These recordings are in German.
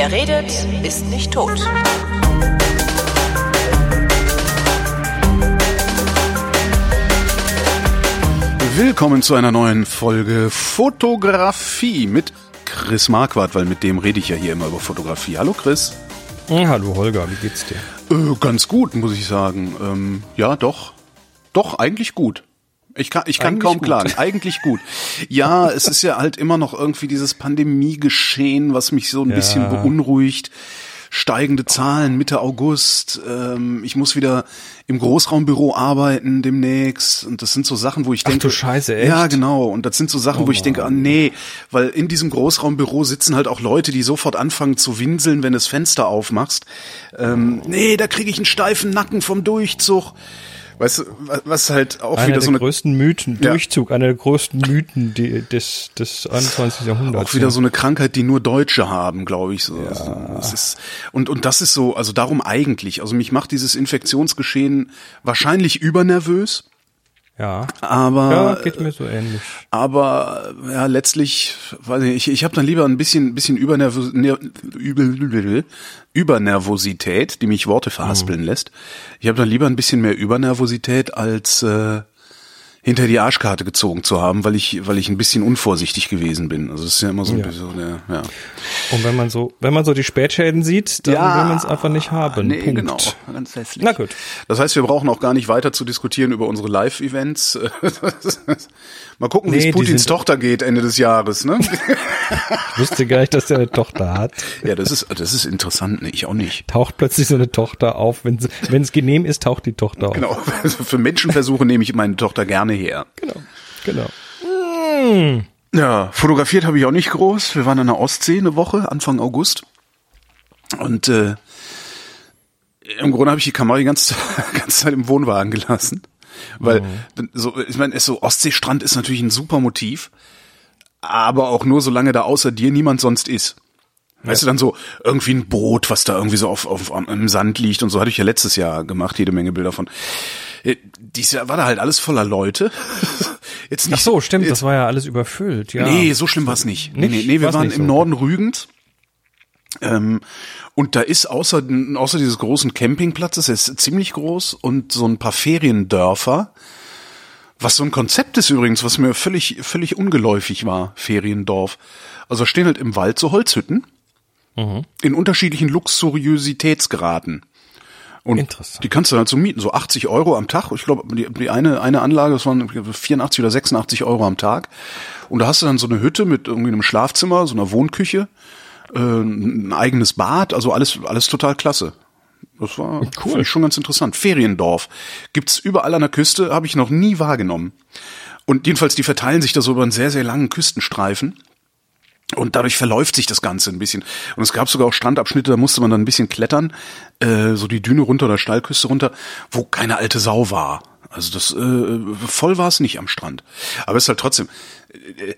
Wer redet, ist nicht tot. Willkommen zu einer neuen Folge Fotografie mit Chris Marquardt, weil mit dem rede ich ja hier immer über Fotografie. Hallo Chris. Hallo Holger, wie geht's dir? Äh, ganz gut, muss ich sagen. Ähm, ja, doch. Doch, eigentlich gut. Ich kann, ich kann Eigentlich kaum gut. klagen. Eigentlich gut. Ja, es ist ja halt immer noch irgendwie dieses Pandemiegeschehen, was mich so ein Ja. bisschen beunruhigt. Steigende Zahlen Mitte August. Ähm, ich muss wieder im Großraumbüro arbeiten demnächst. Und das sind so Sachen, wo ich Ach denke. du Scheiße, echt? Ja, genau. Und das sind so Sachen, wo ich denke, ah nee, weil in diesem Großraumbüro sitzen halt auch Leute, die sofort anfangen zu winseln, wenn du das Fenster aufmachst. Ähm, nee, da kriege ich einen steifen Nacken vom Durchzug. Weißt du, wa- was halt auch Einer wieder der so eine größten Mythen, Ja. Durchzug, einer der größten Mythen die, des, des 21. Jahrhunderts. auch wieder ja. so eine Krankheit, die nur Deutsche haben, glaube ich. So. Das ist, und, und das ist so, also darum eigentlich. Also mich macht dieses Infektionsgeschehen wahrscheinlich übernervös, ja. aber ja, geht mir so ähnlich. Aber ja, letztlich, weiß ich, ich, ich habe dann lieber ein bisschen, bisschen Übernervos Übel- Übernervosität, die mich Worte verhaspeln lässt. Ich habe dann lieber ein bisschen mehr Übernervosität als äh, hinter die Arschkarte gezogen zu haben, weil ich, weil ich ein bisschen unvorsichtig gewesen bin. Also das ist ja immer so, ein Ja. bisschen, ja, ja. Und wenn man so, wenn man so die Spätschäden sieht, dann will man es einfach nicht haben. Nee, Punkt. genau, ganz hässlich. Na gut. Das heißt, wir brauchen auch gar nicht weiter zu diskutieren über unsere Live-Events. Mal gucken, wie Nee, es die Putins Tochter geht Ende des Jahres, ne? Ich wusste gar nicht, dass der eine Tochter hat. ja, das ist, das ist interessant, ne? Ich auch nicht. Taucht plötzlich so eine Tochter auf. Wenn es genehm ist, taucht die Tochter auf. Genau. Also für Menschenversuche nehme ich meine Tochter gerne her. Genau. genau. Ja, fotografiert habe ich auch nicht groß. Wir waren an der Ostsee eine Woche, Anfang August. Und äh, im Grunde habe ich die Kamera die ganze, ganze Zeit im Wohnwagen gelassen. Weil so, ich meine, so Ostseestrand ist natürlich ein super Motiv, aber auch nur solange da außer dir niemand sonst ist. Weißt du, dann so irgendwie ein Boot, was da irgendwie so auf, auf am- im Sand liegt und so hatte ich ja letztes Jahr gemacht, jede Menge Bilder von. Äh, Dieses Jahr war da halt alles voller Leute. Jetzt Ach nicht so, stimmt, jetzt, das war ja alles überfüllt. Ja. Nee, so schlimm war es nicht. Nee, Nicht? nee, nee wir War's waren nicht im so? Norden Rügens. Ähm, und da ist außer, außer dieses großen Campingplatzes, er ist ziemlich groß, und so ein paar Feriendörfer, was so ein Konzept ist übrigens, was mir völlig, völlig ungeläufig war, Feriendorf. Also da stehen halt im Wald so Holzhütten Mhm. in unterschiedlichen Luxuriositätsgraden. Und die kannst du halt so mieten, so 80 Euro am Tag. Ich glaube, die, die eine, eine Anlage, das waren 84 oder 86 Euro am Tag. Und da hast du dann so eine Hütte mit irgendwie einem Schlafzimmer, so einer Wohnküche, äh, ein eigenes Bad, also alles, alles total klasse. Das war Cool. schon ganz interessant. Feriendorf gibt's überall an der Küste, habe ich noch nie wahrgenommen. Und jedenfalls, die verteilen sich da so über einen sehr, sehr langen Küstenstreifen. Und dadurch verläuft sich das Ganze ein bisschen. Und es gab sogar auch Strandabschnitte, da musste man dann ein bisschen klettern, äh, so die Düne runter oder Steilküste runter, wo keine alte Sau war. Also das äh, voll war es nicht am Strand. Aber es ist halt trotzdem. Äh,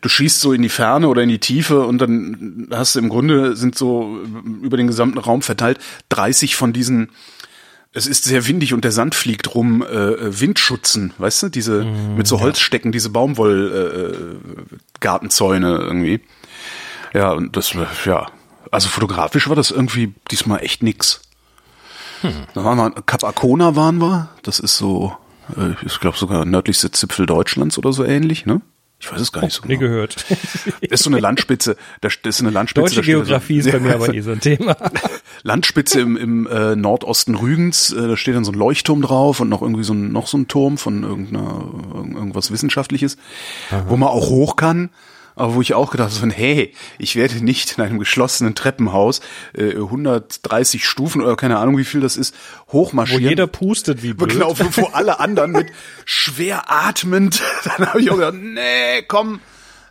Du, schießt so in die Ferne oder in die Tiefe und dann hast du im Grunde sind so über den gesamten Raum verteilt 30 von diesen es ist sehr windig und der Sand fliegt rum, äh, Windschutzen, weißt du, diese mit so Holzstecken, diese Baumwoll äh, Gartenzäune irgendwie. Ja, und das ja, also fotografisch war das irgendwie diesmal echt nix. Da waren wir Kap Arkona waren wir, das ist so äh, ich glaube sogar nördlichste Zipfel Deutschlands oder so ähnlich, ne? Ich weiß es gar nicht so Nie genau. gehört. Das ist so eine Landspitze, das ist eine Landspitze. Deutsche steht so- Geografie ist bei mir aber nie so ein Thema. Landspitze im, im äh, Nordosten Rügens, äh, da steht dann so ein Leuchtturm drauf und noch irgendwie so ein, noch so ein Turm von irgendeiner, irgend- irgendwas Wissenschaftliches, wo man auch hoch kann. Aber wo ich auch gedacht habe, hey, ich werde nicht in einem geschlossenen Treppenhaus äh, 130 Stufen oder keine Ahnung wie viel das ist, Wo hochmarschieren. jeder pustet wie blöd. Genau, wo, wo alle anderen mit schwer atmend, dann habe ich auch gedacht, nee, komm,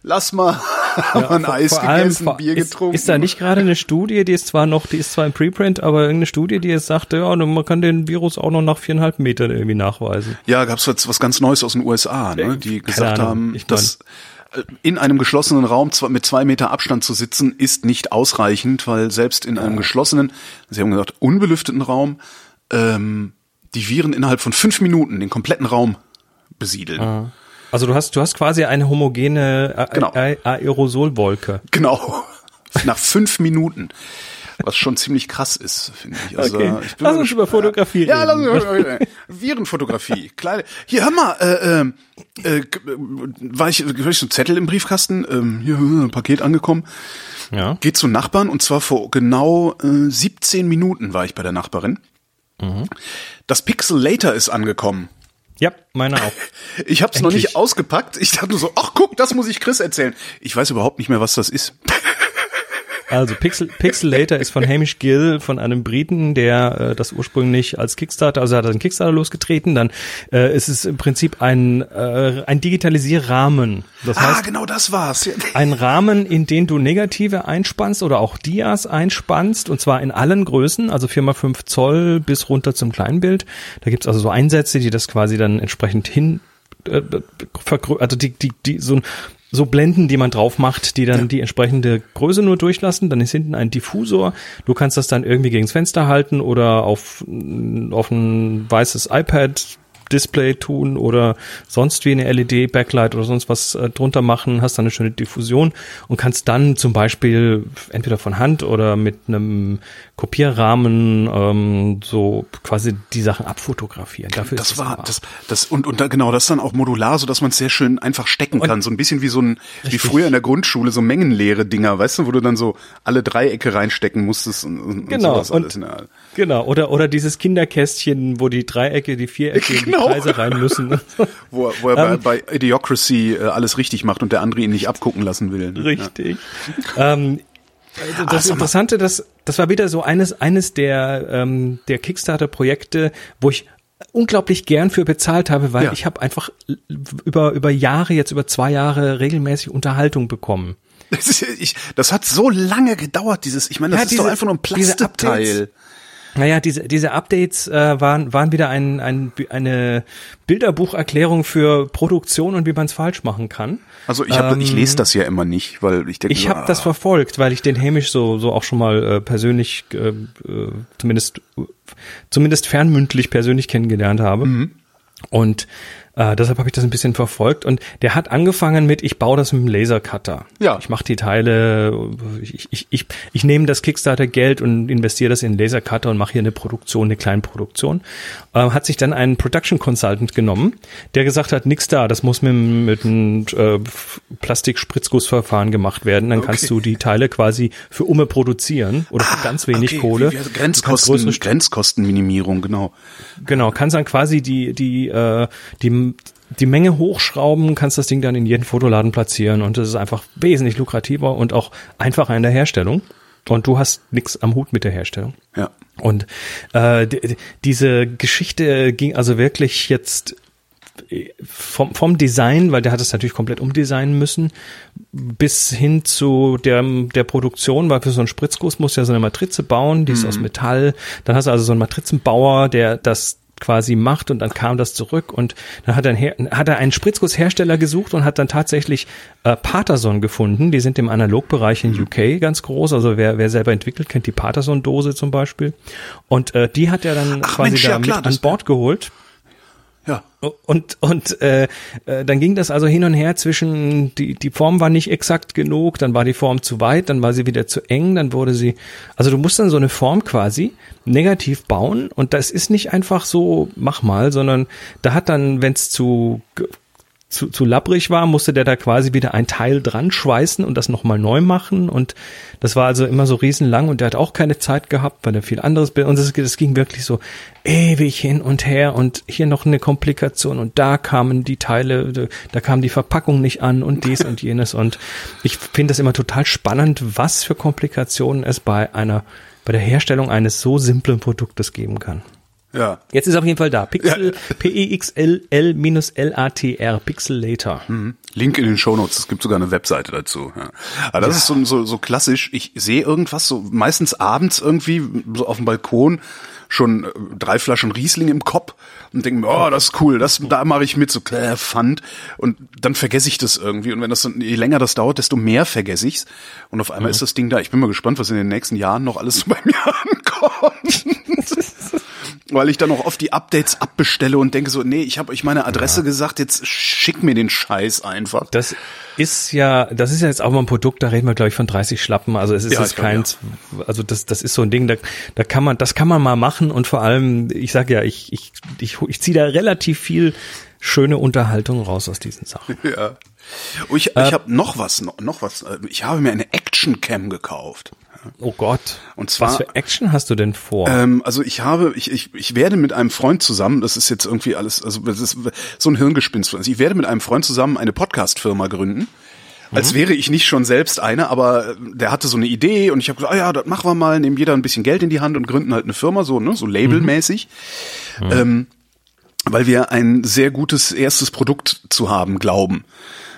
lass mal, haben wir ein vor- Eis vor allem gegessen, vor- Bier ist, getrunken. Ist da nicht gerade eine Studie, die ist zwar noch, die ist zwar im Preprint, aber irgendeine Studie, die jetzt sagte, ja, man kann den Virus auch noch nach viereinhalb Metern irgendwie nachweisen. Ja, gab's jetzt was ganz Neues aus den USA, ne, die gesagt haben, ich dass äh, in einem geschlossenen Raum mit zwei Meter Abstand zu sitzen, ist nicht ausreichend, weil selbst in einem geschlossenen, sie haben gesagt, unbelüfteten Raum, ähm, die Viren innerhalb von fünf Minuten den kompletten Raum besiedeln. Also du hast, du hast quasi eine homogene A Genau. A Aerosolwolke. Genau. nach fünf Minuten. Was schon ziemlich krass ist, finde ich. Also, Okay. ich bin Lass uns über. Fotografie Ja, lass reden. uns über Virenfotografie. Kleine. Hier, hör mal, äh, äh, äh, war ich, war ich so ein Zettel im Briefkasten, ähm, hier, äh, ein Paket angekommen. Ja. Geht zu Nachbarn und zwar vor genau äh, 17 Minuten war ich bei der Nachbarin. Mhm. Das Pixel Later ist angekommen. Ja, meine auch. Ich habe es noch nicht ausgepackt. Ich dachte nur so, ach guck, das muss ich Chris erzählen. Ich weiß überhaupt nicht mehr, was das ist. Also Pixel, Pixelator ist von Hamish Gill, von einem Briten, der äh, das ursprünglich als Kickstarter, also er hat einen Kickstarter losgetreten, dann äh, ist es im Prinzip ein, äh, ein Digitalisierrahmen. Das ah, heißt, genau das war's. Ein Rahmen, in den du Negative einspannst oder auch Dias einspannst, und zwar in allen Größen, also 4x5 Zoll bis runter zum Kleinbild. Da gibt's also so Einsätze, die das quasi dann entsprechend hin, äh, vergrö- also die, die, die, so, so Blenden, die man drauf macht, die dann die entsprechende Größe nur durchlassen. Dann ist hinten ein Diffusor. Du kannst das dann irgendwie gegens Fenster halten oder auf, auf ein weißes iPad Display tun oder sonst wie eine LED-Backlight oder sonst was äh, drunter machen, hast dann eine schöne Diffusion und kannst dann zum Beispiel entweder von Hand oder mit einem Kopierrahmen ähm, so quasi die Sachen abfotografieren. Dafür ist Das war das das und und da, genau das dann auch modular, so dass man es sehr schön einfach stecken kann, so ein bisschen wie so ein wie Richtig. früher in der Grundschule so mengenleere Dinger, weißt du, wo du dann so alle Dreiecke reinstecken musstest und, und, und Genau, und- alles. Ja. Genau, oder, oder dieses Kinderkästchen, wo die Dreiecke, die Vierecke in die Genau. Kreise rein müssen. Wo, wo er bei, Ähm, bei Idiocracy äh, alles richtig macht und der andere ihn nicht abgucken lassen will. ne? Richtig. Ähm, also das sag mal. Interessante, das, das war wieder so eines, eines der, ähm, der Kickstarter-Projekte, wo ich unglaublich gern für bezahlt habe, weil Ja. ich habe einfach über, über Jahre, jetzt über zwei Jahre regelmäßig Unterhaltung bekommen. Das, ist, ich, das hat so lange gedauert, dieses, ich meine, das Ja, ist diese- doch einfach nur ein Plastikteil. Naja, diese, diese Updates äh, waren, waren wieder ein, ein, eine Bilderbucherklärung für Produktion und wie man es falsch machen kann. Also ich, hab, ich Ähm, lese das ja immer nicht, weil ich denke, Ich habe das ah, verfolgt, weil ich den Hamish so so auch schon mal äh, persönlich, äh, äh, zumindest zumindest fernmündlich persönlich kennengelernt habe. Mhm. Und äh, deshalb habe ich das ein bisschen verfolgt. Und der hat angefangen mit, ich baue das mit dem Lasercutter. Ja. Ich mache die Teile, ich, ich, ich, ich nehme das Kickstarter-Geld und investiere das in Lasercutter und mache hier eine Produktion, eine kleine Produktion. Äh, hat sich dann einen Production Consultant genommen, der gesagt hat, nix da, das muss mit, einem- mit einem äh, Plastikspritzgussverfahren gemacht werden. Dann kannst Okay. du die Teile quasi für Umme produzieren oder für ganz wenig Ah, okay, Kohle. Wie, wie, kannst Grenzkosten, Grenzkostenminimierung, genau. Genau, kannst dann quasi die, die, äh, die, die Menge hochschrauben, kannst das Ding dann in jeden Fotoladen platzieren und das ist einfach wesentlich lukrativer und auch einfacher in der Herstellung. Und du hast nix am Hut mit der Herstellung. Ja. Und äh, diese Geschichte ging also wirklich jetzt äh, vom, vom Design, weil der hat es natürlich komplett umdesignen müssen, bis hin zu der, der Produktion, weil für so einen Spritzguss musst du ja so eine Matrize bauen, die ist aus Metall. Dann hast du also so einen Matrizenbauer, der das quasi macht und dann kam das zurück und dann hat er, einen Her hat er einen Spritzgusshersteller gesucht und hat dann tatsächlich äh, Paterson gefunden. Die sind im Analogbereich in UK ganz groß. Also wer, wer selber entwickelt, kennt die Paterson-Dose zum Beispiel. Und äh, die hat er dann Ach, quasi Mensch, da ja, klar, mit an Bord geholt. Ja. Und, und äh, äh, dann ging das also hin und her zwischen, die, die Form war nicht exakt genug, dann war die Form zu weit, dann war sie wieder zu eng, dann wurde sie, also du musst dann so eine Form quasi negativ bauen und das ist nicht einfach so, mach mal, sondern da hat dann, wenn es zu, zu, zu labbrig war, musste der da quasi wieder ein Teil dran schweißen und das nochmal neu machen und das war also immer so riesenlang und der hat auch keine Zeit gehabt, weil er viel anderes, und das ging wirklich so ewig hin und her und hier noch eine Komplikation und da kamen die Teile, da kam die Verpackung nicht an und dies und jenes und ich finde das immer total spannend, was für Komplikationen es bei einer, bei der Herstellung eines so simplen Produktes geben kann. Ja. Jetzt ist auf jeden Fall da. Pixel, P-E-X-L-L-L-A-T-R, Pixel Later. Mhm. Link in den Shownotes. Es gibt sogar eine Webseite dazu. Ja. Aber das ist so, so, so klassisch. Ich sehe irgendwas so meistens abends irgendwie so auf dem Balkon schon äh, drei Flaschen Riesling im Kopf und denke mir, oh, das ist cool, das, da mache ich mit, so äh, Pfand. Und dann vergesse ich das irgendwie. Und wenn das je länger das dauert, desto mehr vergesse ich's. Und auf einmal ist das Ding da. Ich bin mal gespannt, was in den nächsten Jahren noch alles so bei mir ankommt. weil ich dann auch oft die Updates abbestelle und denke so, nee, ich habe euch meine Adresse ja. gesagt, jetzt schick mir den Scheiß einfach. Das ist ja, das ist ja jetzt auch mal ein Produkt, da reden wir glaube ich von 30 Schlappen, also es ist ja, jetzt kein, ja. also das, das ist so ein Ding, da, da kann man, das kann man mal machen und vor allem, ich sag ja, ich, ich, ich, ich ziehe da relativ viel schöne Unterhaltung raus aus diesen Sachen. Ja. Oh, ich äh, ich habe noch was, noch, noch was. Ich habe mir eine Action Cam gekauft. Oh Gott. Und zwar, Was für Action hast du denn vor? Ähm, also ich habe, ich, ich, ich werde mit einem Freund zusammen, das ist jetzt irgendwie alles, also das ist so ein Hirngespinst. Also ich werde mit einem Freund zusammen eine Podcast-Firma gründen. Als mhm. wäre ich nicht schon selbst eine, aber der hatte so eine Idee und ich habe gesagt, ah ja, das machen wir mal, nehmen jeder ein bisschen Geld in die Hand und gründen halt eine Firma, so, ne, so labelmäßig. Mhm. Ähm, weil wir ein sehr gutes erstes Produkt zu haben glauben.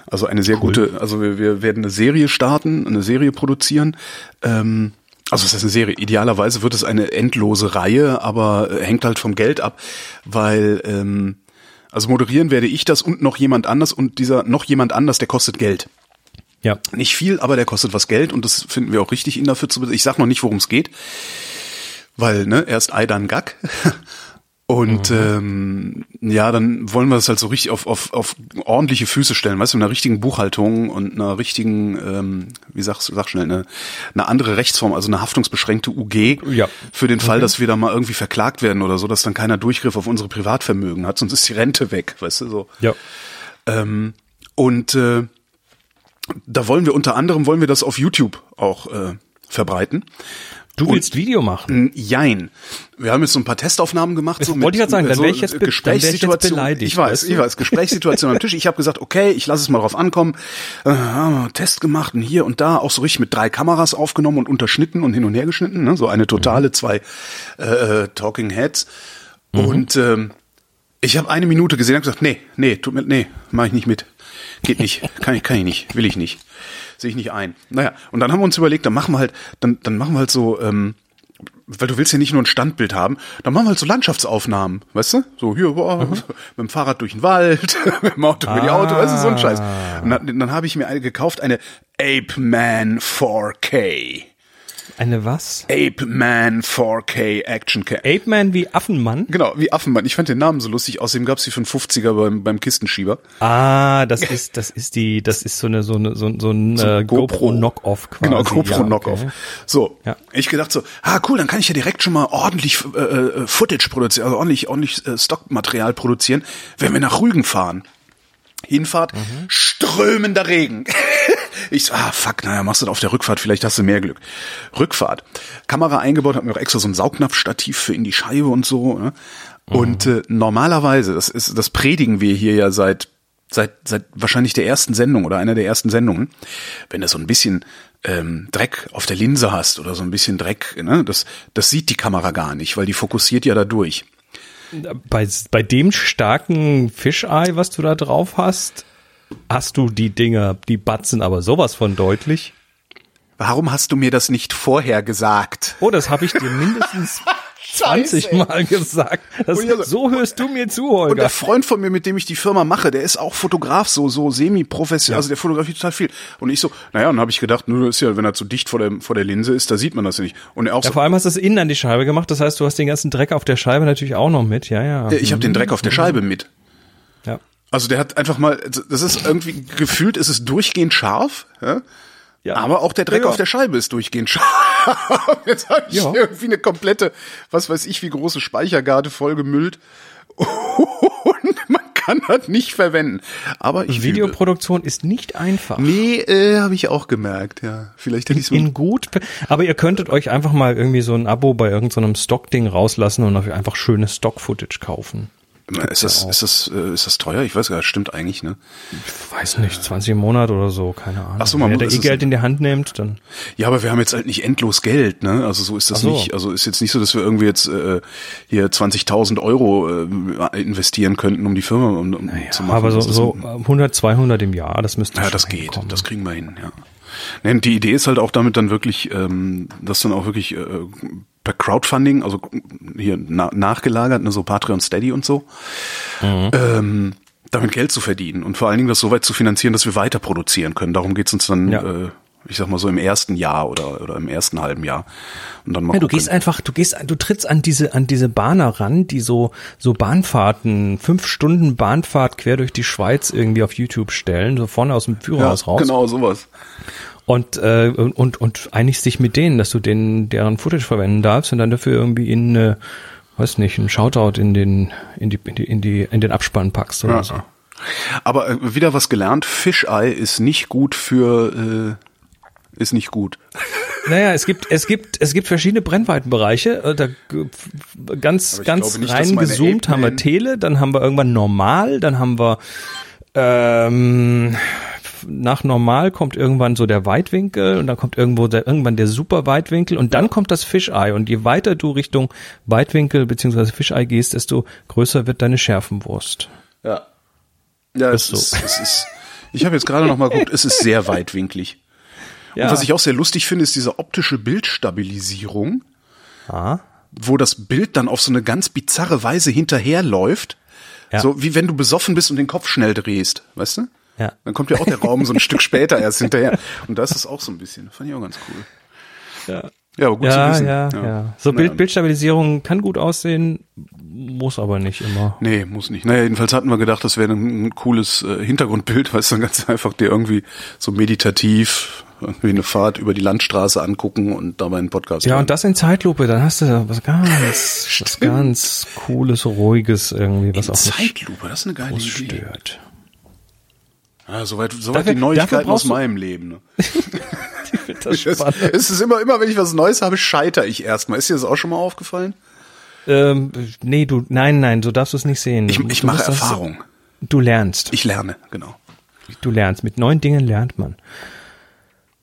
Also eine sehr cool. gute, also wir, wir werden eine Serie starten, eine Serie produzieren. Ähm, also es ist eine Serie. Idealerweise wird es eine endlose Reihe, aber äh, hängt halt vom Geld ab, weil ähm, also moderieren werde ich das und noch jemand anders und dieser noch jemand anders, der kostet Geld. Ja. Nicht viel, aber der kostet was Geld und das finden wir auch richtig, ihn dafür zu. Ich sag noch nicht, worum es geht, weil ne erst Ei dann Gack. Und mhm. ähm, ja, dann wollen wir das halt so richtig auf, auf, auf ordentliche Füße stellen, weißt du, mit einer richtigen Buchhaltung und einer richtigen, ähm, wie sagst du, sag schnell, eine, eine andere Rechtsform, also eine haftungsbeschränkte UG ja. für den Fall, okay. dass wir da mal irgendwie verklagt werden oder so, dass dann keiner Durchgriff auf unsere Privatvermögen hat, sonst ist die Rente weg, weißt du so. Ja. Ähm, und äh, da wollen wir unter anderem wollen wir das auf YouTube auch äh, verbreiten. Du willst und, Video machen? Jein. Wir haben jetzt so ein paar Testaufnahmen gemacht. So wollte ich gerade sagen, dann wäre ich jetzt, Gesprächssituation, beleidigt. Ich weiß, ich weiß, Gesprächssituation am Tisch. Ich habe gesagt, okay, ich lasse es mal drauf ankommen. Äh, Test gemacht und hier und da auch so richtig mit drei Kameras aufgenommen und unterschnitten und hin und her geschnitten. Ne? So eine totale mhm. zwei äh, äh, Talking Heads. Mhm. Und ähm, ich habe eine Minute gesehen und gesagt, nee, nee, tut mir, nee, mache ich nicht mit. Geht nicht, kann ich, kann ich nicht, will ich nicht sehe ich nicht ein. Naja, und dann haben wir uns überlegt, dann machen wir halt, dann, dann machen wir halt so, ähm, weil du willst ja nicht nur ein Standbild haben, dann machen wir halt so Landschaftsaufnahmen, weißt du? So hier, boah, mhm. mit dem Fahrrad durch den Wald, mit dem Auto ah. mit die Auto, weißt du, so ein Scheiß. Und dann, dann habe ich mir eine gekauft, eine Ape Man 4K. Eine was? Ape Man 4K Action Cam. Ape Man wie Affenmann? Genau, wie Affenmann. Ich fand den Namen so lustig. Außerdem gab's die für einen 50er beim, beim Kistenschieber. Ah, das ist, das ist die, das ist so eine, so eine, so, so ein so äh, GoPro Knockoff quasi. Genau, GoPro ja, Knockoff. Okay. So. Ja. Ich gedacht so, ah, cool, dann kann ich ja direkt schon mal ordentlich äh, äh, Footage produzieren, also ordentlich, ordentlich äh, Stockmaterial produzieren, wenn wir nach Rügen fahren. Hinfahrt, mhm. strömender Regen. Ich so, ah, fuck, naja, machst du das auf der Rückfahrt, vielleicht hast du mehr Glück. Rückfahrt. Kamera eingebaut, hab mir auch extra so ein Saugnapfstativ für in die Scheibe und so. Ne? Und mhm. äh, normalerweise, das ist, das predigen wir hier ja seit seit seit wahrscheinlich der ersten Sendung oder einer der ersten Sendungen, wenn du so ein bisschen ähm, Dreck auf der Linse hast oder so ein bisschen Dreck, ne, das das sieht die Kamera gar nicht, weil die fokussiert ja da durch. Bei bei dem starken Fischei, was du da drauf hast, hast du die Dinger, die batzen aber sowas von deutlich. Warum hast du mir das nicht vorher gesagt? Oh, das habe ich dir mindestens 20 Mal gesagt. Das, so, so hörst du mir zu, Holger. Und der Freund von mir, mit dem ich die Firma mache, der ist auch Fotograf, so so semi-professionell, ja. also der fotografiert total viel. Und ich so, naja, dann habe ich gedacht, nur ist ja, wenn er zu dicht vor der vor der Linse ist, da sieht man das ja nicht. Und er auch ja, so, vor allem hast du es innen an die Scheibe gemacht, das heißt, du hast den ganzen Dreck auf der Scheibe natürlich auch noch mit, ja, ja. Ich habe den Dreck auf der Scheibe mit. Also der hat einfach mal, das ist irgendwie gefühlt, ist es durchgehend scharf, ja? Ja. Aber auch der Dreck ja, ja. auf der Scheibe ist durchgehend scharf. Jetzt habe ich ja. irgendwie eine komplette, was weiß ich, wie große Speichergarde vollgemüllt. Und man kann das nicht verwenden. Aber ich Videoproduktion ist nicht einfach. Nee, äh, habe ich auch gemerkt, ja. Vielleicht hätte ich so in gut, aber ihr könntet euch einfach mal irgendwie so ein Abo bei irgendeinem so Stock-Ding rauslassen und einfach schönes Stock-Footage kaufen. Ist das, ist das, äh, ist das teuer? Ich weiß gar nicht, stimmt eigentlich, ne? Ich weiß nicht, 20 im Monat oder so, keine Ahnung. Ach so, man Wenn der eh Geld in die Hand nimmt, dann. Ja, aber wir haben jetzt halt nicht endlos Geld, ne? Also so ist das so. nicht. Also ist jetzt nicht so, dass wir irgendwie jetzt äh, hier 20.000 Euro äh, investieren könnten, um die Firma um, um naja, zu machen. Aber so, so 100, 200 im Jahr, das müsste Ja, das geht, kommen. das kriegen wir hin, ja. Nee, die Idee ist halt auch damit dann wirklich, ähm, das dann auch wirklich äh, per Crowdfunding, also hier na, nachgelagert, ne, so Patreon Steady und so, mhm. ähm, damit Geld zu verdienen und vor allen Dingen das so weit zu finanzieren, dass wir weiter produzieren können. Darum geht's uns dann ja. äh, Ich sag mal so im ersten Jahr oder, oder im ersten halben Jahr. Und dann mal Ja, du gehst einfach, du gehst, du trittst an diese, an diese Bahner ran, die so, so Bahnfahrten, fünf Stunden Bahnfahrt quer durch die Schweiz irgendwie auf YouTube stellen, so vorne aus dem ja, Führerhaus raus. genau sowas. Und, äh, und, und, einigst dich mit denen, dass du denen, deren Footage verwenden darfst und dann dafür irgendwie in, äh, weiß nicht, einen Shoutout in den, in die, in die, in die, in den Abspann packst oder Ja. so. Aber äh, wieder was gelernt, Fischei ist nicht gut für, äh, ist nicht gut. Naja, es gibt, es gibt, es gibt verschiedene Brennweitenbereiche. Äh, Da ganz, ganz glaube nicht, dass rein meine gezoomt haben wir Tele, dann haben wir irgendwann normal, dann haben wir ähm, nach normal kommt irgendwann so der Weitwinkel und dann kommt irgendwo der, irgendwann der super Weitwinkel und dann kommt das Fischei und je weiter du Richtung Weitwinkel beziehungsweise Fischei gehst, desto größer wird deine Schärfenwurst. Ja. Ja, es so. ist, es ist, ich habe jetzt gerade noch mal geguckt, es ist sehr weitwinklig. Ja. Und was ich auch sehr lustig finde, ist diese optische Bildstabilisierung, Ah. wo das Bild dann auf so eine ganz bizarre Weise hinterherläuft. Ja. So wie wenn du besoffen bist und den Kopf schnell drehst, weißt du? Ja. Dann kommt ja auch der Raum so ein Stück später erst hinterher. Und da ist es auch so ein bisschen. Fand ich auch ganz cool. Ja. Ja, gut Ja, zu wissen. ja, ja, So Na, Bild, Bildstabilisierung kann gut aussehen, muss aber nicht immer. Nee, muss nicht. Naja, jedenfalls hatten wir gedacht, das wäre ein, cooles äh, Hintergrundbild, weißt du, dann ganz einfach dir irgendwie so meditativ irgendwie eine Fahrt über die Landstraße angucken und dabei einen Podcast Ja, hören. und das in Zeitlupe, dann hast du was ganz, was ganz cooles, ruhiges irgendwie, was In auch Zeitlupe, das ist eine geile Idee. stört. Ja, soweit, soweit Dafür- die Neuigkeiten aus meinem Leben. Ne? Das Es, es ist immer, immer wenn ich was Neues habe, scheitere ich erstmal. Ist dir das auch schon mal aufgefallen? ähm, nee, du, nein, nein, so darfst du es nicht sehen. Ich, ich mache musst das- Erfahrung. Du lernst, Ich lerne, genau. du lernst. Mit neuen Dingen lernt man.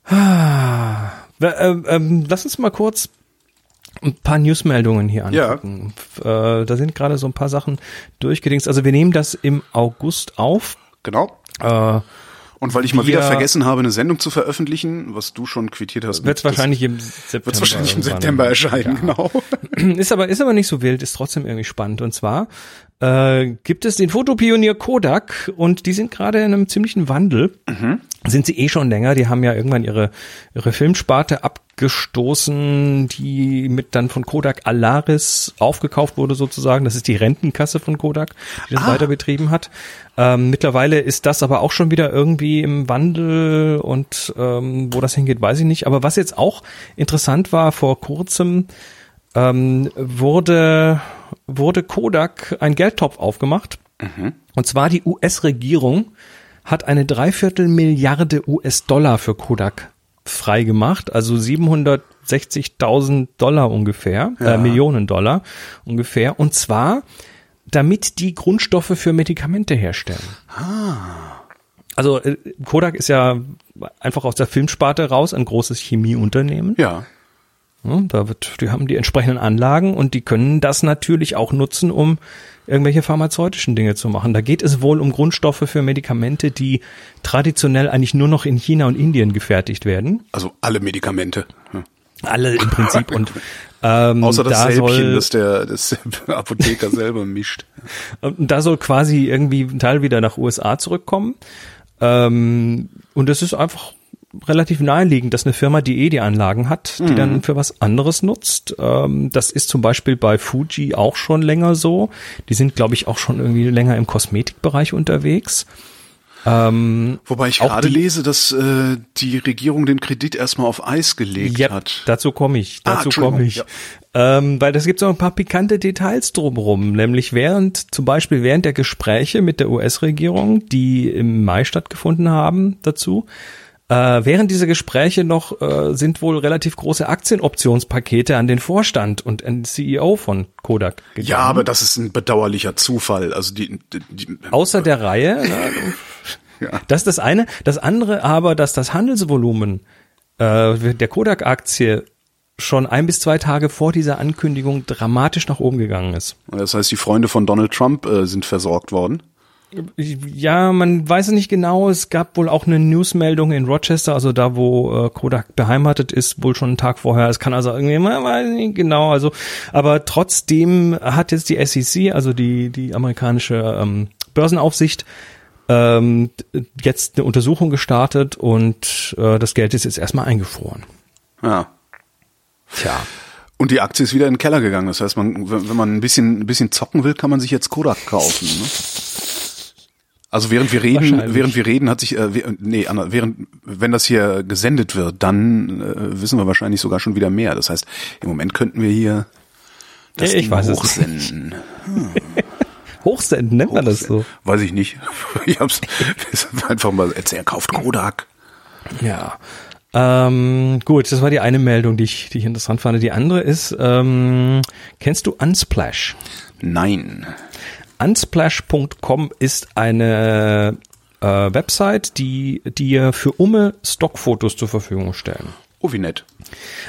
Ah, ähm, ähm, lass uns mal kurz ein paar Newsmeldungen hier Ja. angucken. Äh, da sind gerade so ein paar Sachen durchgedingst. Also wir nehmen das im August auf. Genau. Äh, Und weil ich mal wieder vergessen habe, eine Sendung zu veröffentlichen, was du schon quittiert hast. Wird wahrscheinlich im September. Wird wahrscheinlich im. September erscheinen, genau. Ist aber, ist aber nicht so wild, ist trotzdem irgendwie spannend. Und zwar äh, gibt es den Fotopionier Kodak und die sind gerade in einem ziemlichen Wandel. Sind sie eh schon länger. Die haben ja irgendwann ihre, ihre Filmsparte abgestoßen, die mit dann von Kodak Alaris aufgekauft wurde sozusagen. Das ist die Rentenkasse von Kodak, die das weiter betrieben hat. Ähm, mittlerweile ist das aber auch schon wieder irgendwie im Wandel und ähm, wo das hingeht, weiß ich nicht. Aber was jetzt auch interessant war vor kurzem, ähm, wurde, wurde Kodak ein Geldtopf aufgemacht. Und zwar die US-Regierung hat eine Dreiviertel Milliarde US-Dollar für Kodak freigemacht, also 760.000 Dollar ungefähr, äh, Millionen Dollar ungefähr. Und zwar, damit die Grundstoffe für Medikamente herstellen. Also äh, Kodak ist ja einfach aus der Filmsparte raus ein großes Chemieunternehmen. Ja. Ja, da wird, die haben die entsprechenden Anlagen und die können das natürlich auch nutzen, um irgendwelche pharmazeutischen Dinge zu machen. Da geht es wohl um Grundstoffe für Medikamente, die traditionell eigentlich nur noch in China und Indien gefertigt werden. Also alle Medikamente. Ja. Alle im Prinzip und ähm, Außer das da Sälbchen, soll, das der, das der Apotheker selber mischt. Und da soll quasi irgendwie ein Teil wieder nach USA zurückkommen. Ähm, und es ist einfach relativ naheliegend, dass eine Firma, die eh die Anlagen hat, die dann für was anderes nutzt. Ähm, das ist zum Beispiel bei Fuji auch schon länger so. Die sind, glaube ich, auch schon irgendwie länger im Kosmetikbereich unterwegs. Ähm, Wobei ich gerade lese, dass äh, die Regierung den Kredit erstmal auf Eis gelegt ja, hat. dazu komme ich. Ah, Dazu Entschuldigung, komme ich. ja. Ähm, weil das gibt so ein paar pikante Details drumherum. Nämlich während, zum Beispiel während der Gespräche mit der US-Regierung, die im Mai stattgefunden haben dazu, äh, während dieser Gespräche noch äh, sind wohl relativ große Aktienoptionspakete an den Vorstand und an den CEO von Kodak gegangen. Ja, aber das ist ein bedauerlicher Zufall. Also die, die, die Außer der Reihe. Ne? Ja. Das ist das eine. Das andere aber, dass das Handelsvolumen äh, der Kodak-Aktie schon ein bis zwei Tage vor dieser Ankündigung dramatisch nach oben gegangen ist. das heißt, die Freunde von Donald Trump äh, sind versorgt worden. Ja, man weiß es nicht genau. Es gab wohl auch eine Newsmeldung in Rochester, also da, wo äh, Kodak beheimatet ist, wohl schon einen Tag vorher. Es kann also irgendwie, man weiß nicht genau. Also, aber trotzdem hat jetzt die SEC, also die die amerikanische ähm, Börsenaufsicht, ähm, jetzt eine Untersuchung gestartet und äh, das Geld ist jetzt erstmal eingefroren. Ja. Tja. Und die Aktie ist wieder in den Keller gegangen. Das heißt, man, wenn wenn man ein bisschen, ein bisschen zocken will, kann man sich jetzt Kodak kaufen. Ne? Also während wir reden, während wir reden, hat sich, äh, nee, Anna, während, wenn das hier gesendet wird, dann äh, wissen wir wahrscheinlich sogar schon wieder mehr. Das heißt, im Moment könnten wir hier das Ja, ich Ding weiß hochsenden. Hochsenden nennt man das so. Weiß ich nicht. Ich hab's einfach mal erzählt, kauft Kodak. Ja. Ähm, gut, das war die eine Meldung, die ich, die ich interessant fand. Die andere ist, ähm, kennst du Unsplash? Nein. Unsplash.com ist eine äh, Website, die dir für Umme Stockfotos zur Verfügung stellen. Oh, wie nett.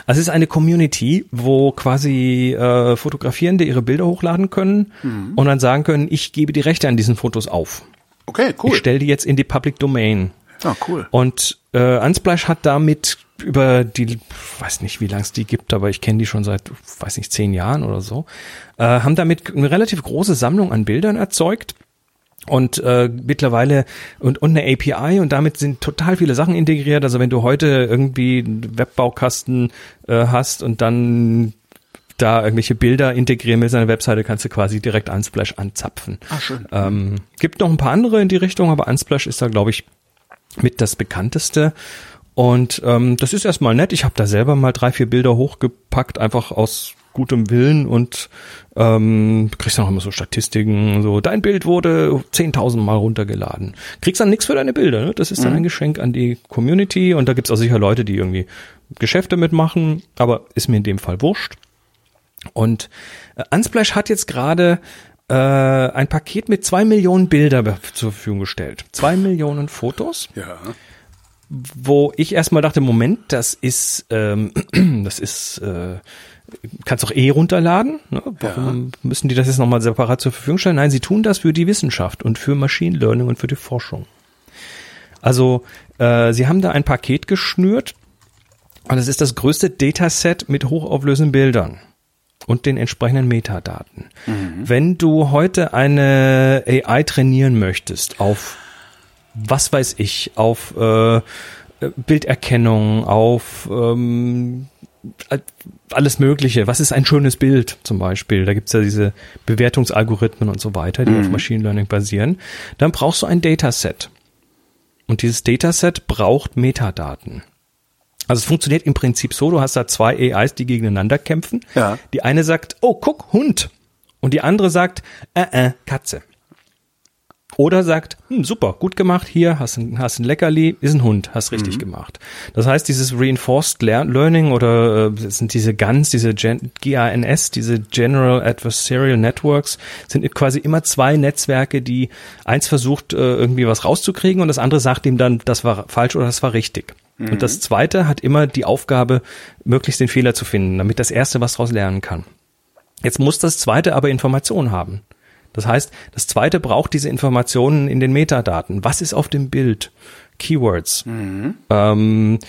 Also es ist eine Community, wo quasi äh, Fotografierende ihre Bilder hochladen können und dann sagen können, ich gebe die Rechte an diesen Fotos auf. Okay, Ich cool. stelle die jetzt in die Public Domain. Ja, cool. Und äh, Unsplash hat damit über die, weiß nicht, wie lange es die gibt, aber ich kenne die schon seit, weiß nicht, zehn Jahren oder so, äh, haben damit eine relativ große Sammlung an Bildern erzeugt und äh, mittlerweile und, und eine API und damit sind total viele Sachen integriert. Also wenn du heute irgendwie einen Webbaukasten äh, hast und dann da irgendwelche Bilder integrieren willst der Webseite, kannst du quasi direkt Unsplash anzapfen. Ah, schön. Ähm, gibt noch ein paar andere in die Richtung, aber Unsplash ist da, glaube ich, mit das bekannteste. Und ähm, das ist erstmal nett. Ich habe da selber mal drei, vier Bilder hochgepackt, einfach aus gutem Willen und ähm, kriegst dann auch immer so Statistiken, so dein Bild wurde 10.000 Mal runtergeladen. Kriegst dann nichts für deine Bilder, ne? das ist dann ein Geschenk an die Community und da gibt's auch sicher Leute, die irgendwie Geschäfte mitmachen, aber ist mir in dem Fall wurscht. Und äh, Unsplash hat jetzt gerade äh, ein Paket mit zwei Millionen Bilder zur Verfügung gestellt. Zwei Millionen Fotos, Ja. wo ich erstmal dachte, Moment, das ist, ähm, das ist, äh, kannst auch eh runterladen. Ne? Warum müssen die das jetzt nochmal separat zur Verfügung stellen? Nein, sie tun das für die Wissenschaft und für Machine Learning und für die Forschung. Also äh, sie haben da ein Paket geschnürt und es ist das größte Dataset mit hochauflösenden Bildern und den entsprechenden Metadaten. Wenn du heute eine AI trainieren möchtest auf was weiß ich, auf äh, Bilderkennung, auf ähm, alles Mögliche. Was ist ein schönes Bild zum Beispiel? Da gibt's ja diese Bewertungsalgorithmen und so weiter, die auf Machine Learning basieren. Dann brauchst du ein Dataset. Und dieses Dataset braucht Metadaten. Also es funktioniert im Prinzip so, du hast da zwei AIs, die gegeneinander kämpfen. Ja. Die eine sagt, oh, guck, Hund. Und die andere sagt, äh, äh, Katze. Oder sagt, hm, super, gut gemacht, hier hast ein, hast ein Leckerli, ist ein Hund, hast richtig gemacht. Das heißt, dieses Reinforced Lear- Learning oder äh, sind diese GANs, diese Gen GANS, diese General Adversarial Networks, sind quasi immer zwei Netzwerke, die eins versucht, äh, irgendwie was rauszukriegen und das andere sagt ihm dann, das war falsch oder das war richtig. Und das zweite hat immer die Aufgabe, möglichst den Fehler zu finden, damit das erste was daraus lernen kann. Jetzt muss das zweite aber Informationen haben. Das heißt, das zweite braucht diese Informationen in den Metadaten. Was ist auf dem Bild? Keywords. Ähm,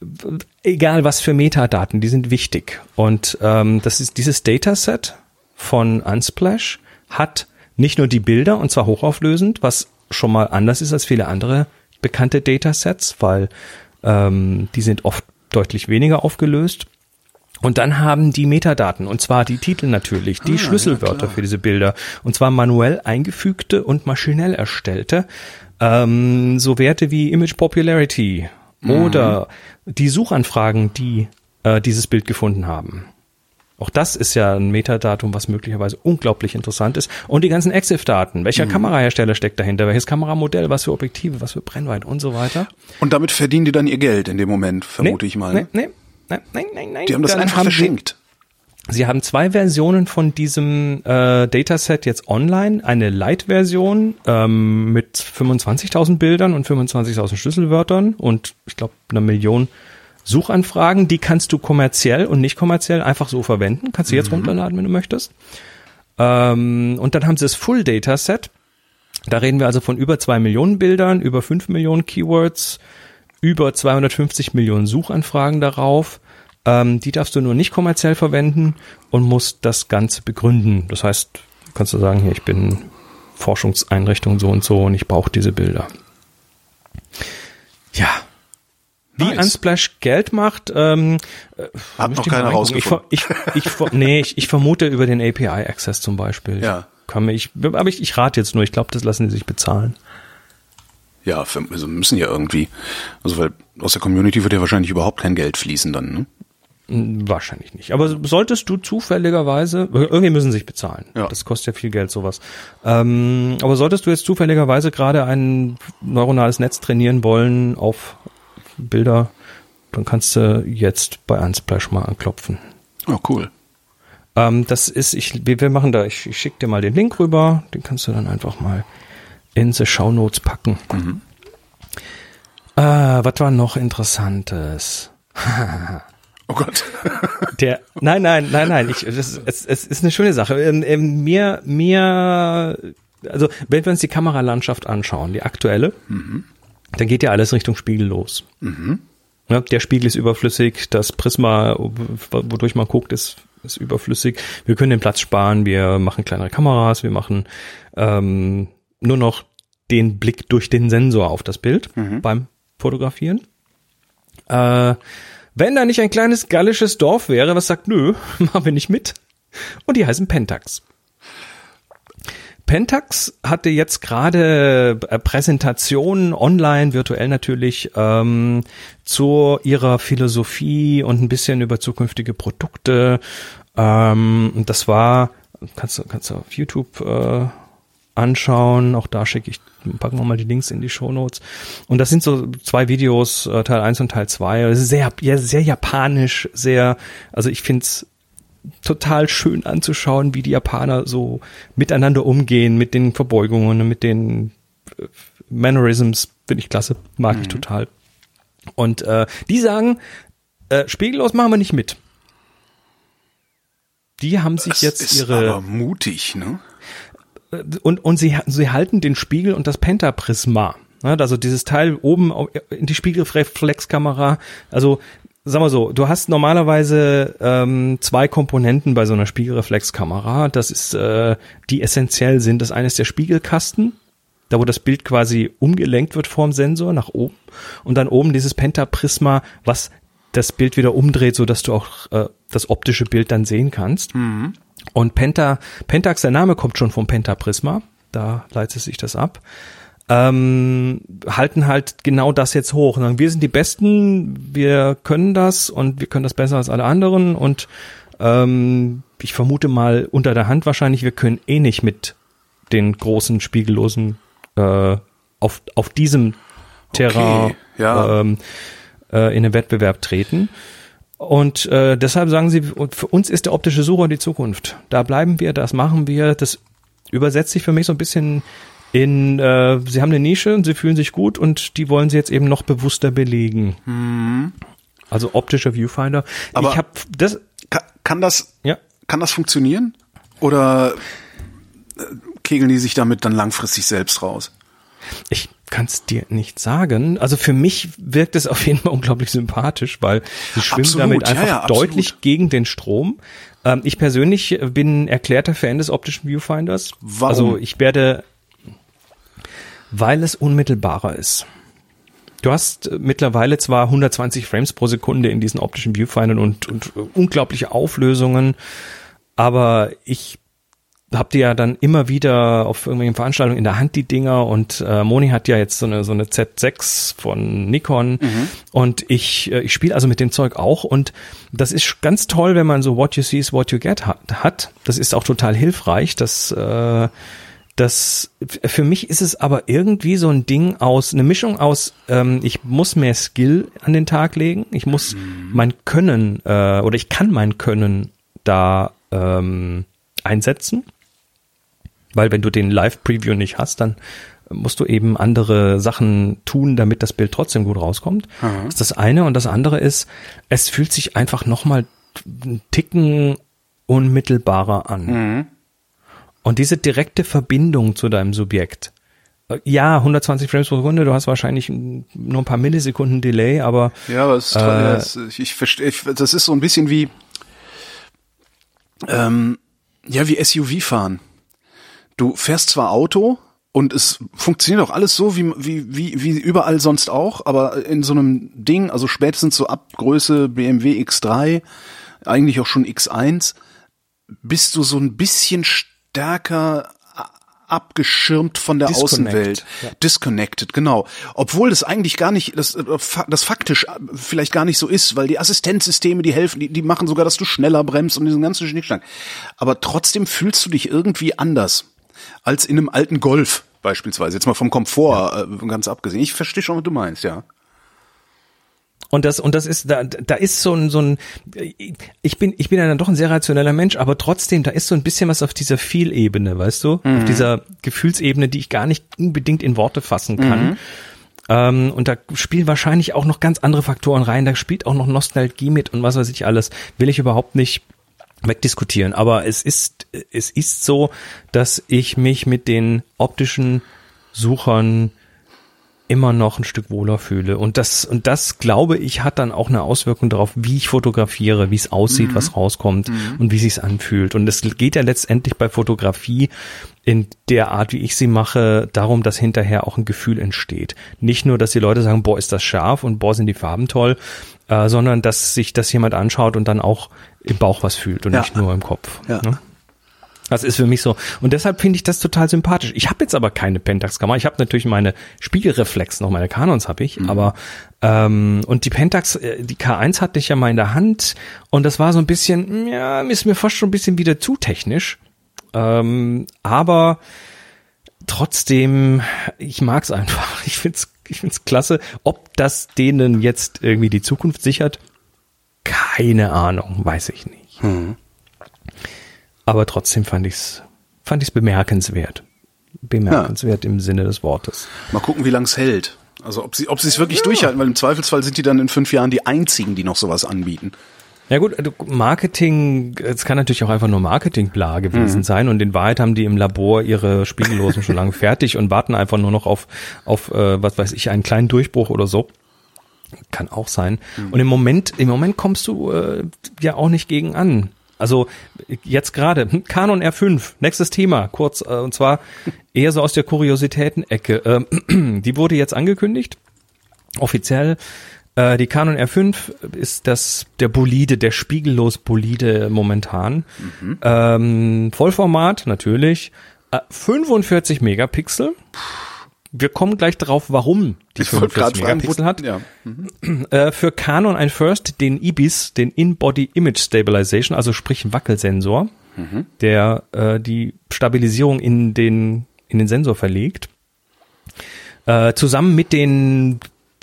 w- egal was für Metadaten, die sind wichtig. Und ähm, das ist dieses Dataset von Unsplash hat nicht nur die Bilder und zwar hochauflösend, was schon mal anders ist als viele andere bekannte Datasets, weil ähm, die sind oft deutlich weniger aufgelöst. Und dann haben die Metadaten, und zwar die Titel natürlich, die Schlüsselwörter für diese Bilder, und zwar manuell eingefügte und maschinell erstellte, ähm, so Werte wie Image Popularity oder die Suchanfragen, die äh, dieses Bild gefunden haben. Auch das ist ja ein Metadatum, was möglicherweise unglaublich interessant ist. Und die ganzen EXIF-Daten. Welcher Kamerahersteller steckt dahinter? Welches Kameramodell? Was für Objektive? Was für Brennweite? Und so weiter. Und damit verdienen die dann ihr Geld in dem Moment, vermute ich mal. Nee, nee, nein, nein, nein, nein. Die haben das einfach haben verschenkt. Sie, sie haben zwei Versionen von diesem äh, Dataset jetzt online. Eine Light-Version ähm, mit 25.000 Bildern und 25.000 Schlüsselwörtern und ich glaube einer Million Suchanfragen. Die kannst du kommerziell und nicht kommerziell einfach so verwenden. Kannst du jetzt runterladen, wenn du möchtest. Ähm, und dann haben sie das Full Dataset. Da reden wir also von über zwei Millionen Bildern, über fünf Millionen Keywords, über 250 Millionen Suchanfragen darauf. Ähm, die darfst du nur nicht kommerziell verwenden und musst das Ganze begründen. Das heißt, kannst du sagen, hier, ich bin Forschungseinrichtung so und so und ich brauche diese Bilder. Ja. Wie Nice. Unsplash Geld macht, ähm, äh, Hat noch ich keiner ich, rausgefunden. ich, ich, ver- nee, ich, ich vermute über den API-Access zum Beispiel. Ja. Kann mir, ich, aber ich, ich rate jetzt nur, ich glaube, das lassen die sich bezahlen. Ja, für, also müssen ja irgendwie. Also weil aus der Community wird ja wahrscheinlich überhaupt kein Geld fließen dann, ne? Hm, Wahrscheinlich nicht. Aber solltest du zufälligerweise, irgendwie müssen sie sich bezahlen. Ja. Das kostet ja viel Geld, sowas. Ähm, aber solltest du jetzt zufälligerweise gerade ein neuronales Netz trainieren wollen auf Bilder, dann kannst du jetzt bei Unsplash mal anklopfen. Oh, cool. Ähm, das ist, ich, wir machen da, ich, ich schicke dir mal den Link rüber, den kannst du dann einfach mal in die Show Notes packen. Äh, was war noch Interessantes? Oh Gott. Der, nein, nein, nein, nein, ich, das, es, es ist eine schöne Sache. Ähm, ähm, mir, mir, also wenn wir uns die Kameralandschaft anschauen, die aktuelle, dann geht ja alles Richtung Spiegel los. Ja, der Spiegel ist überflüssig, das Prisma, wodurch man guckt, ist, ist überflüssig. Wir können den Platz sparen, wir machen kleinere Kameras, wir machen ähm, nur noch den Blick durch den Sensor auf das Bild beim Fotografieren. Äh, wenn da nicht ein kleines gallisches Dorf wäre, was sagt, nö, machen wir nicht mit. Und die heißen Pentax. Pentax hatte jetzt gerade äh, Präsentationen online, virtuell natürlich, ähm, zu ihrer Philosophie und ein bisschen über zukünftige Produkte. Ähm, das war, kannst du, kannst du auf YouTube äh, anschauen. Auch da schicke ich, packen wir mal die Links in die Show Notes. Und das sind so zwei Videos, äh, Teil 1 und Teil 2. Das ist sehr, sehr japanisch, sehr, also ich find's total schön anzuschauen, wie die Japaner so miteinander umgehen, mit den Verbeugungen, mit den äh, Mannerisms, finde ich klasse, mag ich total. Und äh, die sagen, äh, spiegellos machen wir nicht mit. Die haben sich Das jetzt ist ihre aber mutig, ne? und, und sie, sie halten den Spiegel und das Pentaprisma. Ja, also dieses Teil oben in die Spiegelreflexkamera. Also sag mal so, du hast normalerweise ähm, zwei Komponenten bei so einer Spiegelreflexkamera. Das ist, äh, die essentiell sind. Das eine ist der Spiegelkasten, da wo das Bild quasi umgelenkt wird vorm Sensor nach oben. Und dann oben dieses Pentaprisma, was das Bild wieder umdreht, so dass du auch äh, das optische Bild dann sehen kannst. Und Penta, Pentax, der Name kommt schon vom Pentaprisma, da leitet sich das ab. Ähm, halten halt genau das jetzt hoch. Und sagen, wir sind die Besten, wir können das und wir können das besser als alle anderen. Und ähm, ich vermute mal unter der Hand wahrscheinlich, wir können eh nicht mit den großen spiegellosen äh, auf, auf diesem Terrain ja. ähm, äh, in den Wettbewerb treten. Und äh, deshalb sagen sie, für uns ist der optische Sucher die Zukunft. Da bleiben wir, das machen wir. Das übersetzt sich für mich so ein bisschen in, äh, sie haben eine Nische und sie fühlen sich gut und die wollen sie jetzt eben noch bewusster belegen. Also optischer Viewfinder. Aber- ich habe das, Kann, kann das, ja, kann das funktionieren? Oder äh, kegeln die sich damit dann langfristig selbst raus? Ich kann es dir nicht sagen. Also für mich wirkt es auf jeden Fall unglaublich sympathisch, weil sie schwimmen Absolut, damit ja, einfach ja, absolut. deutlich gegen den Strom. Ähm, ich persönlich bin erklärter Fan des optischen Viewfinders. Warum? Also ich werde, weil es unmittelbarer ist. Du hast äh, mittlerweile zwar 120 Frames pro Sekunde in diesen optischen Viewfindern und, und äh, unglaubliche Auflösungen, aber ich habt ihr ja dann immer wieder auf irgendwelchen Veranstaltungen in der Hand die Dinger und äh, Moni hat ja jetzt so eine so eine Z6 von Nikon und ich äh, ich spiele also mit dem Zeug auch und das ist ganz toll, wenn man so What you see is what you get hat. Das ist auch total hilfreich. Das äh, das für mich ist es aber irgendwie so ein Ding aus eine Mischung aus ähm, ich muss mehr Skill an den Tag legen, ich muss mein Können äh, oder ich kann mein Können da ähm, einsetzen weil wenn du den Live-Preview nicht hast, dann musst du eben andere Sachen tun, damit das Bild trotzdem gut rauskommt. Das ist das eine. Und das andere ist, es fühlt sich einfach nochmal einen Ticken unmittelbarer an. Und diese direkte Verbindung zu deinem Subjekt. äh, Ja, 120 Frames pro Sekunde, du hast wahrscheinlich nur ein paar Millisekunden Delay, aber Ja, aber es ist, Äh, ja, es- ich, verstehe, das ist so ein bisschen wie, ähm, ja, wie SUV fahren. du fährst zwar Auto und es funktioniert auch alles so wie, wie, wie, wie überall sonst auch, aber in so einem Ding, also spätestens so ab Größe BMW X3, eigentlich auch schon X1, bist du so ein bisschen stärker abgeschirmt von der Disconnect, Außenwelt. ja. Disconnected, genau. Obwohl das eigentlich gar nicht, das, äh, das faktisch äh, vielleicht gar nicht so ist, weil die Assistenzsysteme, die helfen, die, die machen sogar, dass du schneller bremst und diesen ganzen Schnickschnack. Aber trotzdem fühlst du dich irgendwie anders als in einem alten Golf beispielsweise. Jetzt mal vom Komfort äh, ganz abgesehen. Ich verstehe schon, was du meinst, ja. Und das, und das ist, da, da ist so ein, so ein, ich bin, ich bin ja dann doch ein sehr rationeller Mensch, aber trotzdem, da ist so ein bisschen was auf dieser Feel-Ebene, weißt du? Auf dieser Gefühlsebene, die ich gar nicht unbedingt in Worte fassen kann. Ähm, und da spielen wahrscheinlich auch noch ganz andere Faktoren rein. Da spielt auch noch Nostalgie mit und was weiß ich alles. Will ich überhaupt nicht wegdiskutieren. Aber es ist, es ist so, dass ich mich mit den optischen Suchern immer noch ein Stück wohler fühle. Und das, und das, glaube ich, hat dann auch eine Auswirkung darauf, wie ich fotografiere, wie es aussieht, was rauskommt und wie sich's anfühlt. Und es geht ja letztendlich bei Fotografie in der Art, wie ich sie mache, darum, dass hinterher auch ein Gefühl entsteht. Nicht nur, dass die Leute sagen, boah, ist das scharf und boah, sind die Farben toll, äh, sondern dass sich das jemand anschaut und dann auch im Bauch was fühlt und Ja. nicht nur im Kopf. Ja. Ne? Das ist für mich so. Und deshalb finde ich das total sympathisch. Ich habe jetzt aber keine Pentax-Kamera. Ich habe natürlich meine Spiegelreflex noch, meine Canons habe ich, aber ähm, und die Pentax, äh, die K1 hatte ich ja mal in der Hand und das war so ein bisschen, ja, ist mir fast schon ein bisschen wieder zu technisch. Ähm, aber trotzdem, ich mag's einfach. Ich find's, ich find's klasse. Ob das denen jetzt irgendwie die Zukunft sichert, keine Ahnung, weiß ich nicht. Aber trotzdem fand ich's, fand ich's bemerkenswert. Bemerkenswert im Sinne des Wortes. Mal gucken, wie lang's hält. Also ob sie ob sie es wirklich durchhalten, weil im Zweifelsfall sind die dann in fünf Jahren die einzigen, die noch sowas anbieten. Ja gut, Marketing, es kann natürlich auch einfach nur Marketing-Bla gewesen sein und in Wahrheit haben die im Labor ihre Spiegellosen schon lange fertig und warten einfach nur noch auf, auf äh, was weiß ich, einen kleinen Durchbruch oder so. Kann auch sein. Und im Moment, im Moment kommst du äh, ja auch nicht gegen an. Also jetzt gerade, hm, Canon R5, nächstes Thema, kurz, äh, und zwar eher so aus der Kuriositäten-Ecke. Ähm, die wurde jetzt angekündigt, offiziell. Äh, die Canon R5 ist das der Bolide, der spiegellos Bolide momentan. Ähm, Vollformat natürlich, äh, 45 Megapixel. Wir kommen gleich darauf, warum die Ich wollte gerade 45 fragen, Megapixel hat. Ja. Äh, für Canon ein First, den IBIS, den In-Body Image Stabilization, also sprich ein Wackelsensor, der äh, die Stabilisierung in den, in den Sensor verlegt. Äh, zusammen mit den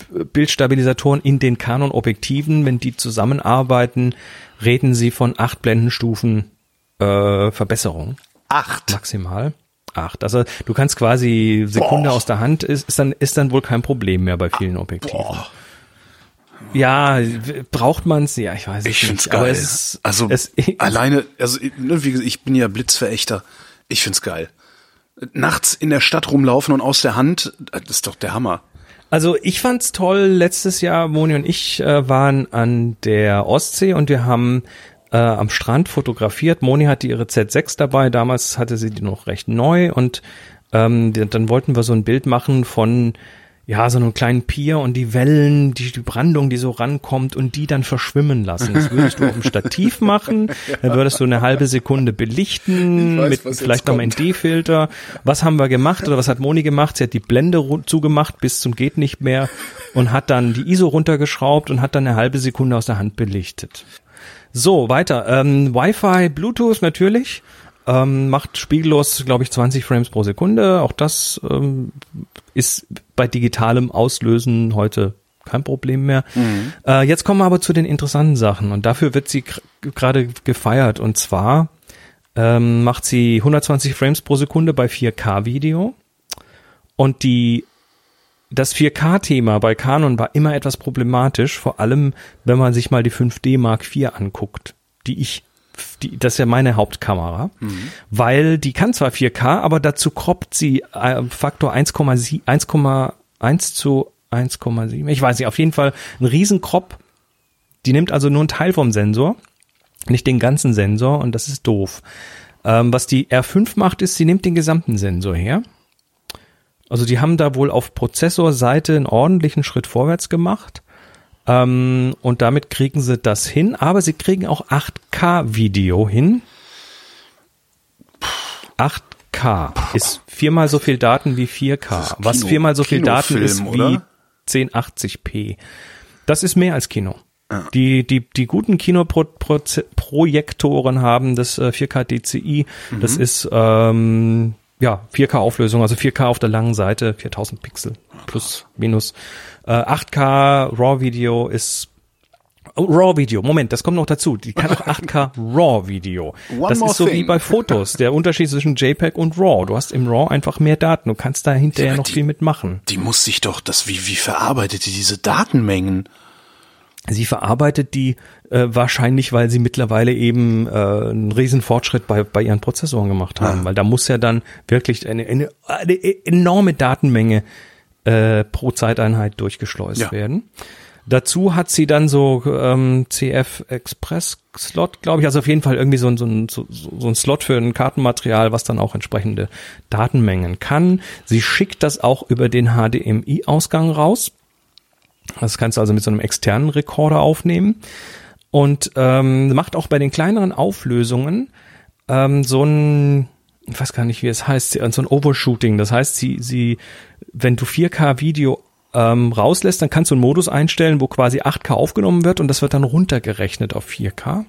Bildstabilisatoren in den Canon-Objektiven, wenn die zusammenarbeiten, reden sie von acht Blendenstufen äh, Verbesserung Acht. maximal. Acht. Also du kannst quasi Sekunde Boah. aus der Hand, ist, ist dann ist dann wohl kein Problem mehr bei vielen Objektiven. Ja, w- braucht man's? Ja, ich weiß es Ich nicht. find's Aber geil. es, also es, alleine, also ne, wie gesagt, ich bin ja Blitzverächter. Ich find's geil. Nachts in der Stadt rumlaufen und aus der Hand, das ist doch der Hammer. Also ich fand's toll. Letztes Jahr Moni und ich äh, waren an der Ostsee und wir haben äh, am Strand fotografiert. Moni hatte ihre Z6 dabei. Damals hatte sie die noch recht neu und ähm, dann wollten wir so ein Bild machen von ja so einem kleinen Pier und die Wellen, die, die Brandung, die so rankommt und die dann verschwimmen lassen. Das würdest du auf dem Stativ machen. Dann würdest du eine halbe Sekunde belichten Ich weiß, mit vielleicht noch einem. ND-Filter. Was haben wir gemacht oder was hat Moni gemacht? Sie hat die Blende zugemacht bis zum geht nicht mehr und hat dann die ISO runtergeschraubt und hat dann eine halbe Sekunde aus der Hand belichtet. So, weiter. Ähm, Wi-Fi, Bluetooth natürlich. Ähm, macht spiegellos, glaube ich, 20 Frames pro Sekunde. Auch das ähm, ist bei digitalem Auslösen heute kein Problem mehr. Äh, jetzt kommen wir aber zu den interessanten Sachen und dafür wird sie gerade gefeiert und zwar ähm, macht sie 120 Frames pro Sekunde bei 4K-Video und die das 4K-Thema bei Canon war immer etwas problematisch, vor allem wenn man sich mal die 5D Mark IV anguckt, die ich, die, das ist ja meine Hauptkamera, weil die kann zwar 4K, aber dazu kroppt sie äh, Faktor 1,7 1,1 zu 1,7. Ich weiß nicht, auf jeden Fall ein Riesenkrop. Die nimmt also nur einen Teil vom Sensor, nicht den ganzen Sensor und das ist doof. Ähm, was die R5 macht, ist, sie nimmt den gesamten Sensor her. Also die haben da wohl auf Prozessorseite einen ordentlichen Schritt vorwärts gemacht. Ähm, und damit kriegen sie das hin, aber sie kriegen auch 8K-Video hin. 8K ist viermal so viel Daten wie 4K, was Kino- viermal so viel Daten ist wie oder? 1080p. Das ist mehr als Kino. Die, die, die guten Kinoprojektoren haben das äh, 4K DCI. Das Mhm. ist ähm, ja 4K Auflösung, also 4K auf der langen Seite, 4000 Pixel plus minus. Äh, 8K RAW Video ist Oh, RAW Video, Moment, das kommt noch dazu. Die kann auch 8K RAW Video. One das ist so wie thing. bei Fotos, der Unterschied zwischen JPEG und RAW. Du hast im RAW einfach mehr Daten, du kannst da hinterher Ja, noch die- viel mitmachen. Die muss sich doch, das, wie, wie verarbeitet die diese Datenmengen? Sie verarbeitet die äh, wahrscheinlich, weil sie mittlerweile eben äh, einen riesen Fortschritt bei, bei ihren Prozessoren gemacht haben, weil da muss ja dann wirklich eine, eine, eine enorme Datenmenge äh, pro Zeiteinheit durchgeschleust Ja. werden. Dazu hat sie dann so ähm, CF Express Slot, glaube ich, also auf jeden Fall irgendwie so ein, so, ein, so, so ein Slot für ein Kartenmaterial, was dann auch entsprechende Datenmengen kann. Sie schickt das auch über den HDMI-Ausgang raus. Das kannst du also mit so einem externen Rekorder aufnehmen und ähm, macht auch bei den kleineren Auflösungen ähm, so ein, ich weiß gar nicht, wie es heißt, so ein Overshooting. Das heißt, sie, sie, wenn du 4K-Video ähm, rauslässt, dann kannst du einen Modus einstellen, wo quasi 8K aufgenommen wird und das wird dann runtergerechnet auf 4K.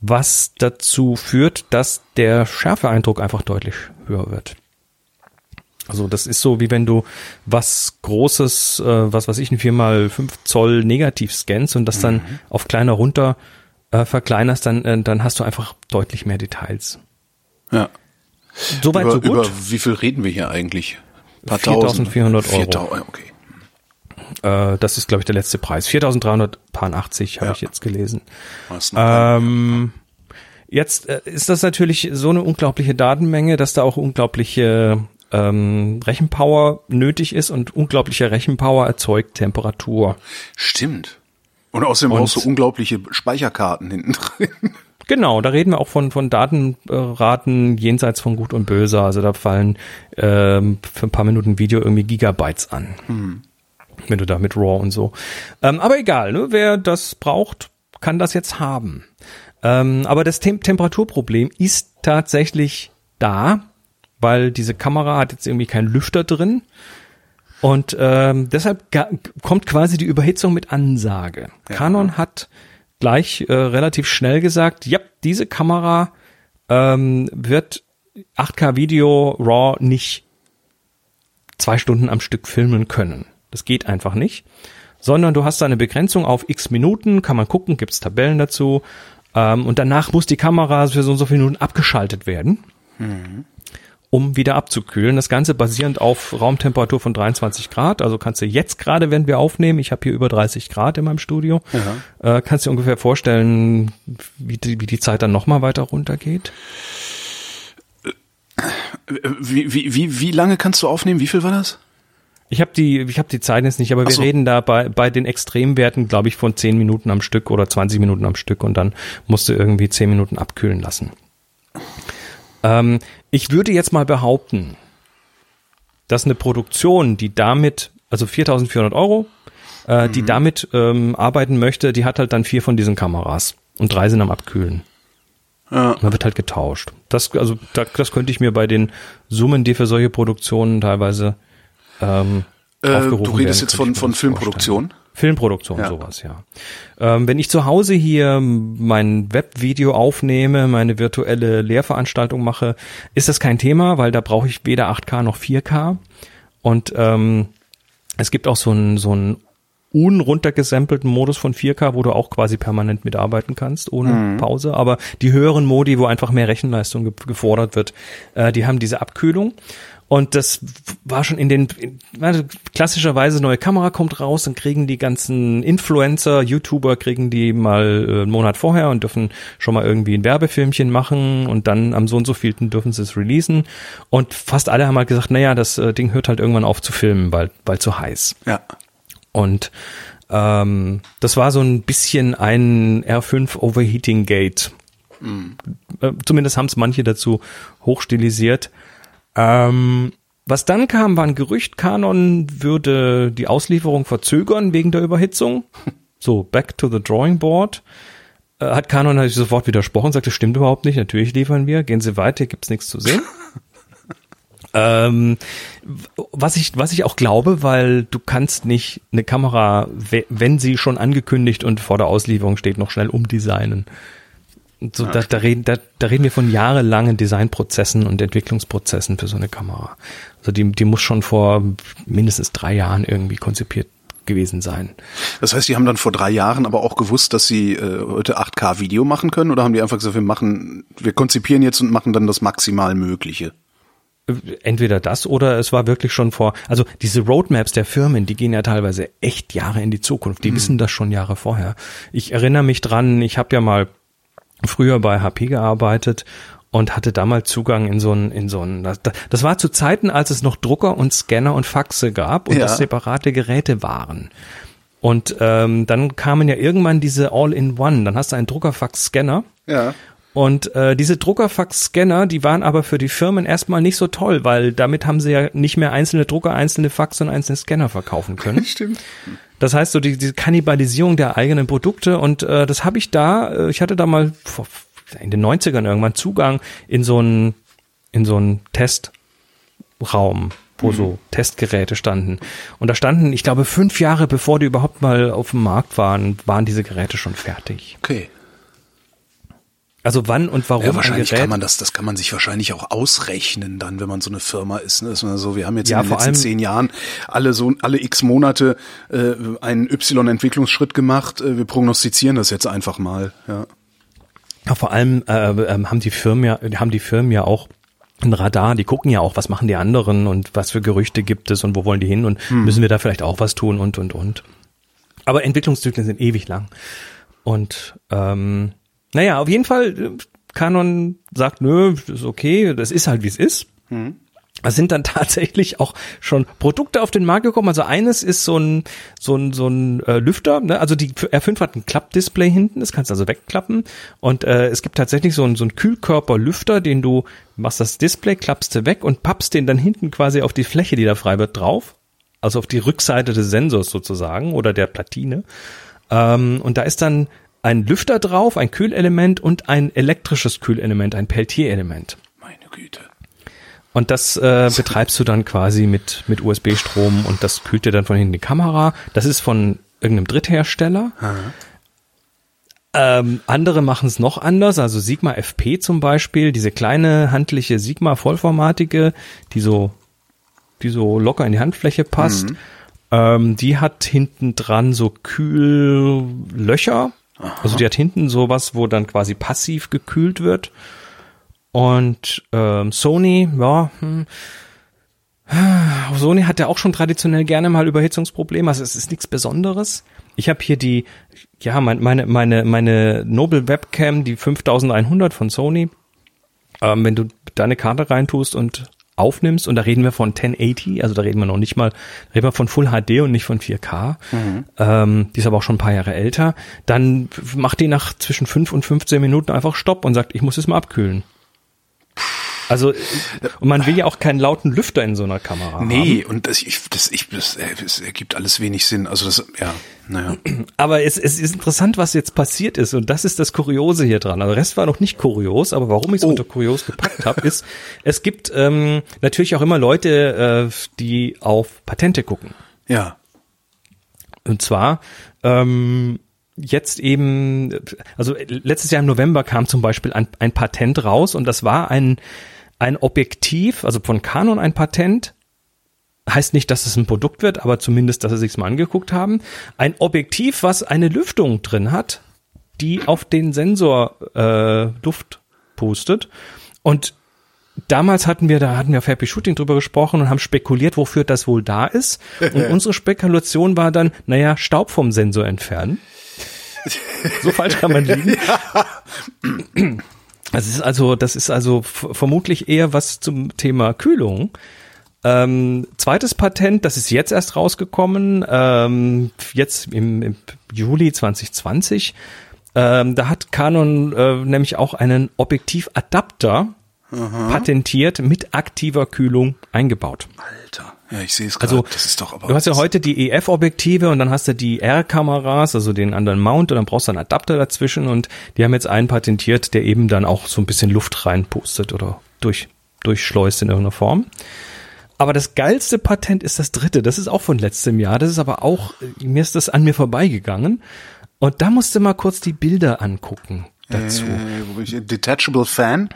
Was dazu führt, dass der Schärfeeindruck einfach deutlich höher wird. Also das ist so, wie wenn du was Großes, äh, was weiß ich, ein 4x5 Zoll negativ scannst und das dann auf kleiner runter äh, verkleinerst, dann, äh, dann hast du einfach deutlich mehr Details. Ja. Soweit über, so gut. über wie viel reden wir hier eigentlich? Ein paar 4.400 Euro. 4.000, okay. Äh, das ist, glaube ich, der letzte Preis. 4.380 habe Ja. ich jetzt gelesen. Ähm, jetzt äh, ist das natürlich so eine unglaubliche Datenmenge, dass da auch unglaubliche ähm, Rechenpower nötig ist und unglaubliche Rechenpower erzeugt Temperatur. Stimmt. Und außerdem Und- brauchst du unglaubliche Speicherkarten hinten drin. Genau, da reden wir auch von, von Datenraten jenseits von Gut und Böse. Also da fallen ähm, für ein paar Minuten Video irgendwie Gigabytes an. Wenn du da mit RAW und so. Ähm, aber egal, ne? wer das braucht, kann das jetzt haben. Ähm, aber das Tem Temperaturproblem ist tatsächlich da, weil diese Kamera hat jetzt irgendwie keinen Lüfter drin. Und ähm, deshalb kommt quasi die Überhitzung mit Ansage. Canon hat gleich äh, relativ schnell gesagt, ja, diese Kamera ähm, wird 8K Video RAW nicht zwei Stunden am Stück filmen können. Das geht einfach nicht. Sondern du hast da eine Begrenzung auf x Minuten, kann man gucken, gibt's Tabellen dazu. Ähm, und danach muss die Kamera für so und so viele Minuten abgeschaltet werden um wieder abzukühlen. Das Ganze basierend auf Raumtemperatur von 23 Grad. Also kannst du jetzt gerade, wenn wir aufnehmen, ich habe hier über 30 Grad in meinem Studio, äh, kannst du dir ungefähr vorstellen, wie die, wie die Zeit dann nochmal weiter runtergeht. Wie, wie, wie, wie lange kannst du aufnehmen? Wie viel war das? Ich habe die, ich habe die Zeit jetzt nicht, aber wir so. reden da bei, bei den Extremwerten, glaube ich, von 10 Minuten am Stück oder 20 Minuten am Stück und dann musst du irgendwie 10 Minuten abkühlen lassen. Ähm, ich würde jetzt mal behaupten, dass eine Produktion, die damit, also 4.400 Euro, äh, die damit ähm, arbeiten möchte, die hat halt dann vier von diesen Kameras und drei sind am Abkühlen. Ja. Dann wird halt getauscht. Das, also, da, das könnte ich mir bei den Summen, die für solche Produktionen teilweise ähm, Äh, du redest jetzt von, von das Filmproduktion? Ja. sowas, ja. Ähm, wenn ich zu Hause hier mein Webvideo aufnehme, meine virtuelle Lehrveranstaltung mache, ist das kein Thema, weil da brauche ich weder 8K noch 4K. Und ähm, es gibt auch so einen so einen unruntergesampelten Modus von 4K, wo du auch quasi permanent mitarbeiten kannst, ohne Pause. Aber die höheren Modi, wo einfach mehr Rechenleistung ge gefordert wird, äh, die haben diese Abkühlung. Und das war schon in den, in, klassischerweise neue Kamera kommt raus, dann kriegen die ganzen Influencer, YouTuber kriegen die mal äh, einen Monat vorher und dürfen schon mal irgendwie ein Werbefilmchen machen und dann am so und so vielten dürfen sie es releasen. Und fast alle haben halt gesagt, naja, das äh, Ding hört halt irgendwann auf zu filmen, weil, weil zu heiß. Ja. Und ähm, das war so ein bisschen ein R5 Overheating Gate. Äh, zumindest haben es manche dazu hochstilisiert. Ähm, was dann kam, war ein Gerücht, Canon würde die Auslieferung verzögern wegen der Überhitzung. So, back to the drawing board. Äh, hat Canon natürlich sofort widersprochen, sagte, stimmt überhaupt nicht, natürlich liefern wir, gehen Sie weiter, gibt's nichts zu sehen. ähm, was ich, was ich auch glaube, weil du kannst nicht eine Kamera, we- wenn sie schon angekündigt und vor der Auslieferung steht, noch schnell umdesignen. So, da, da, reden, da, da reden wir von jahrelangen Designprozessen und Entwicklungsprozessen für so eine Kamera. Also die, die muss schon vor mindestens drei Jahren irgendwie konzipiert gewesen sein. Das heißt, die haben dann vor drei Jahren aber auch gewusst, dass sie äh, heute 8K Video machen können oder haben die einfach gesagt, wir machen, wir konzipieren jetzt und machen dann das maximal Mögliche? Entweder das oder es war wirklich schon vor, also diese Roadmaps der Firmen, die gehen ja teilweise echt Jahre in die Zukunft. Die wissen das schon Jahre vorher. Ich erinnere mich dran, ich habe ja mal früher bei HP gearbeitet und hatte damals Zugang in so ein, in so ein, das, das war zu Zeiten, als es noch Drucker und Scanner und Faxe gab und Ja. das separate Geräte waren. Und ähm, dann kamen ja irgendwann diese All-in-One. Dann hast du einen Druckerfax-Scanner. Ja. Und äh, diese Druckerfax-Scanner, die waren aber für die Firmen erstmal nicht so toll, weil damit haben sie ja nicht mehr einzelne Drucker, einzelne Fax und einzelne Scanner verkaufen können. Stimmt. Das heißt so die, diese Kannibalisierung der eigenen Produkte und äh, das habe ich da, äh, ich hatte da mal vor, in den 90ern irgendwann Zugang in so einen in so einen Testraum, wo so Testgeräte standen. Und da standen, ich glaube, fünf Jahre bevor die überhaupt mal auf dem Markt waren, waren diese Geräte schon fertig. Okay. Also wann und warum Ja, ein wahrscheinlich kann man das, das kann man sich wahrscheinlich auch ausrechnen dann, wenn man so eine Firma ist. Ne? Man so, wir haben jetzt Ja, in den vor letzten zehn Jahren alle so alle x Monate äh, einen Y-Entwicklungsschritt gemacht. Äh, wir prognostizieren das jetzt einfach mal. Ja. Ja, vor allem äh, ähm, haben die Firmen ja, haben die Firmen ja auch ein Radar, die gucken ja auch, was machen die anderen und was für Gerüchte gibt es und wo wollen die hin und müssen wir da vielleicht auch was tun und und und. Aber Entwicklungszyklen sind ewig lang. Und ähm, naja, auf jeden Fall, äh, Canon sagt, nö, das ist okay, das ist halt wie es ist. Es sind dann tatsächlich auch schon Produkte auf den Markt gekommen. Also eines ist so ein so ein so ein äh, Lüfter. Ne? Also die R5 hat ein Klappdisplay hinten. Das kannst du also wegklappen. Und äh, es gibt tatsächlich so ein so Kühlkörperlüfter, den du machst das Display, klappst du weg und pappst den dann hinten quasi auf die Fläche, die da frei wird, drauf. Also auf die Rückseite des Sensors sozusagen oder der Platine. Ähm, und da ist dann ein Lüfter drauf, ein Kühlelement und ein elektrisches Kühlelement, ein Peltier-Element. Meine Güte. Und das äh, betreibst du dann quasi mit, mit USB-Strom und das kühlt dir dann von hinten die Kamera. Das ist von irgendeinem Dritthersteller. Ähm, andere machen es noch anders, also Sigma FP zum Beispiel, diese kleine handliche Sigma vollformatige, die so, die so locker in die Handfläche passt. Ähm, die hat hinten dran so Kühllöcher. Also die hat hinten sowas, wo dann quasi passiv gekühlt wird. Und ähm, Sony, ja, hm, Sony hat ja auch schon traditionell gerne mal Überhitzungsprobleme, also es ist nichts Besonderes. Ich habe hier die, ja, mein, meine, meine, meine Noble Webcam, die 5100 von Sony. Ähm, wenn du deine Karte reintust und aufnimmst, und da reden wir von 1080, also da reden wir noch nicht mal, da reden wir von Full HD und nicht von 4K, ähm, die ist aber auch schon ein paar Jahre älter, dann macht die nach zwischen 5 und 15 Minuten einfach Stopp und sagt, ich muss es mal abkühlen. Also, und man will ja auch keinen lauten Lüfter in so einer Kamera haben. Nee, und das, ich, das, ich, das, das ergibt alles wenig Sinn. Also das, ja, naja. Aber es, es ist interessant, was jetzt passiert ist. Und das ist das Kuriose hier dran. Also der Rest war noch nicht kurios, aber warum ich es Oh. unter kurios gepackt habe, ist, es gibt ähm, natürlich auch immer Leute, äh, die auf Patente gucken. Ja. Und zwar ähm, jetzt eben, also letztes Jahr im November kam zum Beispiel ein, ein Patent raus und das war ein, ein Objektiv, also von Canon ein Patent. Heißt nicht, dass es ein Produkt wird, aber zumindest, dass sie sich's mal angeguckt haben. Ein Objektiv, was eine Lüftung drin hat, die auf den Sensor äh, Luft pustet. Und damals hatten wir, da hatten wir auf Happy Shooting drüber gesprochen und haben spekuliert, wofür das wohl da ist. Und unsere Spekulation war dann, naja, Staub vom Sensor entfernen. So falsch kann man liegen. Das ist also, das ist also vermutlich eher was zum Thema Kühlung. Ähm, zweites Patent, das ist jetzt erst rausgekommen, ähm, jetzt im, im Juli 2020. Ähm, da hat Canon äh, nämlich auch einen Objektivadapter patentiert mit aktiver Kühlung eingebaut. Alter. Ja, ich sehe es gerade. Also, das ist doch aber. du hast ja heute die EF-Objektive und dann hast du die R-Kameras, also den anderen Mount und dann brauchst du einen Adapter dazwischen und die haben jetzt einen patentiert, der eben dann auch so ein bisschen Luft reinpustet oder durch, durchschleust in irgendeiner Form. Aber das geilste Patent ist das dritte. Das ist auch von letztem Jahr. Das ist aber auch, mir ist das an mir vorbeigegangen. Und da musste mal kurz die Bilder angucken dazu. äh, bin ich? Detachable Fan.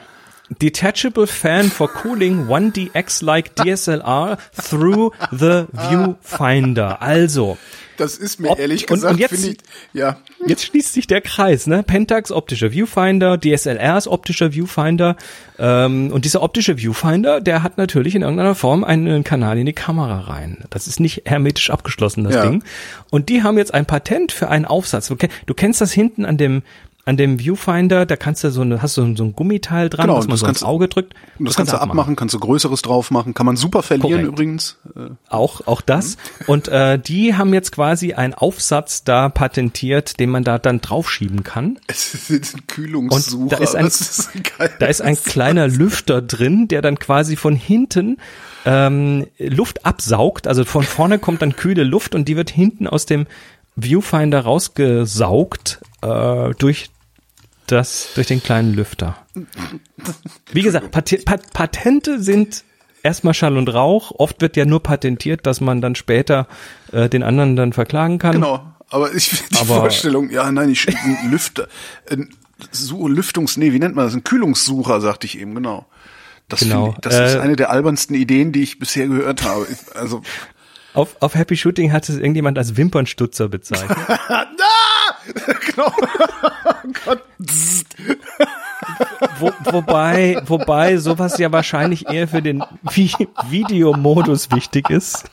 Detachable fan for cooling 1DX like DSLR through the viewfinder. Also, Das ist mir Ob- ehrlich und- gesagt, und jetzt- finde ich, ja. jetzt schließt sich der Kreis, ne? Pentax optischer Viewfinder, DSLR ist optischer Viewfinder. Ähm, und dieser optische Viewfinder, der hat natürlich in irgendeiner Form einen Kanal in die Kamera rein. Das ist nicht hermetisch abgeschlossen, das Ja. Ding. Und die haben jetzt ein Patent für einen Aufsatz. Du kennst das hinten an dem an dem Viewfinder, da kannst du so eine, hast du so ein Gummiteil dran, Genau, was man das so ins Auge drückt. Das, kannst du abmachen, kannst du Größeres drauf machen, kann man super verlieren Korrekt. übrigens. Äh, Auch, auch das. Und äh, die haben jetzt quasi einen Aufsatz da patentiert, den man da dann draufschieben kann. Es ist ein Kühlungssucher. Und da ist ein- das ist geil. Da ist ein kleiner Lüfter drin, der dann quasi von hinten ähm, Luft absaugt. Also von vorne kommt dann kühle Luft und die wird hinten aus dem Viewfinder rausgesaugt äh, durch das durch den kleinen Lüfter. Wie gesagt, Pat Pat Patente sind erstmal Schall und Rauch. Oft wird ja nur patentiert, dass man dann später äh, den anderen dann verklagen kann. Genau. Aber ich finde die Aber- Vorstellung, ja, nein, ich ein Lüfter, ein Su- Lüftungs, nee, wie nennt man das? Ein Kühlungssucher, sagte ich eben, genau. Das, Genau, ich, das ist äh, eine der albernsten Ideen, die ich bisher gehört habe. Also, Auf, auf Happy Shooting hat es irgendjemand als Wimpernstutzer bezeichnet. genau. oh. Wo, wobei, wobei sowas ja wahrscheinlich eher für den Vi Videomodus wichtig ist.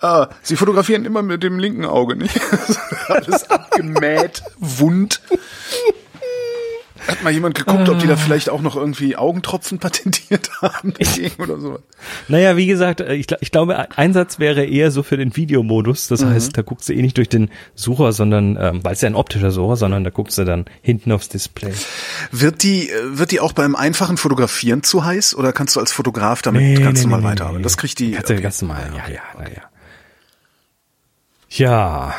Ah, Sie fotografieren immer mit dem linken Auge, nicht? Alles abgemäht, wund. Hat mal jemand geguckt, ob die da vielleicht auch noch irgendwie Augentropfen patentiert haben oder so. Naja, wie gesagt, äh, ich, ich glaube, Einsatz wäre eher so für den Videomodus. Das heißt, da guckst du eh nicht durch den Sucher, sondern, ähm, weil es ja ein optischer Sucher, sondern da guckst du dann hinten aufs Display. Wird die, äh, wird die auch beim einfachen Fotografieren zu heiß oder kannst du als Fotograf damit ganz normal weiterarbeiten? Das kriegt die. Kannst du okay. ganz normal, ja, ja, ja, ja. Ja.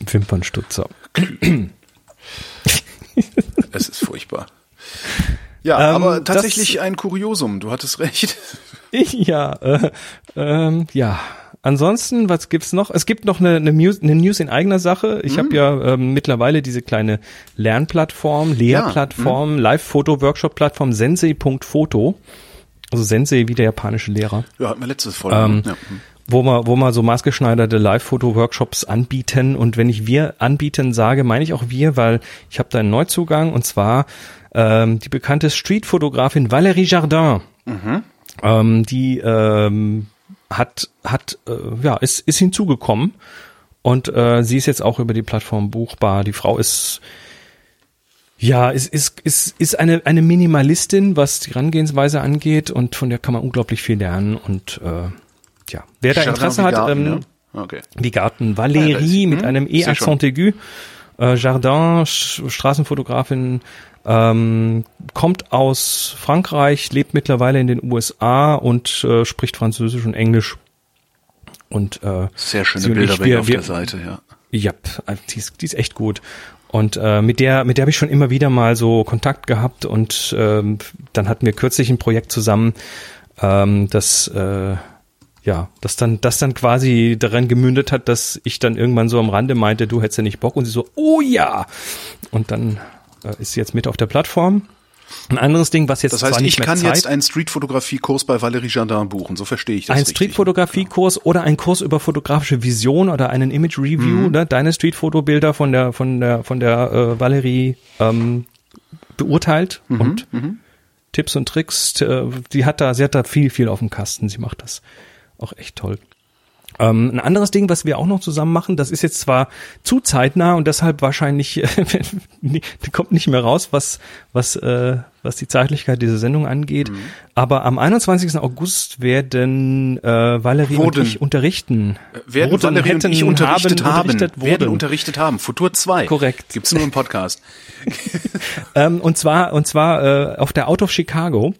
Wimpernstutzer. Es ist furchtbar. Ja, Ähm, aber das- tatsächlich ein Kuriosum. Du hattest recht. Ja, äh, ähm, ja. Ansonsten, was gibt's noch? Es gibt noch eine, eine, News, eine News in eigener Sache. Ich habe ja ähm, mittlerweile diese kleine Lernplattform, Lehrplattform, Live-Foto-Workshop-Plattform sensei.foto. Also Sensei wie der japanische Lehrer. Ja, hatten wir letztes Folge. Ähm, ja. Wo wir, wo wir so maßgeschneiderte Live-Foto-Workshops anbieten. Und wenn ich wir anbieten sage, meine ich auch wir, weil ich habe da einen Neuzugang und zwar ähm, die bekannte Street-Fotografin Valérie Jardin. Ähm, die ähm, hat, hat äh, ja, ist, ist hinzugekommen und äh, sie ist jetzt auch über die Plattform buchbar. Die Frau ist ja, ist, ist, ist, ist eine, eine Minimalistin, was die Herangehensweise angeht und von der kann man unglaublich viel lernen und äh, ja, wer da Interesse wie hat, Garten, ähm, ja? Okay. wie Garten Valérie ist- mit hm, einem E-Accent aigu, äh, Jardin, Sch Straßenfotografin, ähm, kommt aus Frankreich, lebt mittlerweile in den USA und äh, spricht Französisch und Englisch. Und äh, Sehr schöne Bilder ich, wir- auf wir- der Seite, ja. ja, die ist, die ist echt gut. Und äh, mit der, mit der habe ich schon immer wieder mal so Kontakt gehabt und ähm, dann hatten wir kürzlich ein Projekt zusammen, ähm, das äh, ja, das dann, das dann quasi daran gemündet hat, dass ich dann irgendwann so am Rande meinte, du hättest ja nicht Bock und sie so, oh ja. Und dann äh, ist sie jetzt mit auf der Plattform. Ein anderes Ding, was jetzt Das heißt, zwar nicht ich kann Zeit, jetzt einen Streetfotografie-Kurs bei Valérie Jardin buchen, so verstehe ich das ein. Streetfotografiekurs oder ein Kurs über fotografische Vision oder einen Image Review, ne, deine Streetfotobilder von der von der von der äh, Valerie ähm, beurteilt und Tipps und Tricks. Äh, die hat da, sie hat da viel viel auf dem Kasten. Sie macht das auch echt toll. Ähm, ein anderes Ding, was wir auch noch zusammen machen, das ist jetzt zwar zu zeitnah und deshalb wahrscheinlich äh, kommt nicht mehr raus, was was äh, was die Zeitlichkeit dieser Sendung angeht. Mhm. Aber am 21. August werden äh, Valerie Wurden. und ich unterrichten. Äh, werden Wurden, Valerie und hätten, ich unterrichtet haben. unterrichtet werden wurden. unterrichtet haben. Futur 2. Korrekt. Gibt's nur im Podcast. Ähm, und zwar und zwar äh, auf der Out of Chicago.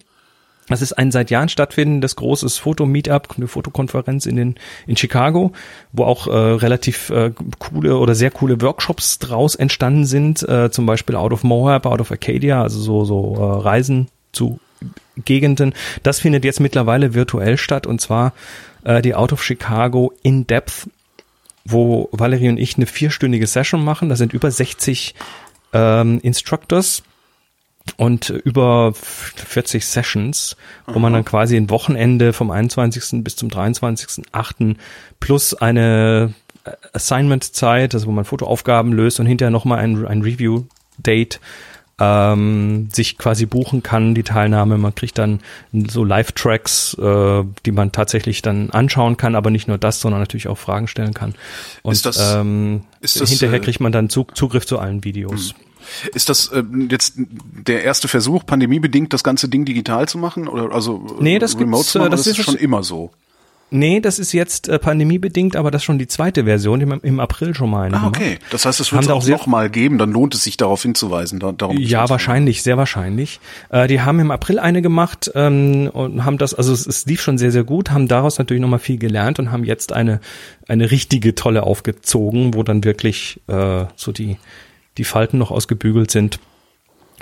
Das ist ein seit Jahren stattfindendes großes Foto-Meetup, eine Fotokonferenz in den in Chicago, wo auch äh, relativ äh, coole oder sehr coole Workshops draus entstanden sind, äh, zum Beispiel Out of Moab, Out of Arcadia, also so so äh, Reisen zu Gegenden. Das findet jetzt mittlerweile virtuell statt und zwar äh, die Out of Chicago in Depth, wo Valerie und ich eine vierstündige Session machen. Da sind über 60 ähm, Instructors und über 40 Sessions, wo man dann quasi ein Wochenende vom 21. bis zum 23.8. plus eine Assignment-Zeit, also wo man Fotoaufgaben löst und hinterher nochmal ein, ein Review-Date ähm, sich quasi buchen kann, die Teilnahme. Man kriegt dann so Live-Tracks, äh, die man tatsächlich dann anschauen kann, aber nicht nur das, sondern natürlich auch Fragen stellen kann. Und Ist das- ähm, ist das, hinterher äh, kriegt man dann Zug, Zugriff zu allen Videos. Ist das äh, jetzt der erste Versuch, pandemiebedingt das ganze Ding digital zu machen? Oder also Nee, das remote zu machen? äh, das ist schon immer so. Nee, das ist jetzt äh, pandemiebedingt, aber das ist schon die zweite Version, die wir im April schon mal eine Ah, okay. Das heißt, es wird es auch auch sehr- noch mal geben, dann lohnt es sich darauf hinzuweisen. Da, darum Ja, wahrscheinlich, sehr wahrscheinlich. Äh, die haben im April eine gemacht ähm, und haben das, also es, es lief schon sehr, sehr gut, haben daraus natürlich nochmal viel gelernt und haben jetzt eine, eine richtige tolle aufgezogen, wo dann wirklich äh, so die, die Falten noch ausgebügelt sind.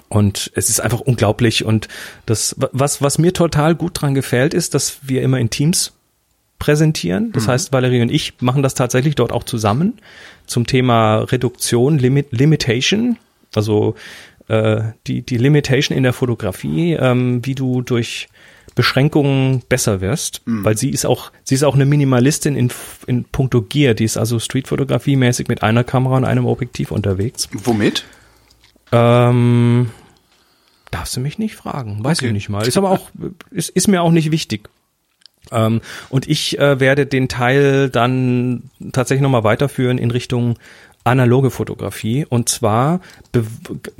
Und es ist einfach unglaublich. Und das, was, was mir total gut dran gefällt, ist, dass wir immer in Teams präsentieren. Das heißt, Valerie und ich machen das tatsächlich dort auch zusammen zum Thema Reduktion, Limit, Limitation, also äh, die, die Limitation in der Fotografie, ähm, wie du durch Beschränkungen besser wirst, weil sie ist auch, sie ist auch eine Minimalistin in, in puncto Gear, die ist also Streetfotografie mäßig mit einer Kamera und einem Objektiv unterwegs. Womit? Ähm, darfst du mich nicht fragen, weiß Okay. ich nicht mal. Ist aber auch, ist, ist mir auch nicht wichtig. Ähm, und ich äh, werde den Teil dann tatsächlich nochmal weiterführen in Richtung analoge Fotografie und zwar be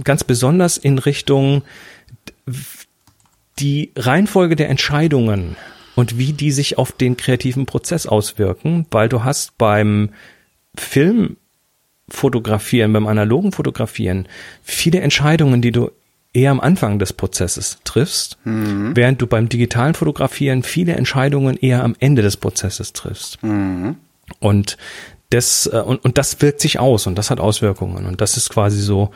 ganz besonders in Richtung die Reihenfolge der Entscheidungen und wie die sich auf den kreativen Prozess auswirken, weil du hast beim Film Fotografieren, beim analogen Fotografieren viele Entscheidungen, die du eher am Anfang des Prozesses triffst, während du beim digitalen Fotografieren viele Entscheidungen eher am Ende des Prozesses triffst. Und das, äh, und, und das wirkt sich aus und das hat Auswirkungen. Und das ist quasi so,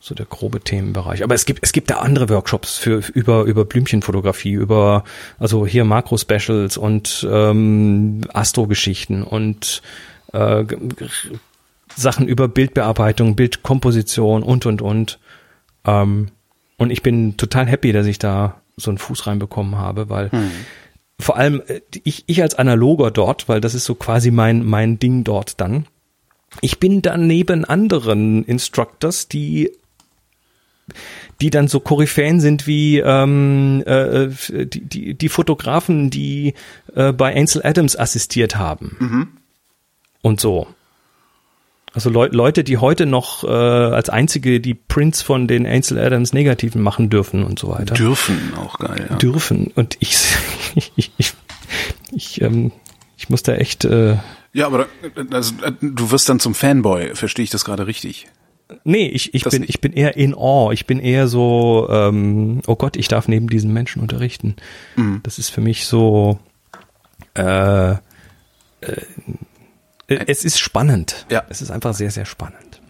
so der grobe Themenbereich. Aber es gibt, es gibt da andere Workshops für, über, über Blümchenfotografie, über, also hier Makro-Specials und ähm, Astro-Geschichten und äh, Sachen über Bildbearbeitung, Bildkomposition und, und, und. Ähm, und ich bin total happy, dass ich da so einen Fuß reinbekommen habe, weil vor allem äh, ich, ich als Analoger dort, weil das ist so quasi mein, mein Ding dort dann. Ich bin dann neben anderen Instructors, die die dann so Koryphäen sind wie ähm, äh, die, die, die Fotografen, die äh, bei Ansel Adams assistiert haben. Und so. Also Leu Leute, die heute noch äh, als einzige die Prints von den Ansel Adams Negativen machen dürfen und so weiter. Dürfen auch geil. Ja. Dürfen. Und ich, ich, ich, ich, ähm, ich muss da echt, äh, Ja, aber also, äh, du wirst dann zum Fanboy, verstehe ich das gerade richtig? Nee, ich, ich Das bin, ich bin eher in awe. Ich bin eher so, ähm, oh Gott, ich darf neben diesen Menschen unterrichten. Mhm. Das ist für mich so, äh, äh, es ist spannend. Ja. Es ist einfach sehr, sehr spannend.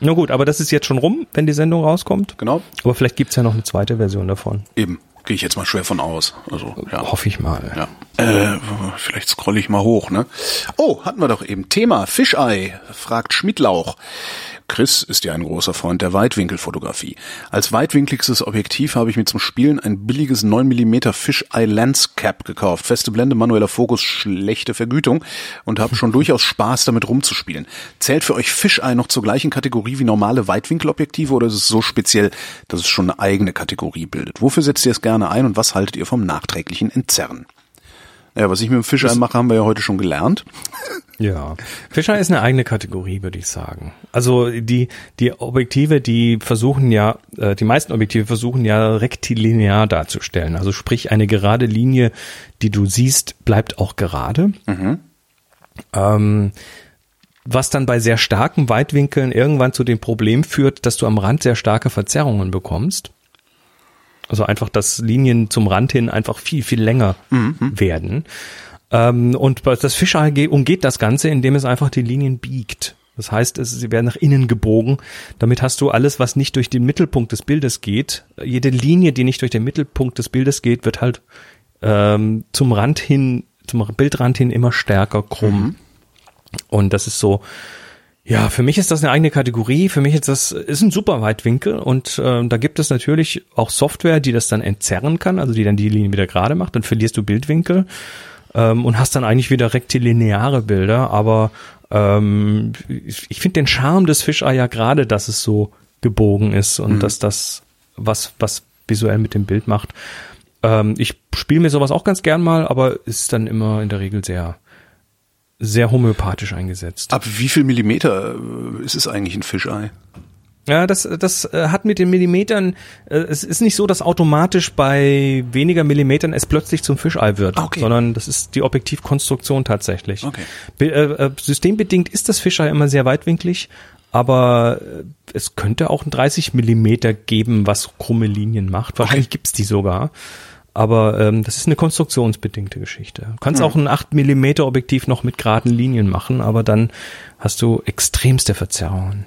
Na gut, aber das ist jetzt schon rum, wenn die Sendung rauskommt. Genau. Aber vielleicht gibt's ja noch eine zweite Version davon. Eben. Gehe ich jetzt mal schwer von aus. Also, ja. Hoffe ich mal. Ja. Äh, vielleicht scrolle ich mal hoch, ne? Oh, hatten wir doch eben. Thema Fischei, fragt Schmidlauch. Chris ist ja ein großer Freund der Weitwinkelfotografie. Als weitwinkligstes Objektiv habe ich mir zum Spielen ein billiges 9 mm Fisheye Lens Cap gekauft. Feste Blende, manueller Fokus, schlechte Vergütung und habe schon durchaus Spaß damit rumzuspielen. Zählt für euch Fisheye noch zur gleichen Kategorie wie normale Weitwinkelobjektive oder ist es so speziell, dass es schon eine eigene Kategorie bildet? Wofür setzt ihr es gerne ein und was haltet ihr vom nachträglichen Entzerren? Ja, was ich mit dem Fisheye mache, haben wir ja heute schon gelernt. Ja, Fischer ist eine eigene Kategorie, würde ich sagen. Also die die Objektive, die versuchen ja, äh, die meisten Objektive versuchen ja rektilinear darzustellen. Also sprich eine gerade Linie, die du siehst, bleibt auch gerade. Ähm, was dann bei sehr starken Weitwinkeln irgendwann zu dem Problem führt, dass du am Rand sehr starke Verzerrungen bekommst. Also einfach, dass Linien zum Rand hin einfach viel, viel länger werden. Ähm, und das ge- umgeht das Ganze, indem es einfach die Linien biegt. Das heißt, es, sie werden nach innen gebogen. Damit hast du alles, was nicht durch den Mittelpunkt des Bildes geht. Jede Linie, die nicht durch den Mittelpunkt des Bildes geht, wird halt ähm, zum Rand hin, zum Bildrand hin immer stärker krumm. Und das ist so, ja, für mich ist das eine eigene Kategorie. Für mich ist das ist ein super Weitwinkel und ähm, da gibt es natürlich auch Software, die das dann entzerren kann, also die dann die Linie wieder gerade macht. Dann verlierst du Bildwinkel ähm, und hast dann eigentlich wieder rektilineare Bilder. Aber ähm, ich, ich finde den Charme des Fisheye ja gerade, dass es so gebogen ist und dass das was was visuell mit dem Bild macht. Ähm, ich spiele mir sowas auch ganz gern mal, aber ist dann immer in der Regel sehr sehr homöopathisch eingesetzt. Ab wie viel Millimeter äh, ist es eigentlich ein Fisheye? Ja, das, das äh, hat mit den Millimetern, äh, es ist nicht so, dass automatisch bei weniger Millimetern es plötzlich zum Fischei wird, Ah, okay. sondern das ist die Objektivkonstruktion tatsächlich. Okay. Be äh, systembedingt ist das Fischei immer sehr weitwinklig, aber es könnte auch ein 30 Millimeter geben, was krumme Linien macht. Wahrscheinlich gibt's die sogar. Aber ähm, das ist eine konstruktionsbedingte Geschichte. Du kannst auch ein 8 Millimeter Objektiv noch mit geraden Linien machen, aber dann hast du extremste Verzerrungen.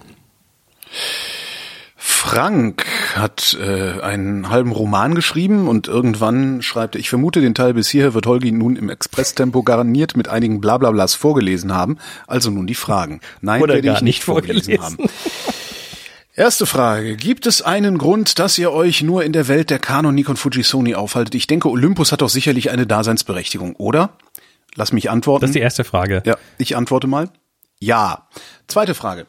Frank hat äh, einen halben Roman geschrieben und irgendwann schreibt er, ich vermute, den Teil bis hierher wird Holgi nun im Expresstempo garniert mit einigen Blablablas vorgelesen haben. Also nun die Fragen. Nein, Oder werde ich nicht nicht vorgelesen vorgelesen. haben. Erste Frage. Gibt es einen Grund, dass ihr euch nur in der Welt der Canon, Nikon, Fuji, Sony aufhaltet? Ich denke, Olympus hat doch sicherlich eine Daseinsberechtigung, oder? Lass mich antworten. Das ist die erste Frage. Ja, ich antworte mal. Ja. Zweite Frage.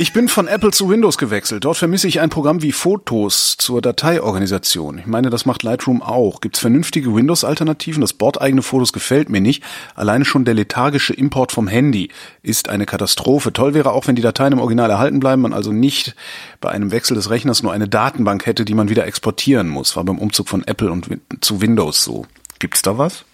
Ich bin von Apple zu Windows gewechselt. Dort vermisse ich ein Programm wie Fotos zur Dateiorganisation. Ich meine, das macht Lightroom auch. Gibt es vernünftige Windows-Alternativen? Das bordeigene Fotos gefällt mir nicht. Alleine schon der lethargische Import vom Handy ist eine Katastrophe. Toll wäre auch, wenn die Dateien im Original erhalten bleiben, man also nicht bei einem Wechsel des Rechners nur eine Datenbank hätte, die man wieder exportieren muss. War beim Umzug von Apple und zu Windows so. Gibt's da was?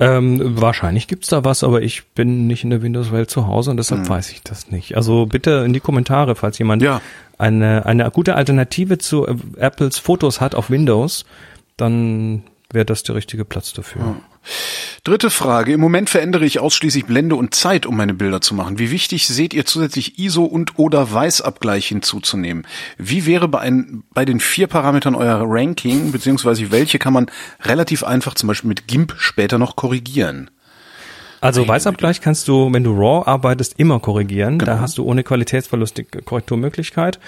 Ähm, wahrscheinlich gibt's da was, aber ich bin nicht in der Windows-Welt zu Hause und deshalb weiß ich das nicht. Also bitte in die Kommentare, falls jemand Ja. eine, eine gute Alternative zu äh, Apples Fotos hat auf Windows, dann wäre das der richtige Platz dafür. Dritte Frage. Im Moment verändere ich ausschließlich Blende und Zeit, um meine Bilder zu machen. Wie wichtig seht ihr zusätzlich ISO und oder Weißabgleich hinzuzunehmen? Wie wäre bei, ein, bei den vier Parametern euer Ranking, beziehungsweise welche kann man relativ einfach zum Beispiel mit GIMP später noch korrigieren? Also Weißabgleich kannst du, wenn du RAW arbeitest, immer korrigieren. Da hast du ohne Qualitätsverlust die Korrekturmöglichkeit.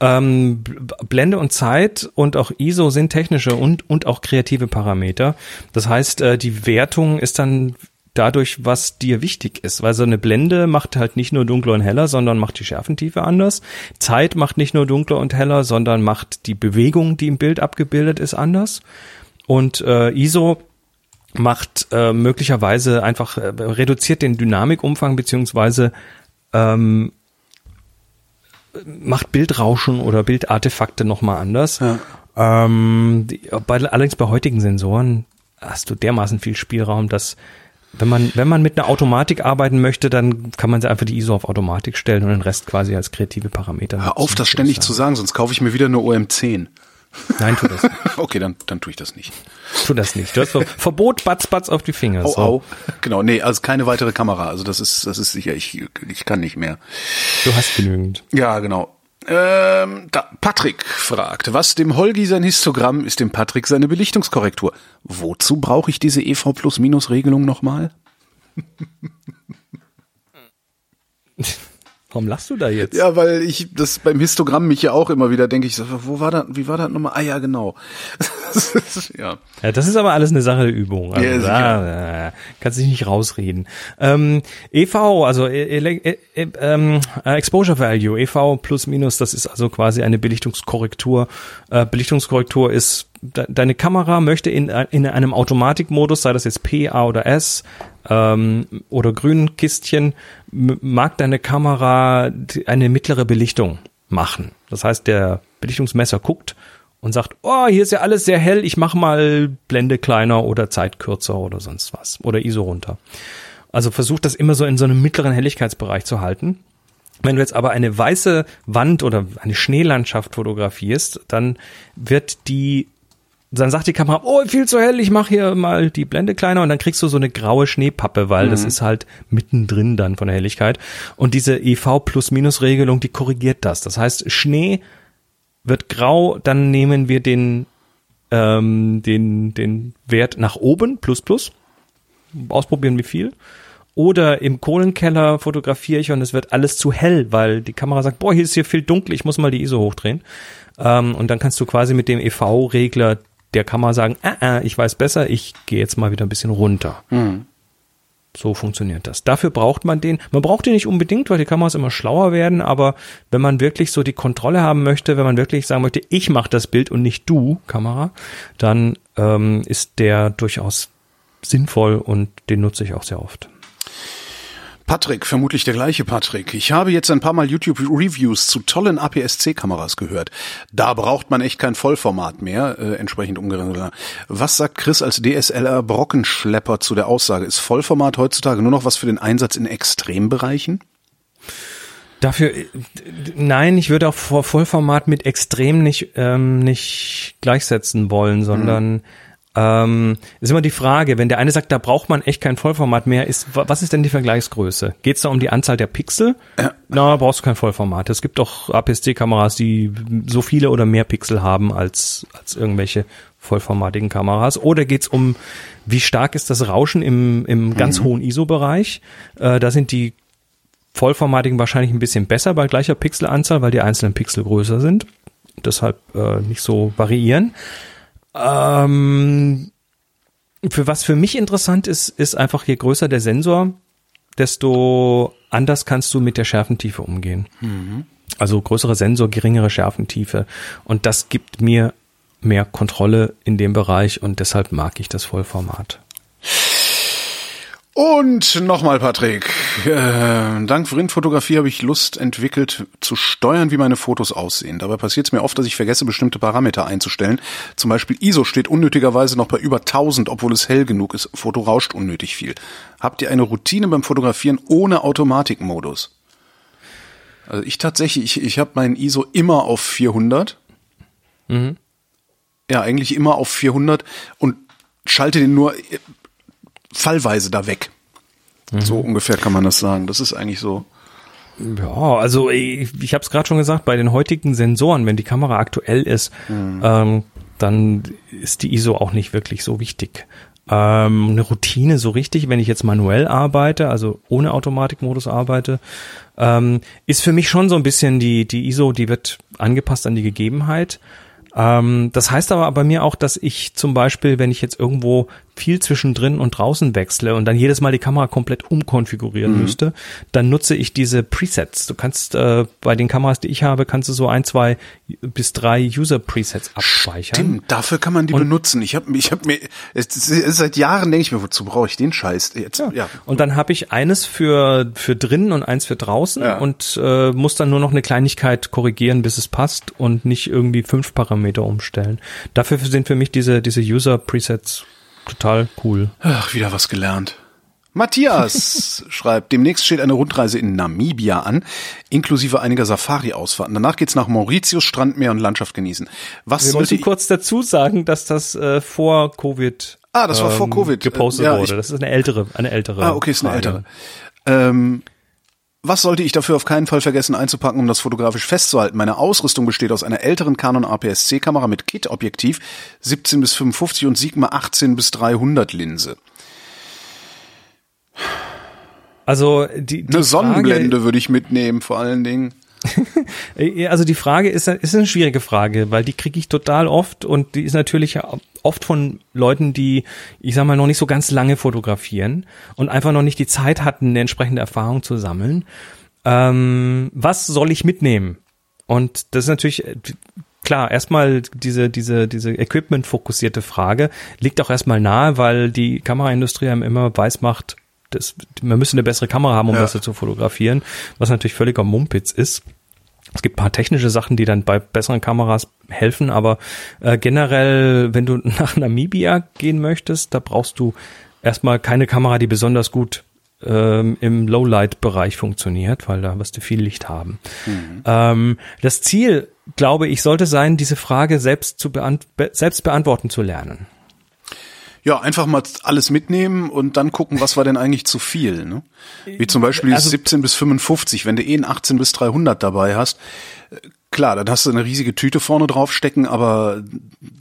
Ähm, Blende und Zeit und auch ISO sind technische und, und auch kreative Parameter. Das heißt, äh, die Wertung ist dann dadurch, was dir wichtig ist. Weil so eine Blende macht halt nicht nur dunkler und heller, sondern macht die Schärfentiefe anders. Zeit macht nicht nur dunkler und heller, sondern macht die Bewegung, die im Bild abgebildet ist, anders. Und äh, ISO macht äh, möglicherweise einfach äh, reduziert den Dynamikumfang beziehungsweise ähm, macht Bildrauschen oder Bildartefakte nochmal anders. Ja. Ähm, die, bei, allerdings bei heutigen Sensoren hast du dermaßen viel Spielraum, dass wenn man, wenn man mit einer Automatik arbeiten möchte, dann kann man sie einfach die ISO auf Automatik stellen und den Rest quasi als kreative Parameter. Hör auf, das ständig zu sagen, sonst kaufe ich mir wieder eine OM10. Nein, tu das nicht. Okay, dann, dann tue ich das nicht. Tu das nicht. Du hast Ver Verbot, batz, batz auf die Finger. Au, so. au. Genau, nee, also keine weitere Kamera. Also das ist, das ist sicher, ich, ich kann nicht mehr. Du hast genügend. Ja, genau. Ähm, da, Patrick fragt, was dem Holgi sein Histogramm ist dem Patrick seine Belichtungskorrektur. Wozu brauche ich diese EV plus minus Regelung nochmal? Warum lachst du da jetzt? Ja, weil ich das beim Histogramm mich ja auch immer wieder denke, ich so, wo war das, wie war das nochmal? Ah ja, genau. ja. ja. Das ist aber alles eine Sache der Übung. Also, ja, da, kannst dich nicht rausreden. Ähm, EV, also e e e ähm, Exposure Value, EV plus minus, das ist also quasi eine Belichtungskorrektur. Äh, Belichtungskorrektur ist deine Kamera möchte in, in einem Automatikmodus, sei das jetzt P, A oder S ähm, oder grünen Kistchen, mag deine Kamera eine mittlere Belichtung machen. Das heißt, der Belichtungsmesser guckt und sagt, oh, hier ist ja alles sehr hell, ich mache mal Blende kleiner oder Zeit kürzer oder sonst was oder ISO runter. Also versucht das immer so in so einem mittleren Helligkeitsbereich zu halten. Wenn du jetzt aber eine weiße Wand oder eine Schneelandschaft fotografierst, dann wird die dann sagt die Kamera, oh, viel zu hell, ich mache hier mal die Blende kleiner und dann kriegst du so eine graue Schneepappe, weil mhm. das ist halt mittendrin dann von der Helligkeit. Und diese EV Plus-Minus-Regelung, die korrigiert das. Das heißt, Schnee wird grau, dann nehmen wir den, ähm, den, den Wert nach oben, plus plus. Ausprobieren wie viel. Oder im Kohlenkeller fotografiere ich und es wird alles zu hell, weil die Kamera sagt, boah, hier ist hier viel dunkel, ich muss mal die ISO hochdrehen. Ähm, und dann kannst du quasi mit dem EV-Regler der kann man sagen, äh, äh, ich weiß besser, ich gehe jetzt mal wieder ein bisschen runter. Mhm. So funktioniert das. Dafür braucht man den. Man braucht den nicht unbedingt, weil die Kameras immer schlauer werden, aber wenn man wirklich so die Kontrolle haben möchte, wenn man wirklich sagen möchte, ich mache das Bild und nicht du, Kamera, dann ähm, ist der durchaus sinnvoll und den nutze ich auch sehr oft. Patrick, vermutlich der gleiche Patrick. Ich habe jetzt ein paar Mal YouTube-Reviews zu tollen APS-C-Kameras gehört. Da braucht man echt kein Vollformat mehr, äh, entsprechend umgerechnet. Was sagt Chris als DSLR-Brockenschlepper zu der Aussage? Ist Vollformat heutzutage nur noch was für den Einsatz in Extrembereichen? Dafür, äh, nein, ich würde auch Vollformat mit extrem nicht, ähm, nicht gleichsetzen wollen, sondern hm ähm, ist immer die Frage, wenn der eine sagt, da braucht man echt kein Vollformat mehr, ist, was ist denn die Vergleichsgröße? Geht es da um die Anzahl der Pixel? Ja. Na, brauchst du kein Vollformat. Es gibt doch APS-C-Kameras, die so viele oder mehr Pixel haben als, als irgendwelche vollformatigen Kameras. Oder geht es um, wie stark ist das Rauschen im, im ganz mhm. hohen ISO-Bereich? Äh, da sind die vollformatigen wahrscheinlich ein bisschen besser bei gleicher Pixelanzahl, weil die einzelnen Pixel größer sind. Deshalb äh, nicht so variieren. Ähm, für was für mich interessant ist, ist einfach, je größer der Sensor, desto anders kannst du mit der Schärfentiefe umgehen. Mhm. Also größere Sensor, geringere Schärfentiefe. Und das gibt mir mehr Kontrolle in dem Bereich und deshalb mag ich das Vollformat. Und nochmal, Patrick. Äh, dank Vrindfotografie habe ich Lust entwickelt, zu steuern, wie meine Fotos aussehen. Dabei passiert es mir oft, dass ich vergesse, bestimmte Parameter einzustellen. Zum Beispiel ISO steht unnötigerweise noch bei über 1000, obwohl es hell genug ist. Foto rauscht unnötig viel. Habt ihr eine Routine beim Fotografieren ohne Automatikmodus? Also ich tatsächlich, ich, ich habe meinen ISO immer auf 400. Mhm. Ja, eigentlich immer auf 400 und schalte den nur fallweise da weg. Mhm. So ungefähr kann man das sagen. Das ist eigentlich so. Ja, also ich, ich habe es gerade schon gesagt, bei den heutigen Sensoren, wenn die Kamera aktuell ist, mhm. ähm, dann ist die ISO auch nicht wirklich so wichtig. Ähm, eine Routine so richtig, wenn ich jetzt manuell arbeite, also ohne Automatikmodus arbeite, ähm, ist für mich schon so ein bisschen die, die ISO, die wird angepasst an die Gegebenheit. Ähm, das heißt aber bei mir auch, dass ich zum Beispiel, wenn ich jetzt irgendwo viel zwischendrin und draußen wechsle und dann jedes Mal die Kamera komplett umkonfigurieren mhm. müsste, dann nutze ich diese Presets. Du kannst äh, bei den Kameras, die ich habe, kannst du so ein, zwei bis drei User-Presets abspeichern. Stimmt, dafür kann man die und, benutzen. Ich habe ich hab mir seit Jahren denke ich mir, wozu brauche ich den Scheiß jetzt? Ja. ja. Und dann habe ich eines für für drinnen und eins für draußen ja. und äh, muss dann nur noch eine Kleinigkeit korrigieren, bis es passt und nicht irgendwie fünf Parameter umstellen. Dafür sind für mich diese diese User-Presets total cool. Ach, wieder was gelernt. Matthias schreibt, demnächst steht eine Rundreise in Namibia an, inklusive einiger Safari-Ausfahrten. Danach geht's nach Mauritius, Strandmeer und Landschaft genießen. Was Wir müssen kurz dazu sagen, dass das äh, vor Covid Ah, das war vor ähm, Covid gepostet ja, wurde. Das ist eine ältere, eine ältere. Ah, okay, ist eine Frage. ältere. Ähm, was sollte ich dafür auf keinen Fall vergessen einzupacken, um das fotografisch festzuhalten? Meine Ausrüstung besteht aus einer älteren Canon APS-C Kamera mit Kit-Objektiv 17 bis 55 und Sigma 18 bis 300 Linse. Also die, die Eine Sonnenblende würde ich mitnehmen, vor allen Dingen. also die Frage ist, ist eine schwierige Frage, weil die kriege ich total oft und die ist natürlich oft von Leuten, die, ich sag mal, noch nicht so ganz lange fotografieren und einfach noch nicht die Zeit hatten, eine entsprechende Erfahrung zu sammeln. Ähm, was soll ich mitnehmen? Und das ist natürlich klar, erstmal diese, diese, diese Equipment-fokussierte Frage liegt auch erstmal nahe, weil die Kameraindustrie einem immer weiß macht, das, man müsse eine bessere Kamera haben, um ja. besser zu fotografieren, was natürlich völliger Mumpitz ist. Es gibt paar technische Sachen, die dann bei besseren Kameras helfen, aber äh, generell, wenn du nach Namibia gehen möchtest, da brauchst du erstmal keine Kamera, die besonders gut ähm, im Lowlight-Bereich funktioniert, weil da wirst du viel Licht haben. Mhm. Ähm, das Ziel, glaube ich, sollte sein, diese Frage selbst, zu beant selbst beantworten zu lernen. Ja, einfach mal alles mitnehmen und dann gucken, was war denn eigentlich zu viel. Ne? Wie zum Beispiel also, 17 bis 55, wenn du eh ein 18 bis 300 dabei hast, klar, dann hast du eine riesige Tüte vorne drauf stecken, aber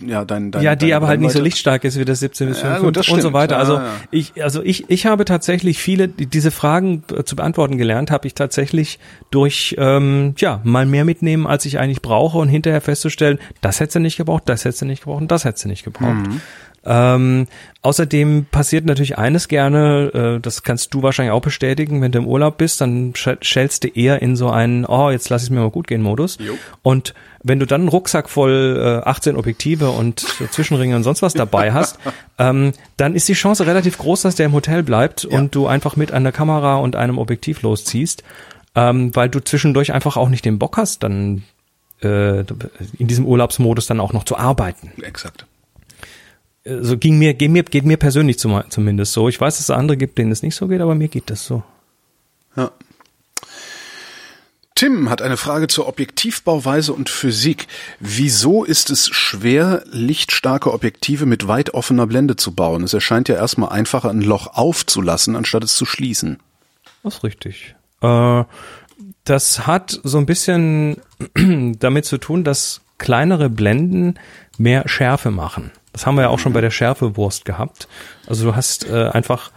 ja, dein, dein Ja, die dein, aber halt nicht so lichtstark ist wie das 17 bis 55 ja, und so weiter. Also ja, ja. ich also ich ich habe tatsächlich viele diese Fragen äh, zu beantworten gelernt, habe ich tatsächlich durch ähm, ja, mal mehr mitnehmen, als ich eigentlich brauche und hinterher festzustellen, das hätte sie nicht gebraucht, das hätte sie nicht gebraucht und das hätte sie nicht gebraucht. Mhm. Ähm, außerdem passiert natürlich eines gerne, äh, das kannst du wahrscheinlich auch bestätigen, wenn du im Urlaub bist, dann schälst du eher in so einen, oh, jetzt lass ich mir mal gut gehen Modus. Jo. Und wenn du dann einen Rucksack voll äh, 18 Objektive und äh, Zwischenringe und sonst was dabei hast, ähm, dann ist die Chance relativ groß, dass der im Hotel bleibt ja. und du einfach mit einer Kamera und einem Objektiv losziehst, ähm, weil du zwischendurch einfach auch nicht den Bock hast, dann äh, in diesem Urlaubsmodus dann auch noch zu arbeiten. Exakt so ging mir, geht mir, geht mir persönlich zumindest so. Ich weiß, dass es andere gibt, denen es nicht so geht, aber mir geht das so. Ja. Tim hat eine Frage zur Objektivbauweise und Physik. Wieso ist es schwer, lichtstarke Objektive mit weit offener Blende zu bauen? Es erscheint ja erstmal einfacher, ein Loch aufzulassen, anstatt es zu schließen. Das ist richtig. Äh, das hat so ein bisschen damit zu tun, dass kleinere Blenden mehr Schärfe machen. Das haben wir ja auch schon bei der Schärfewurst gehabt. Also du hast äh, einfach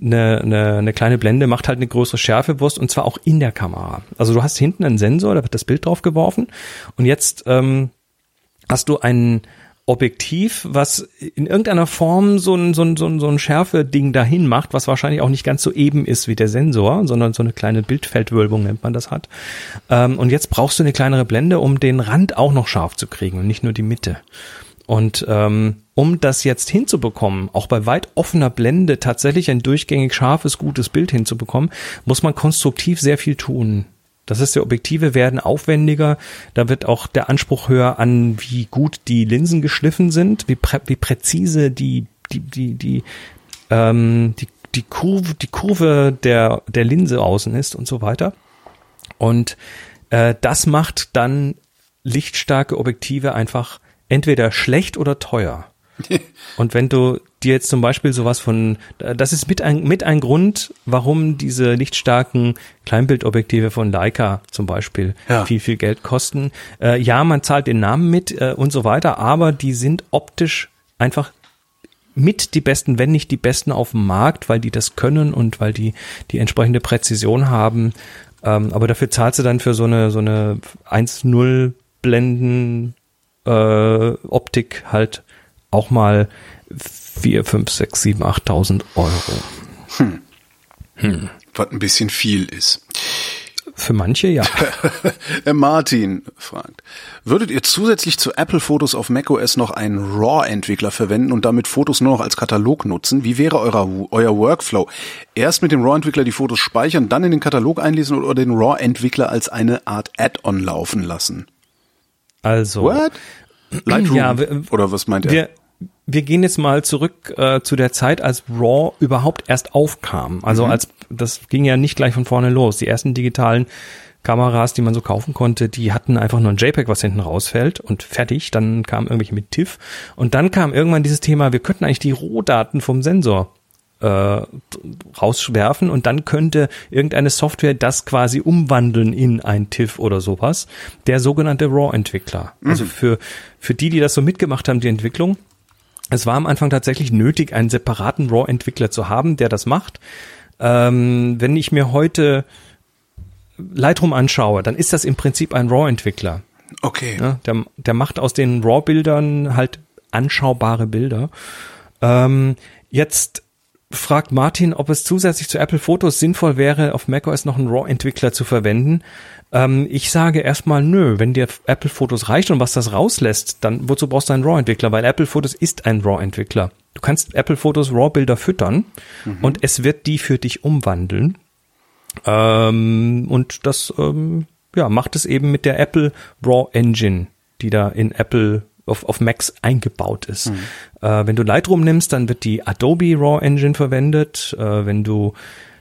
eine, eine, eine kleine Blende, macht halt eine größere Schärfewurst und zwar auch in der Kamera. Also du hast hinten einen Sensor, da wird das Bild drauf geworfen und jetzt ähm, hast du ein Objektiv, was in irgendeiner Form so ein, so ein, so ein, so ein Schärfe-Ding dahin macht, was wahrscheinlich auch nicht ganz so eben ist wie der Sensor, sondern so eine kleine Bildfeldwölbung nennt man das hat. Ähm, und jetzt brauchst du eine kleinere Blende, um den Rand auch noch scharf zu kriegen und nicht nur die Mitte. Und ähm, um das jetzt hinzubekommen, auch bei weit offener Blende tatsächlich ein durchgängig scharfes, gutes Bild hinzubekommen, muss man konstruktiv sehr viel tun. Das ist, die Objektive werden aufwendiger, da wird auch der Anspruch höher an, wie gut die Linsen geschliffen sind, wie, prä wie präzise die, die, die, die, ähm, die, die Kurve, die Kurve der, der Linse außen ist und so weiter. Und äh, das macht dann lichtstarke Objektive einfach entweder schlecht oder teuer. Und wenn du dir jetzt zum Beispiel sowas von, das ist mit ein, mit ein Grund, warum diese lichtstarken Kleinbildobjektive von Leica zum Beispiel ja. viel, viel Geld kosten. Äh, ja, man zahlt den Namen mit äh, und so weiter, aber die sind optisch einfach mit die besten, wenn nicht die besten auf dem Markt, weil die das können und weil die die entsprechende Präzision haben. Ähm, aber dafür zahlst du dann für so eine so eine 1-0 Blenden äh, Optik halt auch mal 4, 5, 6, 7, 8.000 Euro. Hm. Hm. Was ein bisschen viel ist. Für manche ja. Martin fragt, würdet ihr zusätzlich zu Apple-Fotos auf macOS noch einen RAW-Entwickler verwenden und damit Fotos nur noch als Katalog nutzen? Wie wäre euer, euer Workflow? Erst mit dem RAW-Entwickler die Fotos speichern, dann in den Katalog einlesen oder den RAW-Entwickler als eine Art Add-on laufen lassen? Also. What? Lightroom? Ja, wir, oder was meint er? Wir, wir gehen jetzt mal zurück äh, zu der Zeit, als RAW überhaupt erst aufkam. Also mhm. als das ging ja nicht gleich von vorne los. Die ersten digitalen Kameras, die man so kaufen konnte, die hatten einfach nur ein JPEG, was hinten rausfällt und fertig. Dann kam irgendwelche mit TIFF und dann kam irgendwann dieses Thema, wir könnten eigentlich die Rohdaten vom Sensor äh, rauswerfen und dann könnte irgendeine Software das quasi umwandeln in ein TIFF oder sowas. Der sogenannte RAW-Entwickler. Also mhm. Also für, für die, die das so mitgemacht haben, die Entwicklung. Es war am Anfang tatsächlich nötig, einen separaten RAW-Entwickler zu haben, der das macht. Ähm, wenn ich mir heute Lightroom anschaue, dann ist das im Prinzip ein RAW-Entwickler. Okay. Ja, der, der macht aus den RAW-Bildern halt anschaubare Bilder. Ähm, jetzt fragt Martin, ob es zusätzlich zu Apple Fotos sinnvoll wäre, auf macOS noch einen RAW-Entwickler zu verwenden. Ähm, ich sage erstmal nö, wenn dir Apple Fotos reicht und was das rauslässt, dann wozu brauchst du einen RAW-Entwickler? Weil Apple Fotos ist ein RAW-Entwickler. Du kannst Apple Fotos RAW-Bilder füttern mhm. und es wird die für dich umwandeln. Ähm, und das ähm, ja, macht es eben mit der Apple RAW Engine, die da in Apple auf, auf Macs eingebaut ist. Mhm. Äh, wenn du Lightroom nimmst, dann wird die Adobe RAW Engine verwendet. Äh, wenn du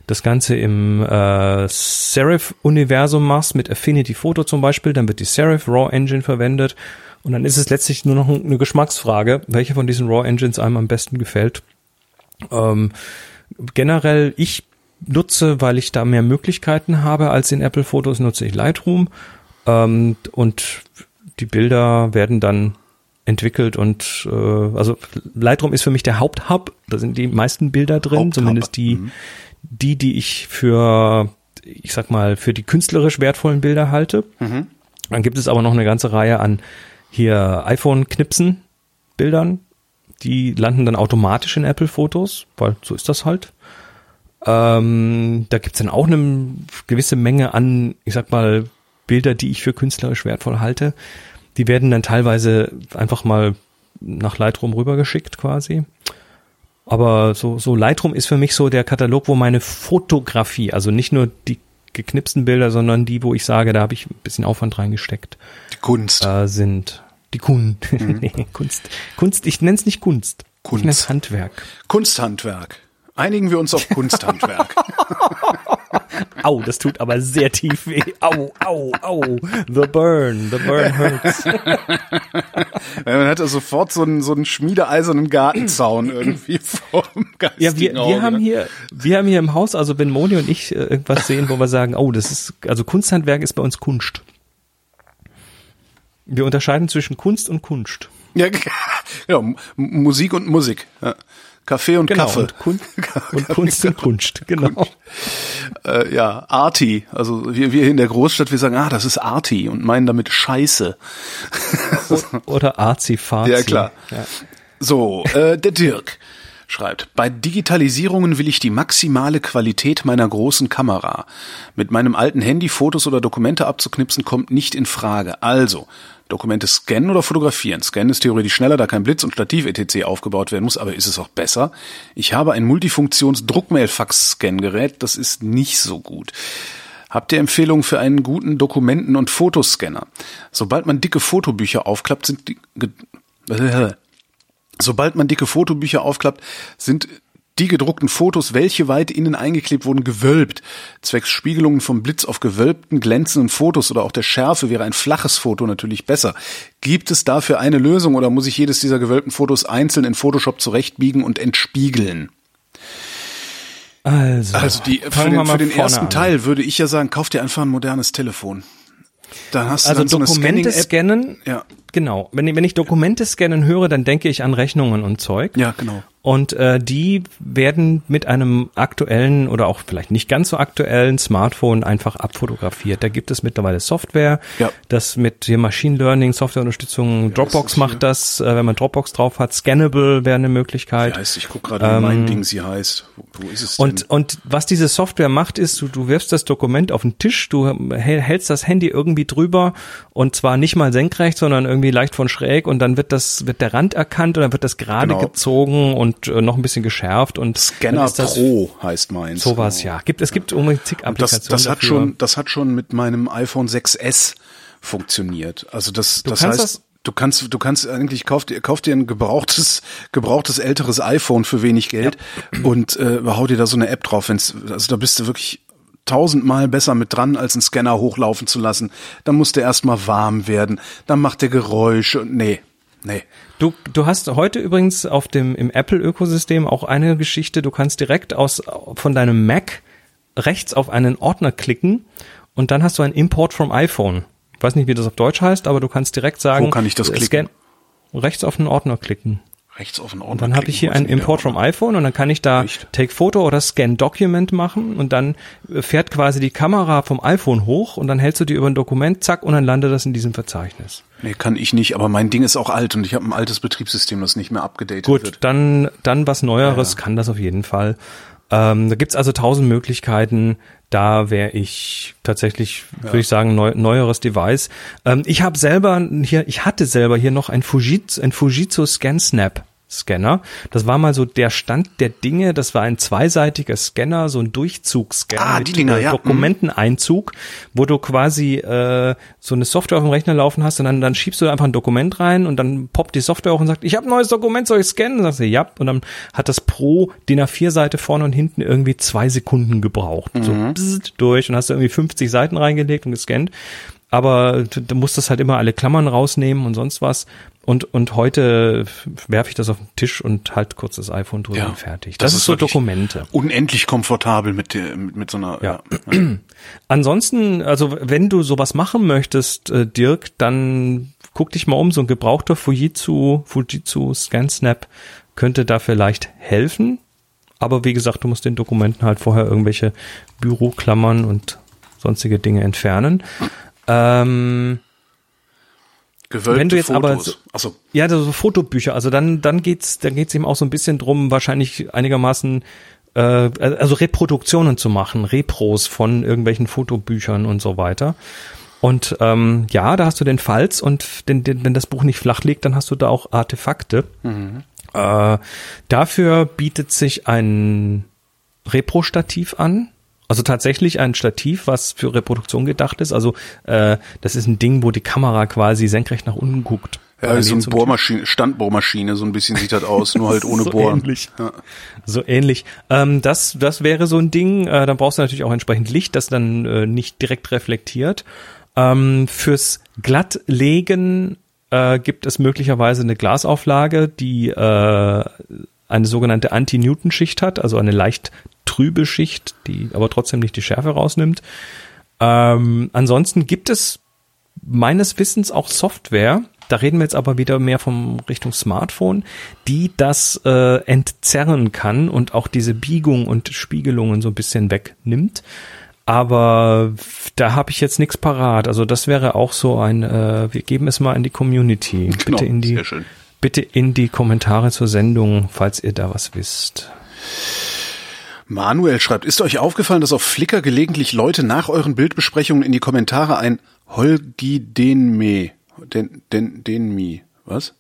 das Ganze im äh, Serif-Universum machst, mit Affinity Photo zum Beispiel, dann wird die Serif RAW Engine verwendet. Und dann ist es letztlich nur noch eine Geschmacksfrage, welche von diesen RAW Engines einem am besten gefällt. Ähm, generell, ich nutze, weil ich da mehr Möglichkeiten habe als in Apple Fotos, nutze ich Lightroom. Ähm, und die Bilder werden dann entwickelt und äh, also Lightroom ist für mich der Haupthub. Da sind die meisten Bilder drin, Haupthub. zumindest die, mhm. die, die ich für, ich sag mal, für die künstlerisch wertvollen Bilder halte. Mhm. Dann gibt es aber noch eine ganze Reihe an hier iPhone-Knipsen, Bildern. Die landen dann automatisch in Apple-Fotos, weil so ist das halt. Ähm, da gibt's dann auch eine gewisse Menge an, ich sag mal, Bilder, die ich für künstlerisch wertvoll halte. Die werden dann teilweise einfach mal nach Lightroom rübergeschickt quasi. Aber so, so Lightroom ist für mich so der Katalog, wo meine Fotografie, also nicht nur die geknipsten Bilder, sondern die, wo ich sage, da habe ich ein bisschen Aufwand reingesteckt. Die Kunst. Äh, sind die Kun mhm. nee, Kunst. Kunst, ich nenne es nicht Kunst. Kunst. Ich nenne es Handwerk. Kunsthandwerk. Einigen wir uns auf Kunsthandwerk. au, das tut aber sehr tief weh. Au, au, au. The burn, the burn hurts. Man hat ja sofort so einen, so einen schmiedeeisernen Gartenzaun irgendwie vorm Ja, wir, wir haben hier, wir haben hier im Haus, also wenn Moni und ich äh, irgendwas sehen, wo wir sagen, oh, das ist, also Kunsthandwerk ist bei uns Kunst. Wir unterscheiden zwischen Kunst und Kunst. Ja, genau, Musik und Musik. Ja. Kaffee und genau, Kaffee. Und, Kun und Kunst und Kunst, genau. Kunst. Äh, ja, Arti. Also wir, wir in der Großstadt, wir sagen, ah, das ist Arti und meinen damit Scheiße. Oder Arzi, Fazi. Ja, klar. Ja. So, äh, der Dirk schreibt, bei Digitalisierungen will ich die maximale Qualität meiner großen Kamera. Mit meinem alten Handy Fotos oder Dokumente abzuknipsen kommt nicht in Frage. Also, Dokumente scannen oder fotografieren. Scannen ist theoretisch schneller, da kein Blitz und Stativ etc. aufgebaut werden muss, aber ist es auch besser. Ich habe ein Multifunktions-Druckmail-Fax-Scan-Gerät, das ist nicht so gut. Habt ihr Empfehlungen für einen guten Dokumenten- und Fotoscanner? Sobald man dicke Fotobücher aufklappt, sind die, sobald man dicke Fotobücher aufklappt, sind die gedruckten Fotos, welche weit innen eingeklebt wurden, gewölbt. Zwecks Spiegelungen vom Blitz auf gewölbten, glänzenden Fotos oder auch der Schärfe wäre ein flaches Foto natürlich besser. Gibt es dafür eine Lösung oder muss ich jedes dieser gewölbten Fotos einzeln in Photoshop zurechtbiegen und entspiegeln? Also, also die, für den, für den ersten an. Teil würde ich ja sagen, kauf dir einfach ein modernes Telefon. Dann hast du also dann Dokumente so scannen. Ja. Genau. Wenn, wenn ich Dokumente scannen höre, dann denke ich an Rechnungen und Zeug. Ja, genau. Und äh, die werden mit einem aktuellen oder auch vielleicht nicht ganz so aktuellen Smartphone einfach abfotografiert. Da gibt es mittlerweile Software, ja. das mit hier Machine Learning, Softwareunterstützung, Dropbox das macht das, äh, wenn man Dropbox drauf hat. Scannable wäre eine Möglichkeit. Wie heißt, ich gucke gerade, ähm, mein Ding sie heißt. Wo, wo ist es denn? Und, und was diese Software macht, ist, du, du wirfst das Dokument auf den Tisch, du hältst das Handy irgendwie drüber und zwar nicht mal senkrecht, sondern irgendwie leicht von schräg und dann wird das, wird der Rand erkannt und dann wird das gerade genau. gezogen und und äh, noch ein bisschen geschärft und Scanner Pro heißt meins. Sowas, ja. Gibt es gibt unbedingt zig Applikationen. Das, das hat schon das hat schon mit meinem iPhone 6s funktioniert. Also das du das heißt das Du kannst, du kannst eigentlich kauf dir, kauf dir ein gebrauchtes, gebrauchtes älteres iPhone für wenig Geld ja. und äh, hau dir da so eine App drauf. Wenn's, also da bist du wirklich tausendmal besser mit dran, als einen Scanner hochlaufen zu lassen. Dann muss der erstmal warm werden, dann macht der Geräusche und nee, nee. Du, du hast heute übrigens auf dem im Apple-Ökosystem auch eine Geschichte. Du kannst direkt aus von deinem Mac rechts auf einen Ordner klicken und dann hast du ein Import from iPhone. Ich weiß nicht, wie das auf Deutsch heißt, aber du kannst direkt sagen. Wo kann ich das klicken? Scan, rechts auf einen Ordner klicken. Rechts auf den Und dann habe ich hier einen Import from iPhone und dann kann ich da Echt? Take Photo oder Scan Document machen und dann äh, fährt quasi die Kamera vom iPhone hoch und dann hältst du die über ein Dokument, zack, und dann landet das in diesem Verzeichnis. Nee, kann ich nicht, aber mein Ding ist auch alt und ich habe ein altes Betriebssystem, das nicht mehr abgedatet Gut, wird. dann, dann was Neueres kann das auf jeden Fall. Ähm, da gibt's also tausend Möglichkeiten. Da wäre ich tatsächlich, würde ich sagen, neu, neueres Device. Ähm, ich habe selber hier, ich hatte selber hier noch ein Fujitsu, ein Fujitsu ScanSnap. Scanner. Das war mal so der Stand der Dinge. Das war ein zweiseitiger Scanner, so ein Durchzugsscanner Ah, mit die Dinger, äh, ja. Dokumenteneinzug, wo du quasi äh, so eine Software auf dem Rechner laufen hast und dann, dann schiebst du einfach ein Dokument rein und dann poppt die Software auch und sagt, ich habe ein neues Dokument, soll ich scannen? Und sagst du, ja. Und dann hat das pro DIN A4-Seite vorne und hinten irgendwie zwei Sekunden gebraucht. So bzzzt durch und hast du irgendwie 50 Seiten reingelegt und gescannt. Aber du, du musstest halt immer alle Klammern rausnehmen und sonst was. Und, und heute werfe ich das auf den Tisch und halt kurz das iPhone drüber Ja, und fertig. Das, ist so Dokumente. Unendlich komfortabel mit, der, mit, mit so einer. Ja. Ansonsten, also wenn du sowas machen möchtest, äh, Dirk, dann guck dich mal um, so ein gebrauchter Fujitsu, Fujitsu ScanSnap könnte da vielleicht helfen. Aber wie gesagt, du musst den Dokumenten halt vorher irgendwelche Büroklammern und sonstige Dinge entfernen. Ähm, Gewölbte Wenn du jetzt aber Fotos. so- Achso, ja, so Fotobücher. Also dann, dann geht's, dann geht's eben auch so ein bisschen drum, wahrscheinlich einigermaßen, äh, also Reproduktionen zu machen, Repros von irgendwelchen Fotobüchern und so weiter. Und ähm, ja, da hast du den Falz und den, den, wenn das Buch nicht flach liegt, dann hast du da auch Artefakte. Äh, dafür bietet sich ein Repro-Stativ an. Also tatsächlich ein Stativ, was für Reproduktion gedacht ist. Also äh, das ist ein Ding, wo die Kamera quasi senkrecht nach unten guckt. ja, so eine Bohrmaschine, Standbohrmaschine, so ein bisschen sieht das aus, nur halt ohne so Bohren. Ähnlich. Ja. So ähnlich. Ähm, das, das wäre so ein Ding. Äh, dann brauchst du natürlich auch entsprechend Licht, das dann äh, nicht direkt reflektiert. Ähm, fürs Glattlegen äh, gibt es möglicherweise eine Glasauflage, die äh, eine sogenannte Anti-Newton-Schicht hat, also eine leicht trübe Schicht, die aber trotzdem nicht die Schärfe rausnimmt. Ähm, ansonsten gibt es meines Wissens auch Software, da reden wir jetzt aber wieder mehr vom Richtung Smartphone, die das äh, entzerren kann und auch diese Biegung und Spiegelungen so ein bisschen wegnimmt. Aber da habe ich jetzt nichts parat. Also das wäre auch so ein, äh, wir geben es mal in die Community. Genau, Bitte in die, sehr schön. Bitte in die Kommentare zur Sendung, falls ihr da was wisst. Manuel schreibt, ist euch aufgefallen, dass auf Flickr gelegentlich Leute nach euren Bildbesprechungen in die Kommentare ein Holgi den me, den, den, den mi, was?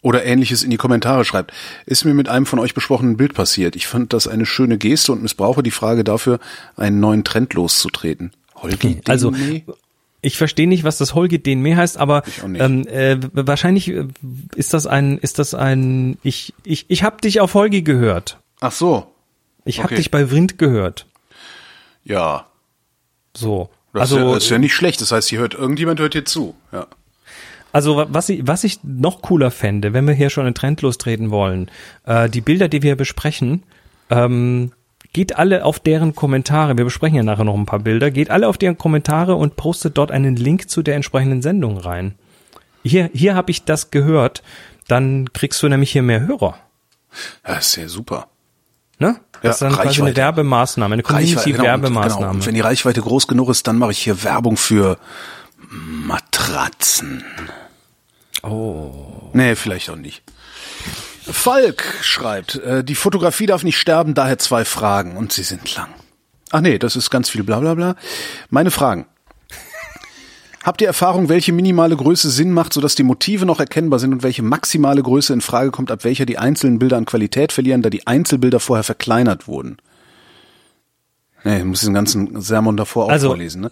Oder ähnliches in die Kommentare schreibt. Ist mir mit einem von euch besprochenen Bild passiert. Ich fand das eine schöne Geste und missbrauche die Frage dafür, einen neuen Trend loszutreten. Holgi den Also, me? Ich verstehe nicht, was das Holgi den mehr heißt, aber ähm, äh, wahrscheinlich äh, ist das ein, ist das ein, ich, ich, ich habe dich auf Holgi gehört. Ach so. Ich habe Okay. dich bei Vrind gehört. Ja. So. Das, also, ist ja, das ist ja nicht schlecht. Das heißt, hier hört, irgendjemand hört hier zu. Ja. Also wa- was ich, was ich noch cooler fände, wenn wir hier schon einen Trend lostreten wollen, äh, die Bilder, die wir besprechen, ähm, geht alle auf deren Kommentare, wir besprechen ja nachher noch ein paar Bilder, geht alle auf deren Kommentare und postet dort einen Link zu der entsprechenden Sendung rein. Hier, hier habe ich das gehört, dann kriegst du nämlich hier mehr Hörer. ja, ist ja super. Ne? Das Ja, ist dann quasi eine Reichweite. Werbemaßnahme, eine Reichweite, genau. Und, Community-Werbemaßnahme. genau. Und wenn die Reichweite groß genug ist, dann mache ich hier Werbung für Matratzen. Oh. Nee, vielleicht auch nicht. Falk schreibt, äh, die Fotografie darf nicht sterben, daher zwei Fragen und sie sind lang. Ach nee, das ist ganz viel bla bla bla. Meine Fragen. Habt ihr Erfahrung, welche minimale Größe Sinn macht, sodass die Motive noch erkennbar sind und welche maximale Größe in Frage kommt, ab welcher die einzelnen Bilder an Qualität verlieren, da die Einzelbilder vorher verkleinert wurden? Nee, ich muss den ganzen Sermon davor auch Also- vorlesen. Ne?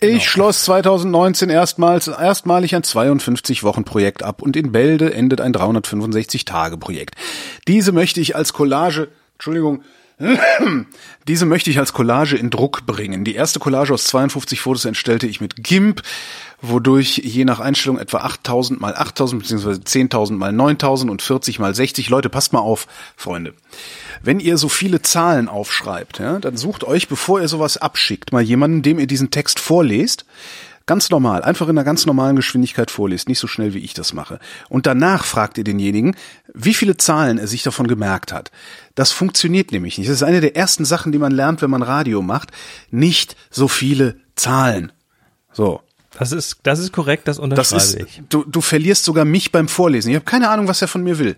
Ich schloss 2019 erstmals erstmalig ein 52 Wochen Projekt ab und in Bälde endet ein 365 Tage Projekt. Diese möchte ich als Collage, Entschuldigung, diese möchte ich als Collage in Druck bringen. Die erste Collage aus 52 Fotos entstellte ich mit GIMP, wodurch je nach Einstellung etwa 8000 mal 8000 beziehungsweise 10.000 mal 9000 und 40 mal 60. Leute, passt mal auf, Freunde. Wenn ihr so viele Zahlen aufschreibt, ja, dann sucht euch, bevor ihr sowas abschickt, mal jemanden, dem ihr diesen Text vorlest, ganz normal, einfach in einer ganz normalen Geschwindigkeit vorliest, nicht so schnell wie ich das mache. Und danach fragt ihr denjenigen, wie viele Zahlen er sich davon gemerkt hat. Das funktioniert nämlich nicht. Das ist eine der ersten Sachen, die man lernt, wenn man Radio macht. Nicht so viele Zahlen. So. Das ist, das ist korrekt, das Das unterschreibe ist, ich. du, du verlierst sogar mich beim Vorlesen. Ich habe keine Ahnung, was er von mir will.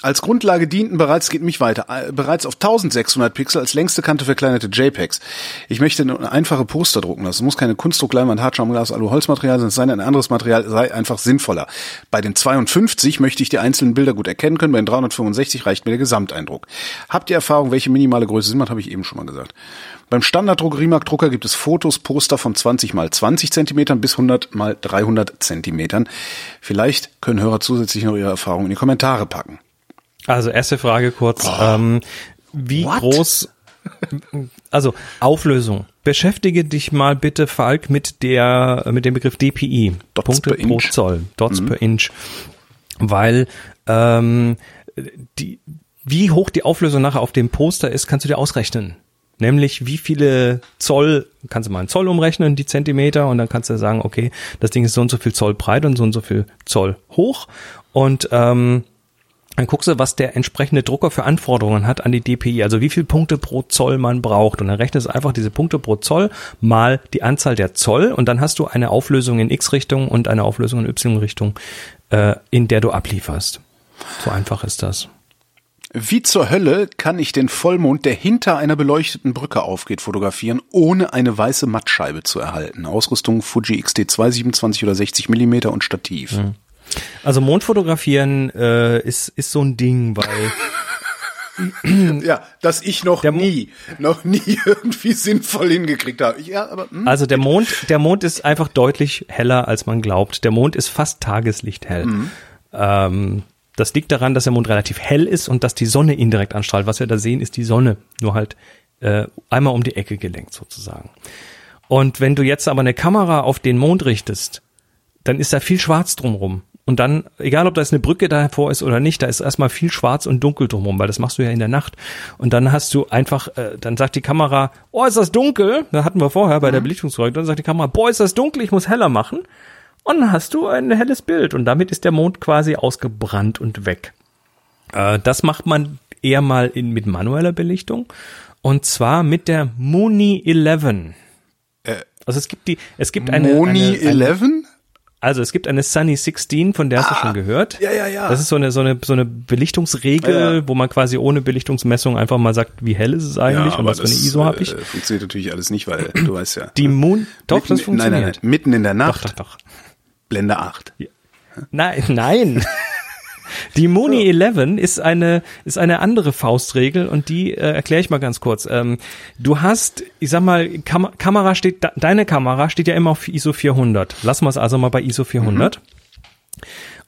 Als Grundlage dienten bereits, geht mich weiter, äh, bereits auf 1600 Pixel als längste Kante verkleinerte JPEGs. Ich möchte eine einfache Poster drucken lassen. Es muss keine Kunstdruckleinwand, Hartschaumglas, Alu, Holzmaterial sein, es sei denn, ein anderes Material sei einfach sinnvoller. Bei den 52 möchte ich die einzelnen Bilder gut erkennen können, bei den 365 reicht mir der Gesamteindruck. Habt ihr Erfahrung, welche minimale Größe Sinn macht, habe ich eben schon mal gesagt. Beim Standarddruck Rimac Drucker gibt es Fotos, Poster von 20 mal 20 Zentimetern bis 100 mal 300 Zentimetern. Vielleicht können Hörer zusätzlich noch ihre Erfahrungen in die Kommentare packen. Also erste Frage kurz. Ähm, wie What? groß, also Auflösung. Beschäftige dich mal bitte, Falk, mit der, mit dem Begriff DPI. Dots Punkte per pro Inch. Mhm. Zoll. Dots per Inch. Weil, ähm, die, wie hoch die Auflösung nachher auf dem Poster ist, kannst du dir ausrechnen. Nämlich wie viele Zoll, kannst du mal einen Zoll umrechnen, die Zentimeter, und dann kannst du sagen, okay, das Ding ist so und so viel Zoll breit und so und so viel Zoll hoch. Und ähm, dann guckst du, was der entsprechende Drucker für Anforderungen hat an die DPI, also wie viel Punkte pro Zoll man braucht. Und dann rechnest du einfach diese Punkte pro Zoll mal die Anzahl der Zoll und dann hast du eine Auflösung in X-Richtung und eine Auflösung in Y-Richtung, äh, in der du ablieferst. So einfach ist das. Wie zur Hölle kann ich den Vollmond, der hinter einer beleuchteten Brücke aufgeht, fotografieren, ohne eine weiße Mattscheibe zu erhalten? Ausrüstung Fuji XT2 27 oder 60 Millimeter und Stativ. Also Mondfotografieren äh, ist, ist so ein Ding, weil Ja, dass ich noch Der nie, noch nie irgendwie sinnvoll hingekriegt habe. Ja, aber hm? Also der Mond, der Mond ist einfach deutlich heller, als man glaubt. Der Mond ist fast tageslichthell. Ähm, das liegt daran, dass der Mond relativ hell ist und dass die Sonne ihn direkt anstrahlt. Was wir da sehen, ist die Sonne, nur halt äh, einmal um die Ecke gelenkt sozusagen. Und wenn du jetzt aber eine Kamera auf den Mond richtest, dann ist da viel Schwarz drumrum. Und dann, egal ob da jetzt eine Brücke davor ist oder nicht, da ist erstmal viel Schwarz und Dunkel drumrum, weil das machst du ja in der Nacht. Und dann hast du einfach, äh, dann sagt die Kamera, oh, ist das dunkel? Da hatten wir vorher bei der Belichtungskorrektur, dann sagt die Kamera, boah, ist das dunkel, ich muss heller machen. Und dann hast du ein helles Bild. Und damit ist der Mond quasi ausgebrannt und weg. Äh, das macht man eher mal in, mit manueller Belichtung. Und zwar mit der Mooney 11. Also es gibt die, es gibt eine, Moni eine, eine 11? also es gibt eine Sunny 16, von der hast du schon gehört. ja, ja, ja. Das ist so eine so eine so eine Belichtungsregel, Ja, ja. wo man quasi ohne Belichtungsmessung einfach mal sagt, wie hell ist es eigentlich und was für eine ISO habe ich. Äh, funktioniert natürlich alles nicht, weil du weißt ja. Die Moon, doch, mitten, das funktioniert. Nein, nein, nein, mitten in der Doch, Nacht, doch, doch. Blende 8. Nein, nein. Die Mooney 11 ist eine, ist eine andere Faustregel und die äh, erkläre ich mal ganz kurz. Ähm, du hast, ich sag mal, Kam Kamera steht, de deine Kamera steht ja immer auf ISO 400. Lassen wir es also mal bei ISO 400.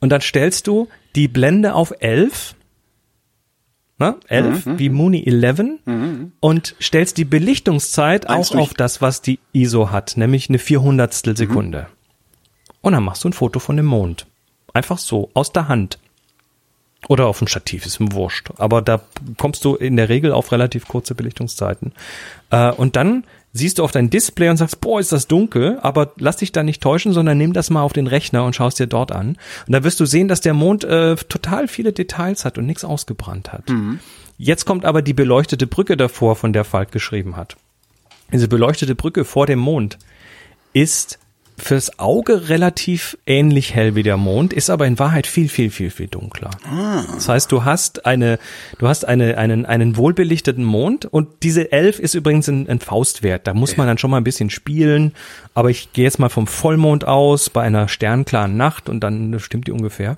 Und dann stellst du die Blende auf 11, ne, 11, wie Mooney 11 und stellst die Belichtungszeit Eins auch durch- auf das, was die ISO hat, nämlich eine 400 Sekunde. Und dann machst du ein Foto von dem Mond. Einfach so, aus der Hand. Oder auf dem Stativ, ist mir wurscht. Aber da kommst du in der Regel auf relativ kurze Belichtungszeiten. Äh, und dann siehst du auf dein Display und sagst, boah, ist das dunkel, aber lass dich da nicht täuschen, sondern nimm das mal auf den Rechner und schaust dir dort an. Und da wirst du sehen, dass der Mond äh, total viele Details hat und nichts ausgebrannt hat. Jetzt kommt aber die beleuchtete Brücke davor, von der Falk geschrieben hat. Diese beleuchtete Brücke vor dem Mond ist fürs Auge relativ ähnlich hell wie der Mond, ist aber in Wahrheit viel, viel, viel, viel dunkler. Das heißt, du hast eine, du hast eine, einen, einen wohlbelichteten Mond und diese 11 ist übrigens ein, ein Faustwert. Da muss man dann schon mal ein bisschen spielen. Aber ich gehe jetzt mal vom Vollmond aus bei einer sternklaren Nacht und dann stimmt die ungefähr.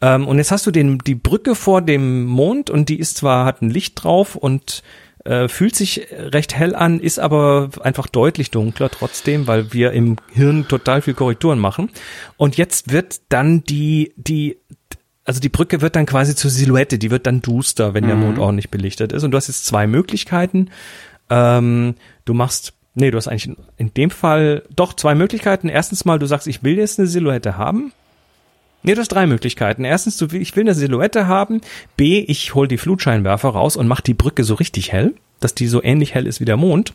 Ähm, und jetzt hast du den, die Brücke vor dem Mond und die ist zwar, hat ein Licht drauf und äh, fühlt sich recht hell an, ist aber einfach deutlich dunkler trotzdem, weil wir im Hirn total viel Korrekturen machen. Und jetzt wird dann die, die, also die Brücke wird dann quasi zur Silhouette, die wird dann duster, wenn der Mond ordentlich belichtet ist. Und du hast jetzt zwei Möglichkeiten. Ähm, du machst, nee, du hast eigentlich in, in dem Fall doch zwei Möglichkeiten. Erstens mal, du sagst, ich will jetzt eine Silhouette haben. Nee, du hast drei Möglichkeiten. Erstens, du, ich will eine Silhouette haben. B, ich hol die Flutscheinwerfer raus und mach die Brücke so richtig hell, dass die so ähnlich hell ist wie der Mond.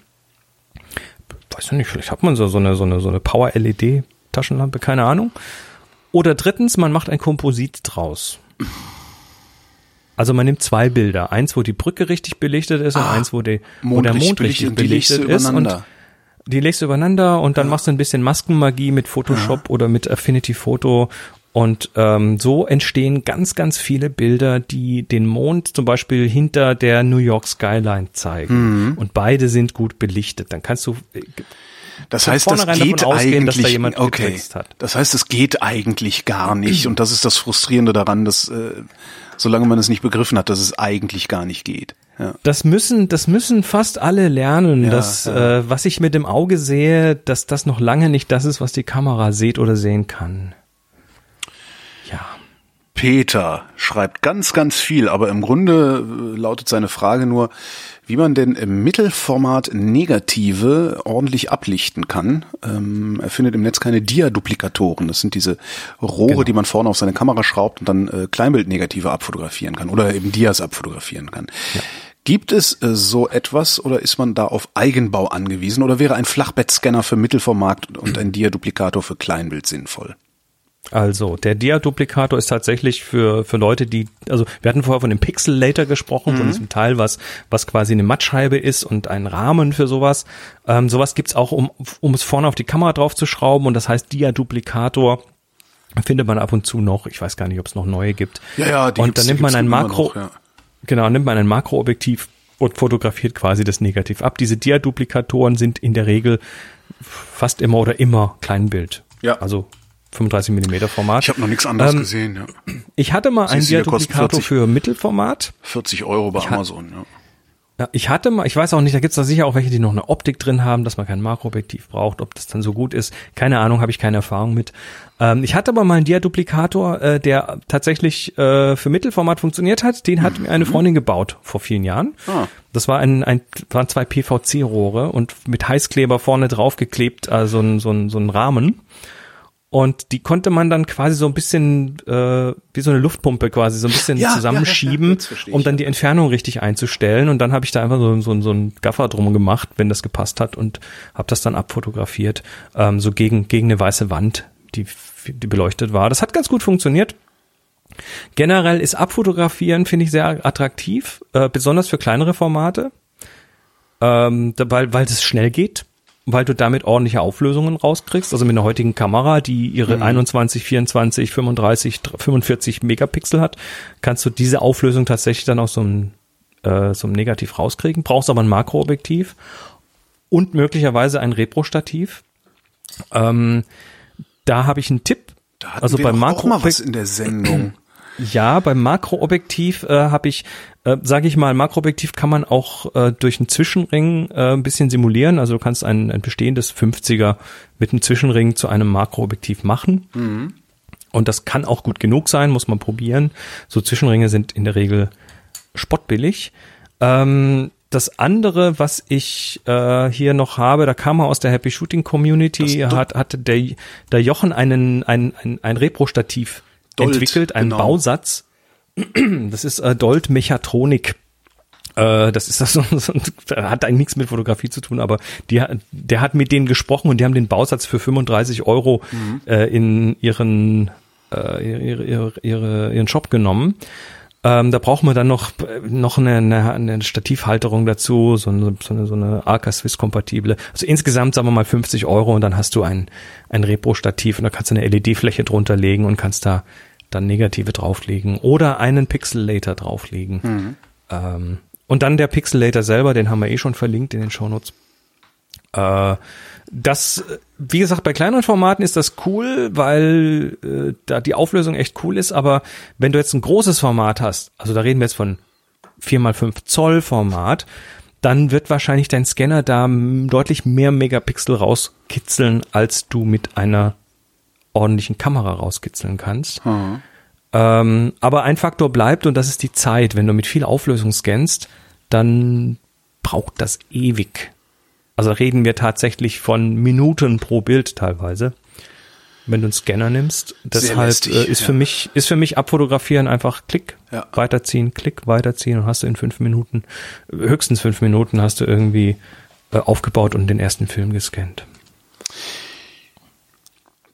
weiß ich nicht, vielleicht hat man so, so eine, so eine, so eine Power-LED-Taschenlampe, keine Ahnung. Oder drittens, man macht ein Komposit draus. Also man nimmt zwei Bilder. Eins, wo die Brücke richtig belichtet ist und Ah, eins, wo, die, wo der Mond richtig belichtet und ist. Und die legst du übereinander und dann machst du ein bisschen Maskenmagie mit Photoshop oder mit Affinity Photo. Und ähm, so entstehen ganz, ganz viele Bilder, die den Mond zum Beispiel hinter der New York Skyline zeigen. Mhm. Und beide sind gut belichtet. Dann kannst du äh, Das heißt, das geht ausgehen, da eigentlich, jemand okay. Das heißt, es geht eigentlich gar nicht. Und das ist das Frustrierende daran, dass, äh, solange man es nicht begriffen hat, dass es eigentlich gar nicht geht. Ja. Das müssen, das müssen fast alle lernen, Ja, dass ja. Äh, was ich mit dem Auge sehe, dass das noch lange nicht das ist, was die Kamera sieht oder sehen kann. Ja. Peter schreibt ganz, ganz viel, aber im Grunde äh, lautet seine Frage nur, wie man denn im Mittelformat Negative ordentlich ablichten kann. Ähm, er findet im Netz keine Dia-Duplikatoren. Das sind diese Rohre, Genau. die man vorne auf seine Kamera schraubt und dann äh, Kleinbildnegative abfotografieren kann oder eben Dias abfotografieren kann. Gibt es äh, so etwas oder ist man da auf Eigenbau angewiesen oder wäre ein Flachbettscanner für Mittelformat und ein Dia-Duplikator für Kleinbild sinnvoll? Also, der Dia-Duplikator ist tatsächlich für, für Leute, die, also wir hatten vorher von dem Pixelator gesprochen, von diesem Teil, was, was quasi eine Mattscheibe ist und ein Rahmen für sowas. Ähm, sowas gibt's auch, um, um es vorne auf die Kamera drauf zu schrauben und das heißt Dia-Duplikator findet man ab und zu noch. Ich weiß gar nicht, ob es noch neue gibt. Ja, ja, die und dann nimmt man ein Makro, noch, ja. genau, nimmt man ein Makroobjektiv und fotografiert quasi das Negativ ab. Diese Dia-Duplikatoren sind in der Regel fast immer oder immer Kleinbild. Ja. Also 35 Millimeter Format. Ich habe noch nichts anderes Ähm, gesehen. Ja. Ich hatte mal einen Dia-Duplikator 40. für Mittelformat. 40 Euro bei ha- Amazon. Ja. Ja, ich hatte mal, ich weiß auch nicht, da gibt's da sicher auch welche, die noch eine Optik drin haben, dass man kein Makroobjektiv braucht, ob das dann so gut ist. Keine Ahnung, habe ich keine Erfahrung mit. Ähm, ich hatte aber mal einen Dia-Duplikator, äh, der tatsächlich äh, für Mittelformat funktioniert hat. Den hat mir eine Freundin gebaut vor vielen Jahren. Ah. Das war ein, ein waren zwei PVC-Rohre und mit Heißkleber vorne draufgeklebt, also ein, so, ein, so ein Rahmen. Und die konnte man dann quasi so ein bisschen, äh, wie so eine Luftpumpe quasi, so ein bisschen Ja, ja, ja, ja, zusammenschieben, um dann die Entfernung richtig einzustellen. Und dann habe ich da einfach so, so, so einen Gaffer drum gemacht, wenn das gepasst hat und habe das dann abfotografiert, ähm, so gegen, gegen eine weiße Wand, die, die beleuchtet war. Das hat ganz gut funktioniert. Generell ist Abfotografieren, finde ich, sehr attraktiv, äh, besonders für kleinere Formate, ähm, weil, weil es schnell geht, weil du damit ordentliche Auflösungen rauskriegst. Also mit einer heutigen Kamera, die ihre 21, 24, 35, 45 Megapixel hat, kannst du diese Auflösung tatsächlich dann aus so einem, äh, so einem Negativ rauskriegen. Brauchst aber ein Makroobjektiv und möglicherweise ein Repro-Stativ. Ähm, da habe ich einen Tipp. Da hatten also wir beim doch auch mal was Makroobjektiv. in der Sendung. Ja, beim Makroobjektiv äh, habe ich, äh, sage ich mal, Makroobjektiv kann man auch äh, durch einen Zwischenring äh, ein bisschen simulieren. Also du kannst ein, ein bestehendes 50er mit einem Zwischenring zu einem Makroobjektiv machen. Und das kann auch gut genug sein, muss man probieren. So Zwischenringe sind in der Regel spottbillig. Ähm, das andere, was ich äh, hier noch habe, da kam er aus der Happy Shooting Community, hat, hatte der, der Jochen einen, ein, ein, ein Repro-Stativ entwickelt, einen genau. Bausatz. Das ist äh, Dolt Mechatronik. Äh, das ist das so, so, hat eigentlich nichts mit Fotografie zu tun, aber die, der hat mit denen gesprochen und die haben den Bausatz für 35 Euro Mhm. äh, in ihren äh, ihre, ihre, ihre, ihren Shop genommen. Ähm, da braucht man dann noch noch eine, eine, eine Stativhalterung dazu, so eine, so eine, so eine Arca Swiss kompatible. Also insgesamt sagen wir mal 50 Euro und dann hast du ein ein Repro-Stativ und da kannst du eine LED-Fläche drunter legen und kannst da dann Negative drauflegen oder einen Pixelator drauflegen. Ähm, und dann der Pixelator selber, den haben wir eh schon verlinkt in den Shownotes. Äh, das, wie gesagt, bei kleineren Formaten ist das cool, weil äh, da die Auflösung echt cool ist, aber wenn du jetzt ein großes Format hast, also da reden wir jetzt von 4x5 Zoll Format, dann wird wahrscheinlich dein Scanner da deutlich mehr Megapixel rauskitzeln, als du mit einer ordentlichen Kamera rauskitzeln kannst. Ähm, aber ein Faktor bleibt und das ist die Zeit. Wenn du mit viel Auflösung scannst, dann braucht das ewig. Also reden wir tatsächlich von Minuten pro Bild teilweise. Wenn du einen Scanner nimmst, deshalb lästig, äh, ist ja. für mich ist für mich abfotografieren einfach Klick Ja. weiterziehen, Klick weiterziehen und hast du in fünf Minuten höchstens fünf Minuten hast du irgendwie äh, aufgebaut und den ersten Film gescannt.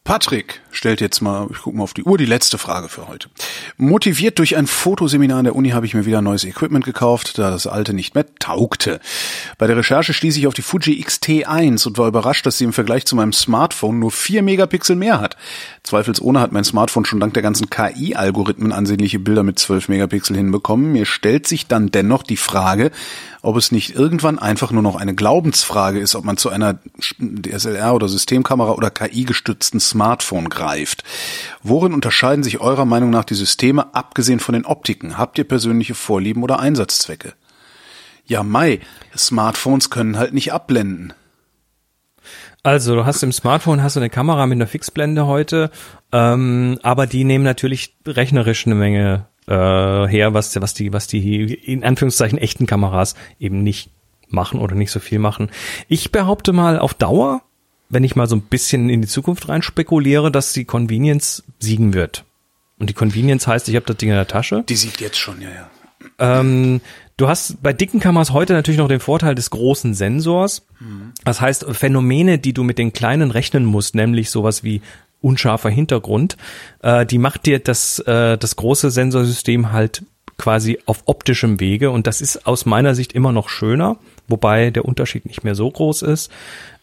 Patrick stellt jetzt mal, ich gucke mal auf die Uhr, die letzte Frage für heute. Motiviert durch ein Fotoseminar an der Uni habe ich mir wieder neues Equipment gekauft, da das alte nicht mehr taugte. Bei der Recherche stieß ich auf die Fuji X-T1 und war überrascht, dass sie im Vergleich zu meinem Smartphone nur vier Megapixel mehr hat. Zweifelsohne hat mein Smartphone schon dank der ganzen KI-Algorithmen ansehnliche Bilder mit 12 Megapixel hinbekommen. Mir stellt sich dann dennoch die Frage, ob es nicht irgendwann einfach nur noch eine Glaubensfrage ist, ob man zu einer DSLR oder Systemkamera oder KI gestützten Smartphone greift. Worin unterscheiden sich eurer Meinung nach die Systeme, abgesehen von den Optiken? Habt ihr persönliche Vorlieben oder Einsatzzwecke? Ja, Mai, Smartphones können halt nicht abblenden. Also, du hast im Smartphone hast du eine Kamera mit einer Fixblende heute, ähm, aber die nehmen natürlich rechnerisch eine Menge äh, her, was, was die, was die in Anführungszeichen echten Kameras eben nicht machen oder nicht so viel machen. Ich behaupte mal auf Dauer, wenn ich mal so ein bisschen in die Zukunft rein spekuliere, dass die Convenience siegen wird. Und die Convenience heißt, ich habe das Ding in der Tasche. Die siegt jetzt schon, ja, ja. Ähm, du hast bei dicken Kameras heute natürlich noch den Vorteil des großen Sensors. Das heißt, Phänomene, die du mit den kleinen rechnen musst, nämlich sowas wie unscharfer Hintergrund, äh, die macht dir das, äh, das große Sensorsystem halt quasi auf optischem Wege und das ist aus meiner Sicht immer noch schöner, wobei der Unterschied nicht mehr so groß ist.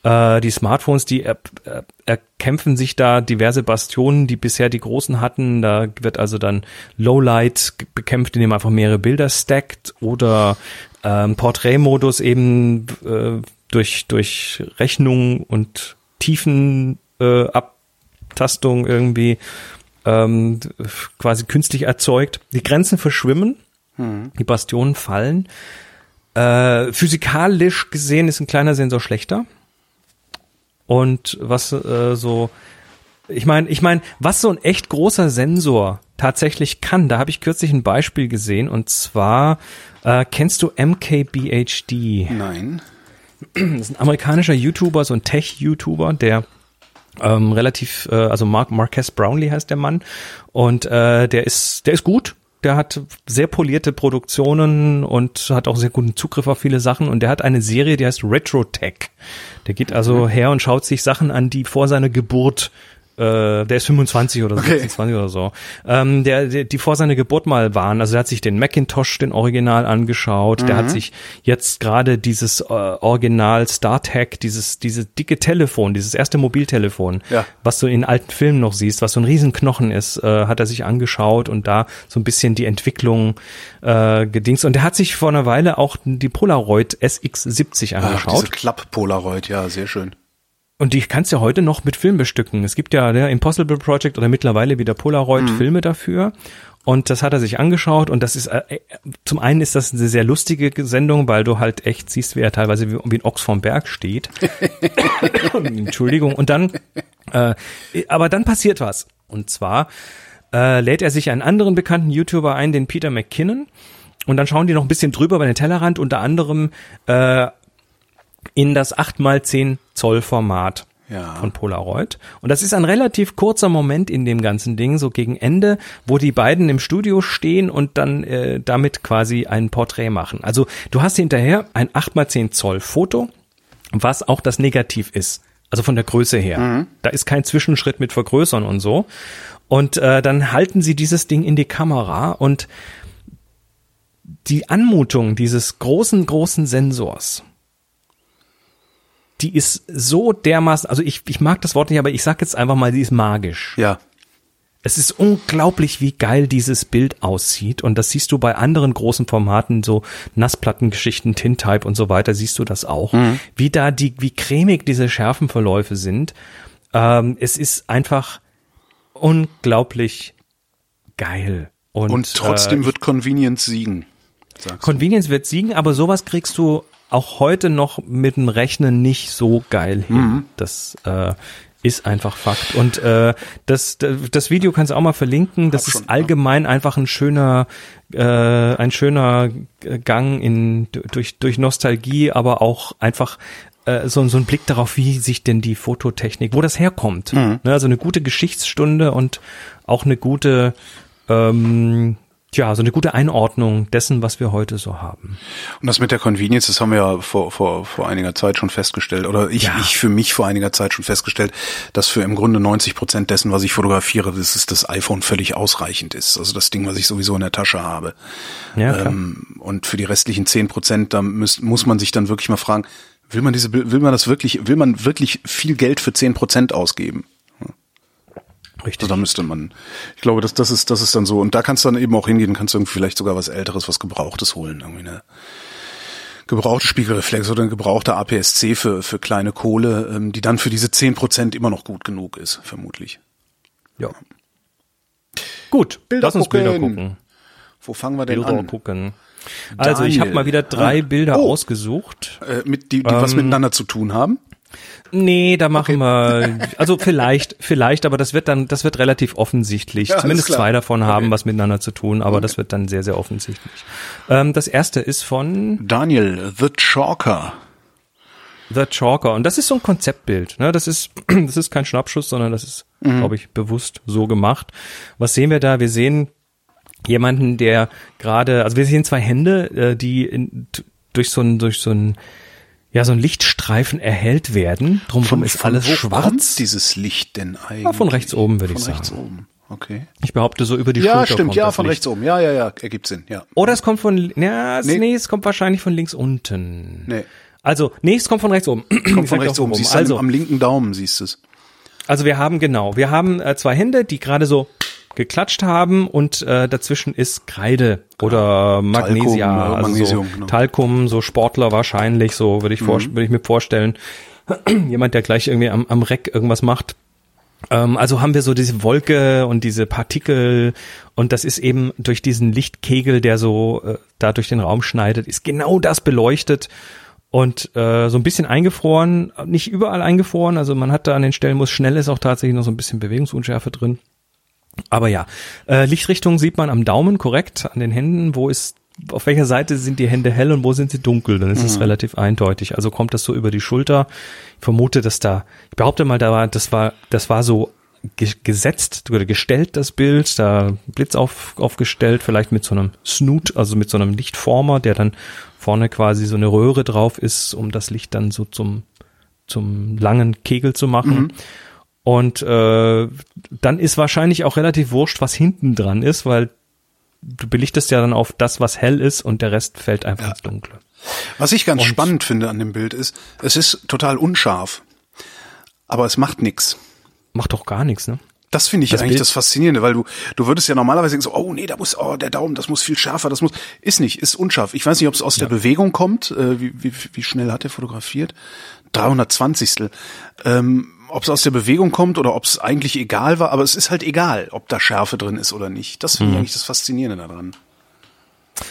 Äh, die Smartphones, die er, er, erkämpfen sich da diverse Bastionen, die bisher die großen hatten. Da wird also dann Lowlight bekämpft, indem man einfach mehrere Bilder stackt oder ähm, Porträtmodus eben äh, durch, durch Rechnung und Tiefen äh, Abtastung irgendwie ähm, quasi künstlich erzeugt. Die Grenzen verschwimmen, Hm. die Bastionen fallen. Äh, physikalisch gesehen ist ein kleiner Sensor schlechter. Und was äh, so, ich meine, ich meine, was so ein echt großer Sensor tatsächlich kann, da habe ich kürzlich ein Beispiel gesehen und zwar äh, kennst du MKBHD? Nein. Das ist ein amerikanischer YouTuber, so ein Tech-YouTuber, der ähm, relativ, äh, also Mark Marquez Brownlee heißt der Mann und äh, der ist, der ist gut. Der hat sehr polierte Produktionen und hat auch sehr guten Zugriff auf viele Sachen und der hat eine Serie, die heißt Retrotech. Der geht also her und schaut sich Sachen an, die vor seiner Geburt äh, der ist 25 oder so, Okay. 26 oder so, ähm, der, der, die vor seiner Geburt mal waren. Also er hat sich den Macintosh, den Original angeschaut. Der hat sich jetzt gerade dieses äh, Original StarTech, dieses diese dicke Telefon, dieses erste Mobiltelefon, Ja. was du in alten Filmen noch siehst, was so ein Riesenknochen ist, äh, hat er sich angeschaut und da so ein bisschen die Entwicklung äh, gedingst. Und er hat sich vor einer Weile auch die Polaroid SX70 Ach, angeschaut. diese Klapp-Polaroid, ja, sehr schön. Und die kannst du ja heute noch mit Film bestücken. Es gibt ja der Impossible Project oder mittlerweile wieder Polaroid-Filme dafür. Und das hat er sich angeschaut und das ist, äh, äh, zum einen ist das eine sehr lustige Sendung, weil du halt echt siehst, wie er teilweise wie, wie ein Ochs vom Berg steht. Entschuldigung. Und dann, äh, aber dann passiert was. Und zwar äh, lädt er sich einen anderen bekannten YouTuber ein, den Peter McKinnon. Und dann schauen die noch ein bisschen drüber über den Tellerrand, unter anderem äh, in das 8x10 Zoll Format Ja. von Polaroid. Und das ist ein relativ kurzer Moment in dem ganzen Ding, so gegen Ende, wo die beiden im Studio stehen und dann äh, damit quasi ein Porträt machen. Also du hast hinterher ein 8x10 Zoll Foto, was auch das Negativ ist. Also von der Größe her. Da ist kein Zwischenschritt mit Vergrößern und so. Und äh, dann halten sie dieses Ding in die Kamera und die Anmutung dieses großen, großen Sensors, die ist so dermaßen, also ich, ich mag das Wort nicht, aber ich sag jetzt einfach mal, die ist magisch. Ja. Es ist unglaublich, wie geil dieses Bild aussieht. Und das siehst du bei anderen großen Formaten, so Nassplattengeschichten, Tintype und so weiter, siehst du das auch. Wie da die, wie cremig diese Schärfenverläufe sind. Ähm, es ist einfach unglaublich geil. Und, Und trotzdem äh, wird Convenience siegen. Convenience wird siegen, aber sowas kriegst du auch heute noch mit dem Rechnen nicht so geil hin. Mhm. Das äh, ist einfach Fakt. Und äh, das, das Video kannst du auch mal verlinken. Das schon, ist allgemein einfach ein schöner, äh, ein schöner Gang in durch durch Nostalgie, aber auch einfach äh, so, so ein Blick darauf, wie sich denn die Fototechnik, wo das herkommt. Mhm. Ne, also eine gute Geschichtsstunde und auch eine gute ähm, Tja, so eine gute Einordnung dessen, was wir heute so haben. Und das mit der Convenience, das haben wir ja vor, vor, vor einiger Zeit schon festgestellt, oder ich, Ja. ich für mich vor einiger Zeit schon festgestellt, dass für im Grunde 90 Prozent dessen, was ich fotografiere, das ist das iPhone völlig ausreichend ist. Also das Ding, was ich sowieso in der Tasche habe. Ja. Ähm, und für die restlichen 10 Prozent, da muss, muss man sich dann wirklich mal fragen, will man diese, will man das wirklich, will man wirklich viel Geld für 10 Prozent ausgeben? Richtig. Also da müsste man, ich glaube, das, das ist, das ist dann so. Und da kannst du dann eben auch hingehen, kannst du irgendwie vielleicht sogar was Älteres, was Gebrauchtes holen. Irgendwie eine gebrauchte Spiegelreflex oder eine gebrauchte APS-C für, für kleine Kohle, ähm, die dann für diese 10% immer noch gut genug ist, vermutlich. Ja. Gut, Bilder lass uns Bilder gucken. gucken. Wo fangen wir denn Bilder an? gucken. Also ich habe Daniel. mal wieder drei. Bilder Oh. ausgesucht. Äh, mit, die, die was Ähm, miteinander zu tun haben? Nee, da machen wir, also vielleicht, vielleicht, aber das wird dann, das wird relativ offensichtlich. Ja, Zumindest zwei davon haben Okay. was miteinander zu tun, aber das wird dann sehr, sehr offensichtlich. Ähm, das erste ist von Daniel, The Chalker. The Chalker und das ist so ein Konzeptbild. Ne? Das ist, das ist kein Schnappschuss, sondern das ist, glaube ich, bewusst so gemacht. Was sehen wir da? Wir sehen jemanden, der gerade, also wir sehen zwei Hände, äh, die in, durch so ein, durch so ein, ja, so ein Lichtstreifen erhellt werden. Drumherum ist alles wo schwarz. kommt dieses Licht denn eigentlich? Ja, von rechts oben, würde ich Von rechts sagen. oben. Okay. Ich behaupte so über die Ja, Schulter stimmt, kommt ja, von Licht. rechts oben. Ja, ja, ja, ergibt Sinn, ja. Oder es kommt von, ja, es- Nee. nee. es kommt wahrscheinlich von links unten. Nee. Also, nee, es kommt von rechts oben. Kommt von rechts oben. Siehst Also, am, am linken Daumen siehst du es. also wir haben genau, wir haben äh, zwei Hände, die gerade so geklatscht haben und äh, dazwischen ist Kreide oder Magnesia, Talkum, äh, also Magnesium, so genau. Talkum, so Sportler wahrscheinlich, so würde ich Mhm. würde ich mir vorstellen. Jemand, der gleich irgendwie am, am Reck irgendwas macht. Ähm, also haben wir so diese Wolke und diese Partikel und das ist eben durch diesen Lichtkegel, der so äh, da durch den Raum schneidet, ist genau das beleuchtet und äh, so ein bisschen eingefroren, nicht überall eingefroren, also man hat da an den Stellen, wo es schnell ist, auch tatsächlich noch so ein bisschen Bewegungsunschärfe drin. Aber ja, äh, Lichtrichtung sieht man am Daumen korrekt, an den Händen, wo ist auf welcher Seite sind die Hände hell und wo sind sie dunkel, dann ist es relativ eindeutig. Also kommt das so über die Schulter. Ich vermute, dass da, ich behaupte mal, da war, das war, das war so ge gesetzt oder gestellt, das Bild, da Blitz auf, aufgestellt, vielleicht mit so einem Snoot, also mit so einem Lichtformer, der dann vorne quasi so eine Röhre drauf ist, um das Licht dann so zum, zum langen Kegel zu machen. Und äh, dann ist wahrscheinlich auch relativ wurscht, was hinten dran ist, weil du belichtest ja dann auf das, was hell ist und der Rest fällt einfach ins Dunkle. Was ich ganz Und- spannend finde an dem Bild ist, es ist total unscharf. Aber es macht nix. Macht doch gar nichts, ne? Das finde ich Das eigentlich Bild- das Faszinierende, weil du, du würdest ja normalerweise denken so, oh nee, da muss, oh, der Daumen, das muss viel schärfer, das muss, ist nicht, ist unscharf. Ich weiß nicht, ob es aus der Bewegung kommt, äh, wie, wie, wie schnell hat er fotografiert? 320. Ähm, ob es aus der Bewegung kommt oder ob es eigentlich egal war, aber es ist halt egal, ob da Schärfe drin ist oder nicht. Das Mhm. finde ich eigentlich das Faszinierende daran.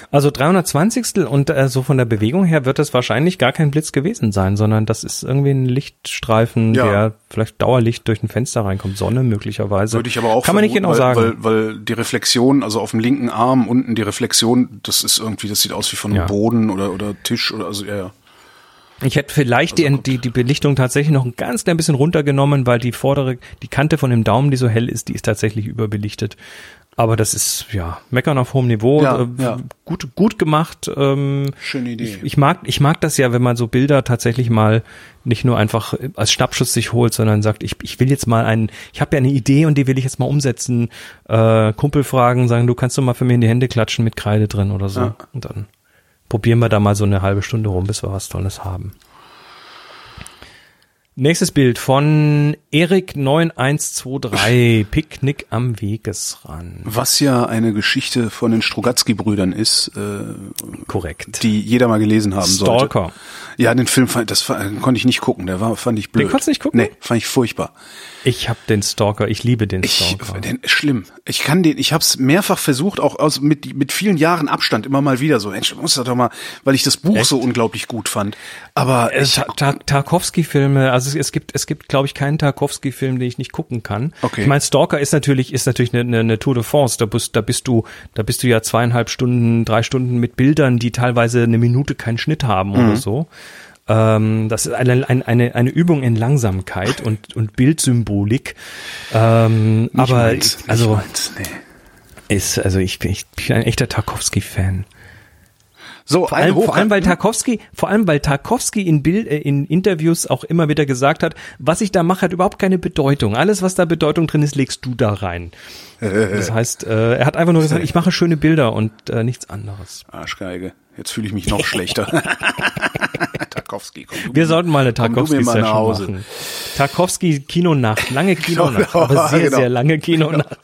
Also 320. und äh, so von der Bewegung her wird das wahrscheinlich gar kein Blitz gewesen sein, sondern das ist irgendwie ein Lichtstreifen, Ja. der vielleicht Dauerlicht durch ein Fenster reinkommt, Sonne möglicherweise. Würde ich aber auch Kann man nicht genau vermuten, sagen. weil, weil, weil die Reflexion, also auf dem linken Arm unten die Reflexion, das ist irgendwie, das sieht aus wie von einem Ja. Boden oder, oder Tisch oder also ja, ja. Ich hätte vielleicht Also die, die, die Belichtung tatsächlich noch ein ganz klein bisschen runtergenommen, weil die vordere, die Kante von dem Daumen, die so hell ist, die ist tatsächlich überbelichtet. Aber das ist, ja, meckern auf hohem Niveau, Ja, äh, ja. gut, gut gemacht. Ähm, Schöne Idee. Ich, ich mag, ich mag das ja, wenn man so Bilder tatsächlich mal nicht nur einfach als Schnappschuss sich holt, sondern sagt, ich, ich will jetzt mal einen, ich habe ja eine Idee und die will ich jetzt mal umsetzen. Äh, Kumpel fragen, sagen, du kannst doch mal für mich in die Hände klatschen mit Kreide drin oder so. Ja. Und dann probieren wir da mal so eine halbe Stunde rum, bis wir was Tolles haben. Nächstes Bild von Erik9123, Picknick am Wegesrand. Was ja eine Geschichte von den Strugatsky-Brüdern ist, äh, Korrekt. die jeder mal gelesen haben sollte. Stalker. Ja, den Film fand, das konnte ich nicht gucken, der war, fand ich blöd. Den konntest du nicht gucken? Nee, fand ich furchtbar. Ich hab den Stalker, ich liebe den Ich, Stalker. den, schlimm. Ich kann den, ich habe es mehrfach versucht, auch aus, mit, mit vielen Jahren Abstand immer mal wieder so. Mensch, muss das doch mal, weil ich das Buch Echt? so unglaublich gut fand. Aber Äh, ich, Ta- Ta- Tarkovsky-Filme, also es, gibt, es gibt, glaube ich, keinen Tarkovsky-Film, den ich nicht gucken kann. Okay. Ich meine, Stalker ist natürlich, ist natürlich eine, eine, eine Tour de France. Da bist, da bist du, da bist du ja zweieinhalb Stunden, drei Stunden mit Bildern, die teilweise eine Minute keinen Schnitt haben Mhm. oder so. Ähm, das ist eine, eine, eine, Übung in Langsamkeit und, und Bildsymbolik. Ähm, aber meins, also meins, nee. Ist, also ich bin, ich bin ein echter Tarkovsky-Fan. So, Vor allem, vor Hoch- allem, weil Tarkovsky, vor allem, weil Tarkovsky in Bild, äh, in Interviews auch immer wieder gesagt hat, was ich da mache, hat überhaupt keine Bedeutung. Alles, was da Bedeutung drin ist, legst du da rein. Das heißt, äh, er hat einfach nur gesagt, ich mache schöne Bilder und äh, nichts anderes. Arschgeige. Jetzt fühle ich mich noch schlechter. Tarkovsky, komm, du- Wir sollten mal eine Tarkovsky-Session machen. Tarkovsky Kinonacht, lange Kinonacht, aber sehr, genau. sehr lange Kinonacht.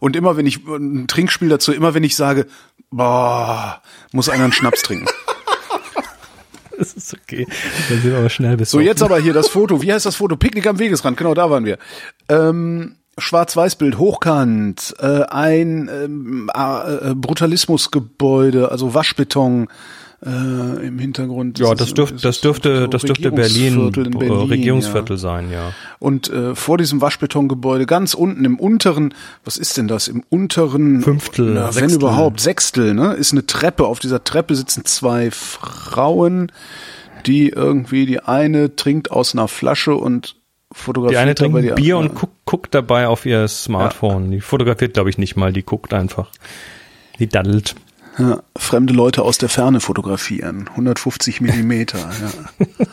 Und immer wenn ich ein Trinkspiel dazu, immer wenn ich sage, boah, muss einer einen Schnaps trinken. Das ist okay. Dann sind wir aber schnell bis So, jetzt aber hier das Foto. Wie heißt das Foto? Picknick am Wegesrand. Genau, da waren wir. Ähm, Schwarz-Weiß-Bild, hochkant, äh, ein ähm, äh, Brutalismusgebäude, also Waschbeton äh, im Hintergrund. Ja, das dürfte, ist das dürfte, das dürfte Berlin, Regierungsviertel in äh, Berlin, Regierungsviertel Ja. sein, ja. Und äh, vor diesem Waschbetongebäude, ganz unten im unteren, was ist denn das? Im unteren Fünftel, na, wenn überhaupt, Sechstel, ne? Ist eine Treppe. Auf dieser Treppe sitzen zwei Frauen, die irgendwie, die eine trinkt aus einer Flasche und fotografiert Die eine trinkt dabei die Bier andere. und guckt, guckt dabei auf ihr Smartphone. Die fotografiert, glaube ich, nicht mal, die guckt einfach. Die daddelt. Ja, fremde Leute aus der Ferne fotografieren. 150 Millimeter, ja.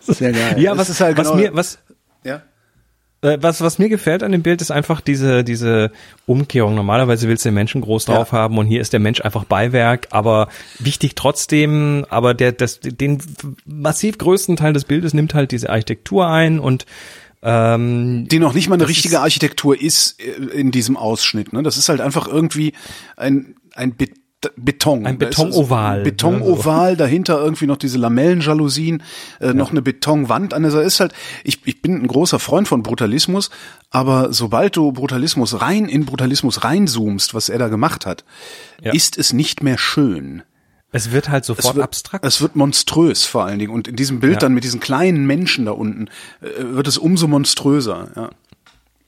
Sehr geil. Ja, was, ist halt was genau- mir, was, ja. äh, was, was mir gefällt an dem Bild ist einfach diese, diese Umkehrung. Normalerweise willst du den Menschen groß Ja. drauf haben und hier ist der Mensch einfach Beiwerk, aber wichtig trotzdem, aber der, das, den massiv größten Teil des Bildes nimmt halt diese Architektur ein und, ähm, die noch nicht mal eine richtige ist- Architektur ist äh, in diesem Ausschnitt. Ne? Das ist halt einfach irgendwie ein, ein Beton. Ein also Betonoval, Betonoval, dahinter irgendwie noch diese Lamellenjalousien, äh, noch eine Betonwand an der Seite. Ist halt, ich, ich bin ein großer Freund von Brutalismus, aber sobald du Brutalismus rein in Brutalismus reinzoomst, was er da gemacht hat, Ja. ist es nicht mehr schön. es wird halt Es sofort wird, abstrakt. Es wird monströs vor allen Dingen. Und in diesem Bild Ja. dann mit diesen kleinen Menschen da unten äh, wird es umso monströser. Ja.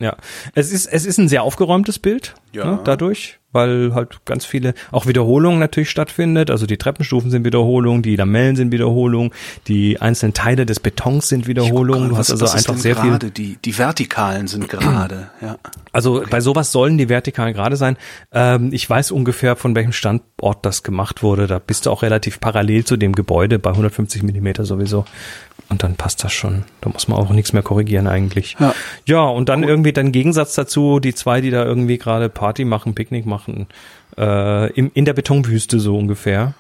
Ja, es ist es ist ein sehr aufgeräumtes Bild Ja. ne, dadurch, weil halt ganz viele auch Wiederholungen natürlich stattfindet. Also die Treppenstufen sind Wiederholungen, die Lamellen sind Wiederholungen, die einzelnen Teile des Betons sind Wiederholungen. Du hast also einfach sehr viel. gerade? Die, die Vertikalen sind gerade, ja. Also bei sowas sollen die vertikalen gerade sein. Ähm, ich weiß ungefähr, von welchem Standort das gemacht wurde. Da bist du auch relativ parallel zu dem Gebäude bei 150 Millimeter sowieso. Und dann passt das schon. Da muss man auch nichts mehr korrigieren eigentlich. Ja. ja und dann irgendwie dann Gegensatz dazu, die zwei, die da irgendwie gerade Party machen, Picknick machen, äh, im, in der Betonwüste so ungefähr.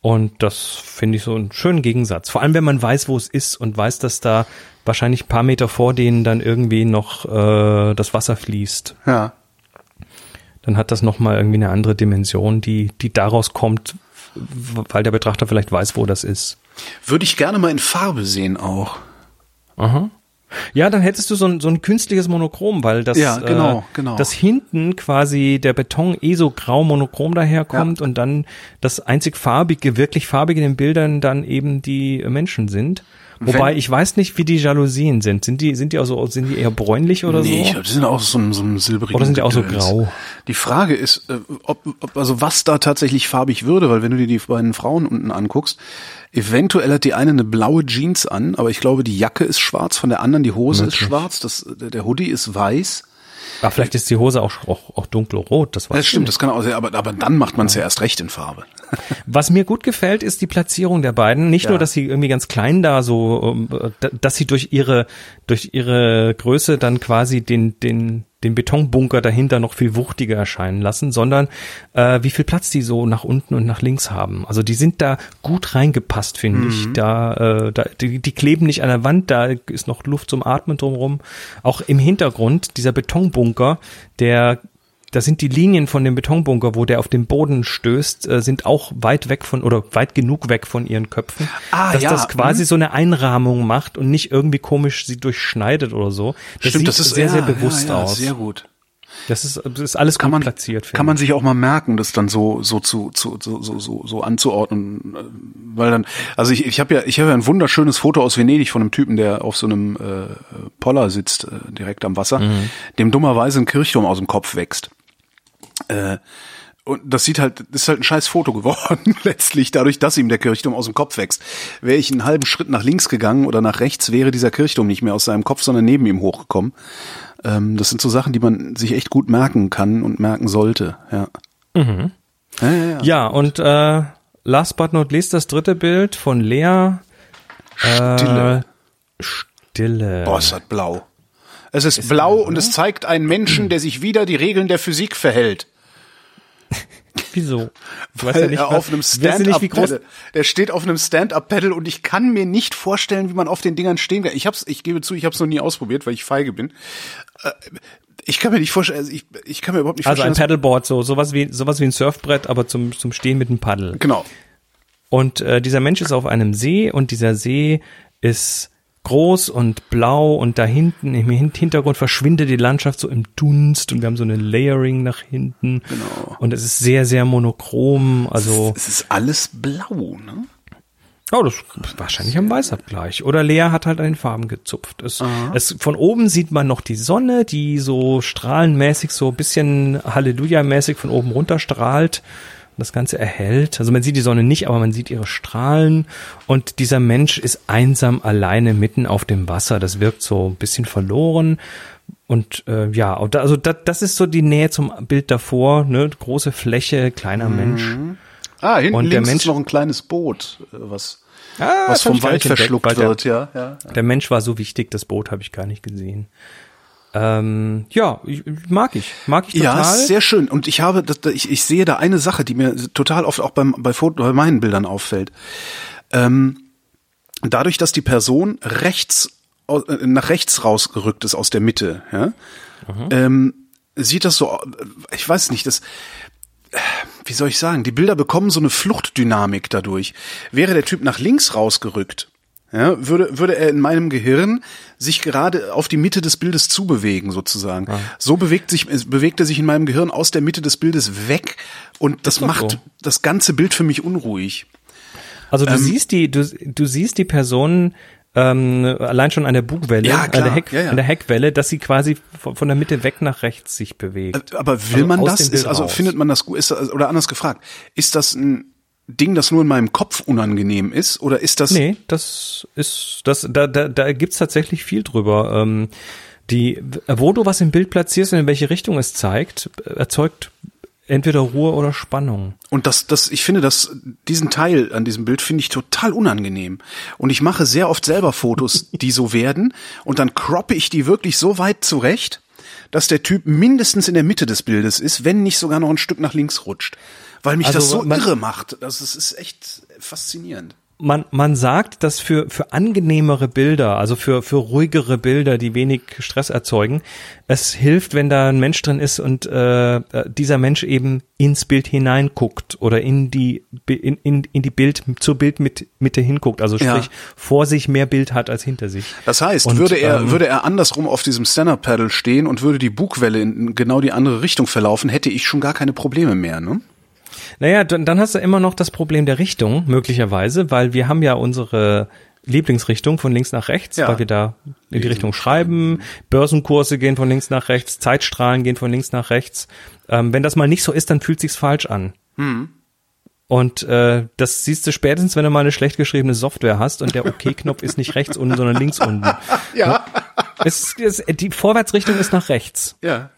Und das finde ich so einen schönen Gegensatz. Vor allem, wenn man weiß, wo es ist und weiß, dass da wahrscheinlich ein paar Meter vor denen dann irgendwie noch äh, das Wasser fließt. Ja. Dann hat das nochmal irgendwie eine andere Dimension, die, die daraus kommt, weil der Betrachter vielleicht weiß, wo das ist. Würde ich gerne mal in Farbe sehen auch. Aha. Ja, dann hättest du so ein, so ein künstliches Monochrom, weil das, Ja, genau, äh, genau. das hinten quasi der Beton eh so grau monochrom daherkommt und dann das einzig farbige, wirklich farbige in den Bildern dann eben die Menschen sind. Wobei Wenn- ich weiß nicht, wie die Jalousien sind. Sind die, sind die also, sind die eher bräunlich oder nee, ich so? glaube, die sind auch so ein, so ein silbrigen Oder sind die auch so grau? Die Frage ist, äh, ob, ob, also was da tatsächlich farbig würde, weil wenn du dir die beiden Frauen unten anguckst, eventuell hat die eine eine blaue Jeans an, aber ich glaube, die Jacke ist schwarz, von der anderen die Hose ist schwarz, das, der Hoodie ist weiß. Ah, vielleicht ist die Hose auch, auch, auch dunkelrot, das weiß Das stimmt, das kann auch sein, aber, aber dann macht man es ja erst recht in Farbe. Was mir gut gefällt, ist die Platzierung der beiden. Nicht Ja. nur, dass sie irgendwie ganz klein da so, ähm, dass sie durch ihre, durch ihre Größe dann quasi den, den, den Betonbunker dahinter noch viel wuchtiger erscheinen lassen, sondern äh, wie viel Platz die so nach unten und nach links haben. Also die sind da gut reingepasst, finde ich. Da, äh, da die, die kleben nicht an der Wand, da ist noch Luft zum Atmen drumherum. Auch im Hintergrund dieser Betonbunker, der da sind die Linien von dem Betonbunker, wo der auf den Boden stößt, äh, sind auch weit weg von oder weit genug weg von ihren Köpfen, Ah, dass ja, das quasi mhm. so eine Einrahmung macht und nicht irgendwie komisch sie durchschneidet oder so. Das sieht sehr, ja, sehr bewusst ja, aus. Sehr gut. Das ist, das ist alles kann gut man platziert. kann man ich. sich auch mal merken, das dann so so zu, zu so, so so so anzuordnen, äh, weil dann also ich ich habe ja ich habe ja ein wunderschönes Foto aus Venedig von einem Typen, der auf so einem äh, Poller sitzt äh, direkt am Wasser, Mhm. dem dummerweise ein Kirchturm aus dem Kopf wächst. Äh, und das sieht halt, ist halt ein scheiß Foto geworden, letztlich, dadurch, dass ihm der Kirchturm aus dem Kopf wächst. Wäre ich einen halben Schritt nach links gegangen oder nach rechts, wäre dieser Kirchturm nicht mehr aus seinem Kopf, sondern neben ihm hochgekommen. Ähm, das sind so Sachen, die man sich echt gut merken kann und merken sollte, ja. Mhm. Ja, ja, ja. ja und äh, last but not least das dritte Bild von Lea. Stille. Äh, Stille. Boah, ist das blau. Es ist, ist blau und es zeigt einen Menschen, der sich wieder die Regeln der Physik verhält. Wieso? Du weißt ja nicht, er auf einem Stand-up-Pedal. Der steht auf einem Stand-up-Pedal und ich kann mir nicht vorstellen, wie man auf den Dingern stehen kann. Ich hab's, ich gebe zu, ich habe es noch nie ausprobiert, weil ich feige bin. Äh, ich kann mir nicht vorstellen, also ich, ich kann mir überhaupt nicht also vorstellen. Also ein Paddleboard, so sowas wie sowas wie ein Surfbrett, aber zum zum Stehen mit einem Paddel. Genau. Und äh, dieser Mensch ist auf einem See und dieser See ist groß und blau und da hinten im Hintergrund verschwindet die Landschaft so im Dunst und wir haben so eine Layering nach hinten. Genau. Und es ist sehr, sehr monochrom. Also es ist alles blau, ne? Oh, das ist wahrscheinlich am Weißabgleich. Oder Lea hat halt an den Farben gezupft. Es, es, von oben sieht man noch die Sonne, die so strahlenmäßig, so ein bisschen Halleluja-mäßig von oben runter strahlt das Ganze erhält. Also man sieht die Sonne nicht, aber man sieht ihre Strahlen und dieser Mensch ist einsam alleine mitten auf dem Wasser. Das wirkt so ein bisschen verloren. Und äh, ja, also das, das ist so die Nähe zum Bild davor, ne? Große Fläche, kleiner mhm. Mensch. Ah, hinten und links der Mensch, ist noch ein kleines Boot, äh, was, ah, was vom Wald verschluckt entdeckt, wird, ja, ja. Der Mensch war so wichtig, das Boot habe ich gar nicht gesehen. Ähm, ja, mag ich, mag ich total. Ja, sehr schön. Und ich habe, ich, ich sehe da eine Sache, die mir total oft auch beim, bei, Foto, bei meinen Bildern auffällt. Ähm, dadurch, dass die Person rechts äh, nach rechts rausgerückt ist aus der Mitte, ja, mhm. ähm, sieht das so, ich weiß nicht, das, wie soll ich sagen, die Bilder bekommen so eine Fluchtdynamik dadurch. Wäre der Typ nach links rausgerückt, ja, würde, würde er in meinem Gehirn sich gerade auf die Mitte des Bildes zubewegen, sozusagen. Ja. So bewegt sich, bewegt er sich in meinem Gehirn aus der Mitte des Bildes weg und das macht so. das ganze Bild für mich unruhig. Also du ähm, siehst die, du, du siehst die Person ähm, allein schon an der Bugwelle, ja. An, der Heck, ja, ja. an der Heckwelle, dass sie quasi von, von der Mitte weg nach rechts sich bewegt. Äh, aber will also man das? Ist, also findet man das gut? Ist das, oder anders gefragt, ist das ein Ding, das nur in meinem Kopf unangenehm ist? Oder ist das. Nee, das ist, das, da, da, da gibt's tatsächlich viel drüber. Ähm, die, wo du was im Bild platzierst und in welche Richtung es zeigt, erzeugt entweder Ruhe oder Spannung. Und das, das, ich finde, dass diesen Teil an diesem Bild finde ich total unangenehm. Und ich mache sehr oft selber Fotos, die so werden, und dann croppe ich die wirklich so weit zurecht, dass der Typ mindestens in der Mitte des Bildes ist, wenn nicht sogar noch ein Stück nach links rutscht weil mich also das so man, irre macht. Das ist, ist echt faszinierend. Man, man sagt, dass für, für angenehmere Bilder, also für, für ruhigere Bilder, die wenig Stress erzeugen, es hilft, wenn da ein Mensch drin ist und äh, dieser Mensch eben ins Bild hineinguckt oder in die in, in, in die Bild zur Bildmitte hinguckt, also sprich ja. vor sich mehr Bild hat als hinter sich. Das heißt, und, würde er ähm, würde er andersrum auf diesem Stand-up Paddle stehen und würde die Bugwelle in genau die andere Richtung verlaufen, hätte ich schon gar keine Probleme mehr, ne? Naja, dann, dann hast du immer noch das Problem der Richtung, möglicherweise, weil wir haben ja unsere Lieblingsrichtung von links nach rechts, ja. weil wir da in die Richtung schreiben. Börsenkurse gehen von links nach rechts, Zeitstrahlen gehen von links nach rechts. Ähm, wenn das mal nicht so ist, dann fühlt sich's falsch an. Hm. Und äh, das siehst du spätestens, wenn du mal eine schlecht geschriebene Software hast und der OK-Knopf ist nicht rechts unten, sondern links unten. Ja. Es, es, die Vorwärtsrichtung ist nach rechts. Ja.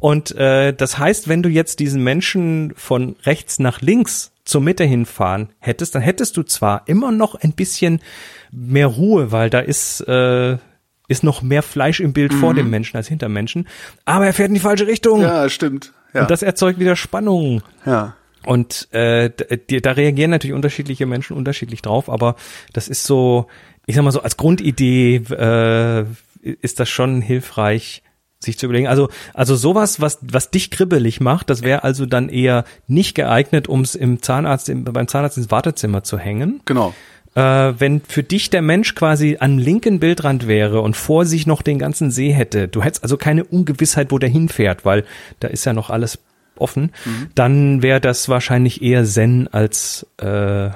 Und äh, das heißt, wenn du jetzt diesen Menschen von rechts nach links zur Mitte hinfahren hättest, dann hättest du zwar immer noch ein bisschen mehr Ruhe, weil da ist äh, ist noch mehr Fleisch im Bild mhm. vor dem Menschen als hinter Menschen, aber er fährt in die falsche Richtung. Ja, stimmt. Ja. Und das erzeugt wieder Spannung. Ja. Und äh, da reagieren natürlich unterschiedliche Menschen unterschiedlich drauf, aber das ist so, ich sag mal so als Grundidee äh, ist das schon hilfreich, sich zu überlegen. Also, also sowas, was, was dich kribbelig macht, das wäre also dann eher nicht geeignet, um es im Zahnarzt, im, beim Zahnarzt ins Wartezimmer zu hängen. Genau. Äh, wenn für dich der Mensch quasi am linken Bildrand wäre und vor sich noch den ganzen See hätte, du hättest also keine Ungewissheit, wo der hinfährt, weil da ist ja noch alles offen, mhm. dann wäre das wahrscheinlich eher Zen als, äh,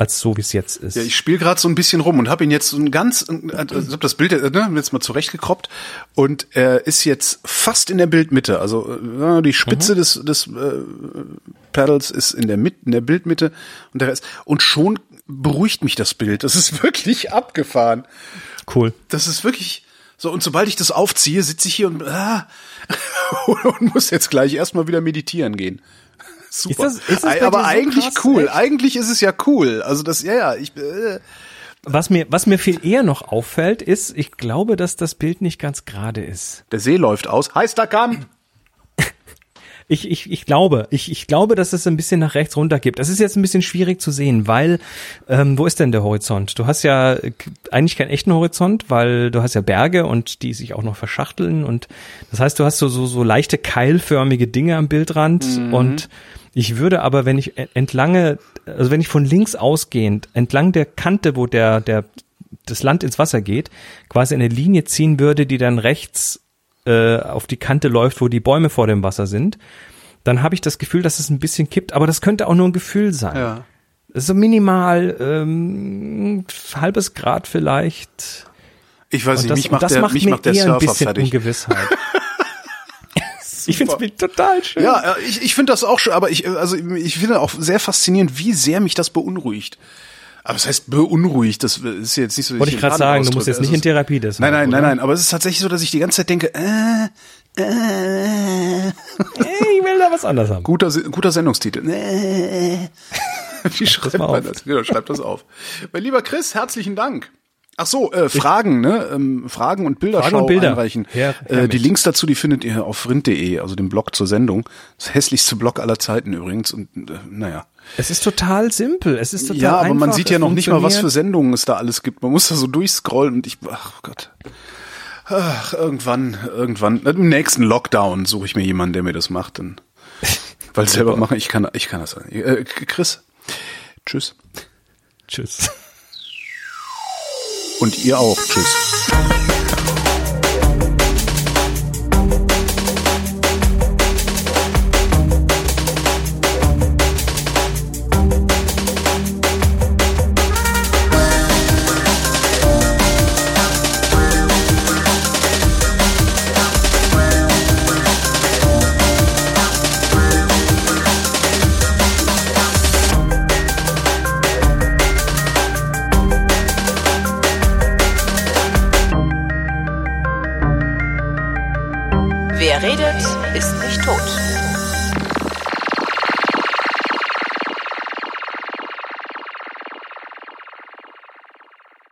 als so wie es jetzt ist. Ja, ich spiele gerade so ein bisschen rum und habe ihn jetzt so ein ganz, also ich habe das Bild äh, ne, jetzt mal zurechtgekroppt und er ist jetzt fast in der Bildmitte. Also äh, die Spitze mhm. des, des äh, Pedals ist in der Mitte, in der Bildmitte und der Rest. Und schon beruhigt mich das Bild. Das ist wirklich abgefahren. Cool. Das ist wirklich so. Und sobald ich das aufziehe, sitze ich hier und, ah, und muss jetzt gleich erstmal wieder meditieren gehen. Super. Ist das, ist das aber eigentlich so cool. Echt? Eigentlich ist es ja cool. Also das, ja, ja, ich. Äh. Was mir, was mir viel eher noch auffällt, ist, ich glaube, dass das Bild nicht ganz gerade ist. Der See läuft aus. Heißer Kamm! Ich, ich, ich glaube, ich, ich glaube, dass es ein bisschen nach rechts runter gibt. Das ist jetzt ein bisschen schwierig zu sehen, weil ähm, wo ist denn der Horizont? Du hast ja eigentlich keinen echten Horizont, weil du hast ja Berge und die sich auch noch verschachteln und das heißt, du hast so so, so leichte keilförmige Dinge am Bildrand mhm. und ich würde aber, wenn ich entlange, also wenn ich von links ausgehend entlang der Kante, wo der der das Land ins Wasser geht, quasi eine Linie ziehen würde, die dann rechts äh, auf die Kante läuft, wo die Bäume vor dem Wasser sind, dann habe ich das Gefühl, dass es ein bisschen kippt, aber das könnte auch nur ein Gefühl sein. Ja. So minimal, ähm, halbes Grad vielleicht. Ich weiß nicht, das, mich macht das der, macht mich mir macht der Surfer ein bisschen fertig. Ungewissheit. ich finde es total schön. Ja, ich, ich finde das auch schön, aber ich, also ich finde auch sehr faszinierend, wie sehr mich das beunruhigt. Aber es das heißt beunruhigt, das ist jetzt nicht so. Wollte ich gerade sagen, du musst jetzt nicht in Therapie das. Nein, nein, nein, nein. Aber es ist tatsächlich so, dass ich die ganze Zeit denke, äh, äh, ich will da was anderes haben. Guter, guter Sendungstitel. Äh, wie schreibt man das? Genau, schreibt das auf. Mein lieber Chris, herzlichen Dank. Ach so, äh, Fragen, ne? Ähm, Fragen und Bilderschau Fragen und Bilder. einreichen. Her, her äh, die Links dazu, die findet ihr auf rind.de, also dem Blog zur Sendung. Das hässlichste Blog aller Zeiten übrigens. Und äh, naja. Es ist total simpel. Es ist total Ja, aber einfach. man sieht ja noch nicht mal, was für Sendungen es da alles gibt. Man muss da so durchscrollen und ich, ach Gott. Ach, irgendwann, irgendwann, im nächsten Lockdown suche ich mir jemanden, der mir das macht. Dann, weil selber machen, ich kann, ich kann das. Äh, Chris, tschüss. Tschüss. Und ihr auch. Tschüss.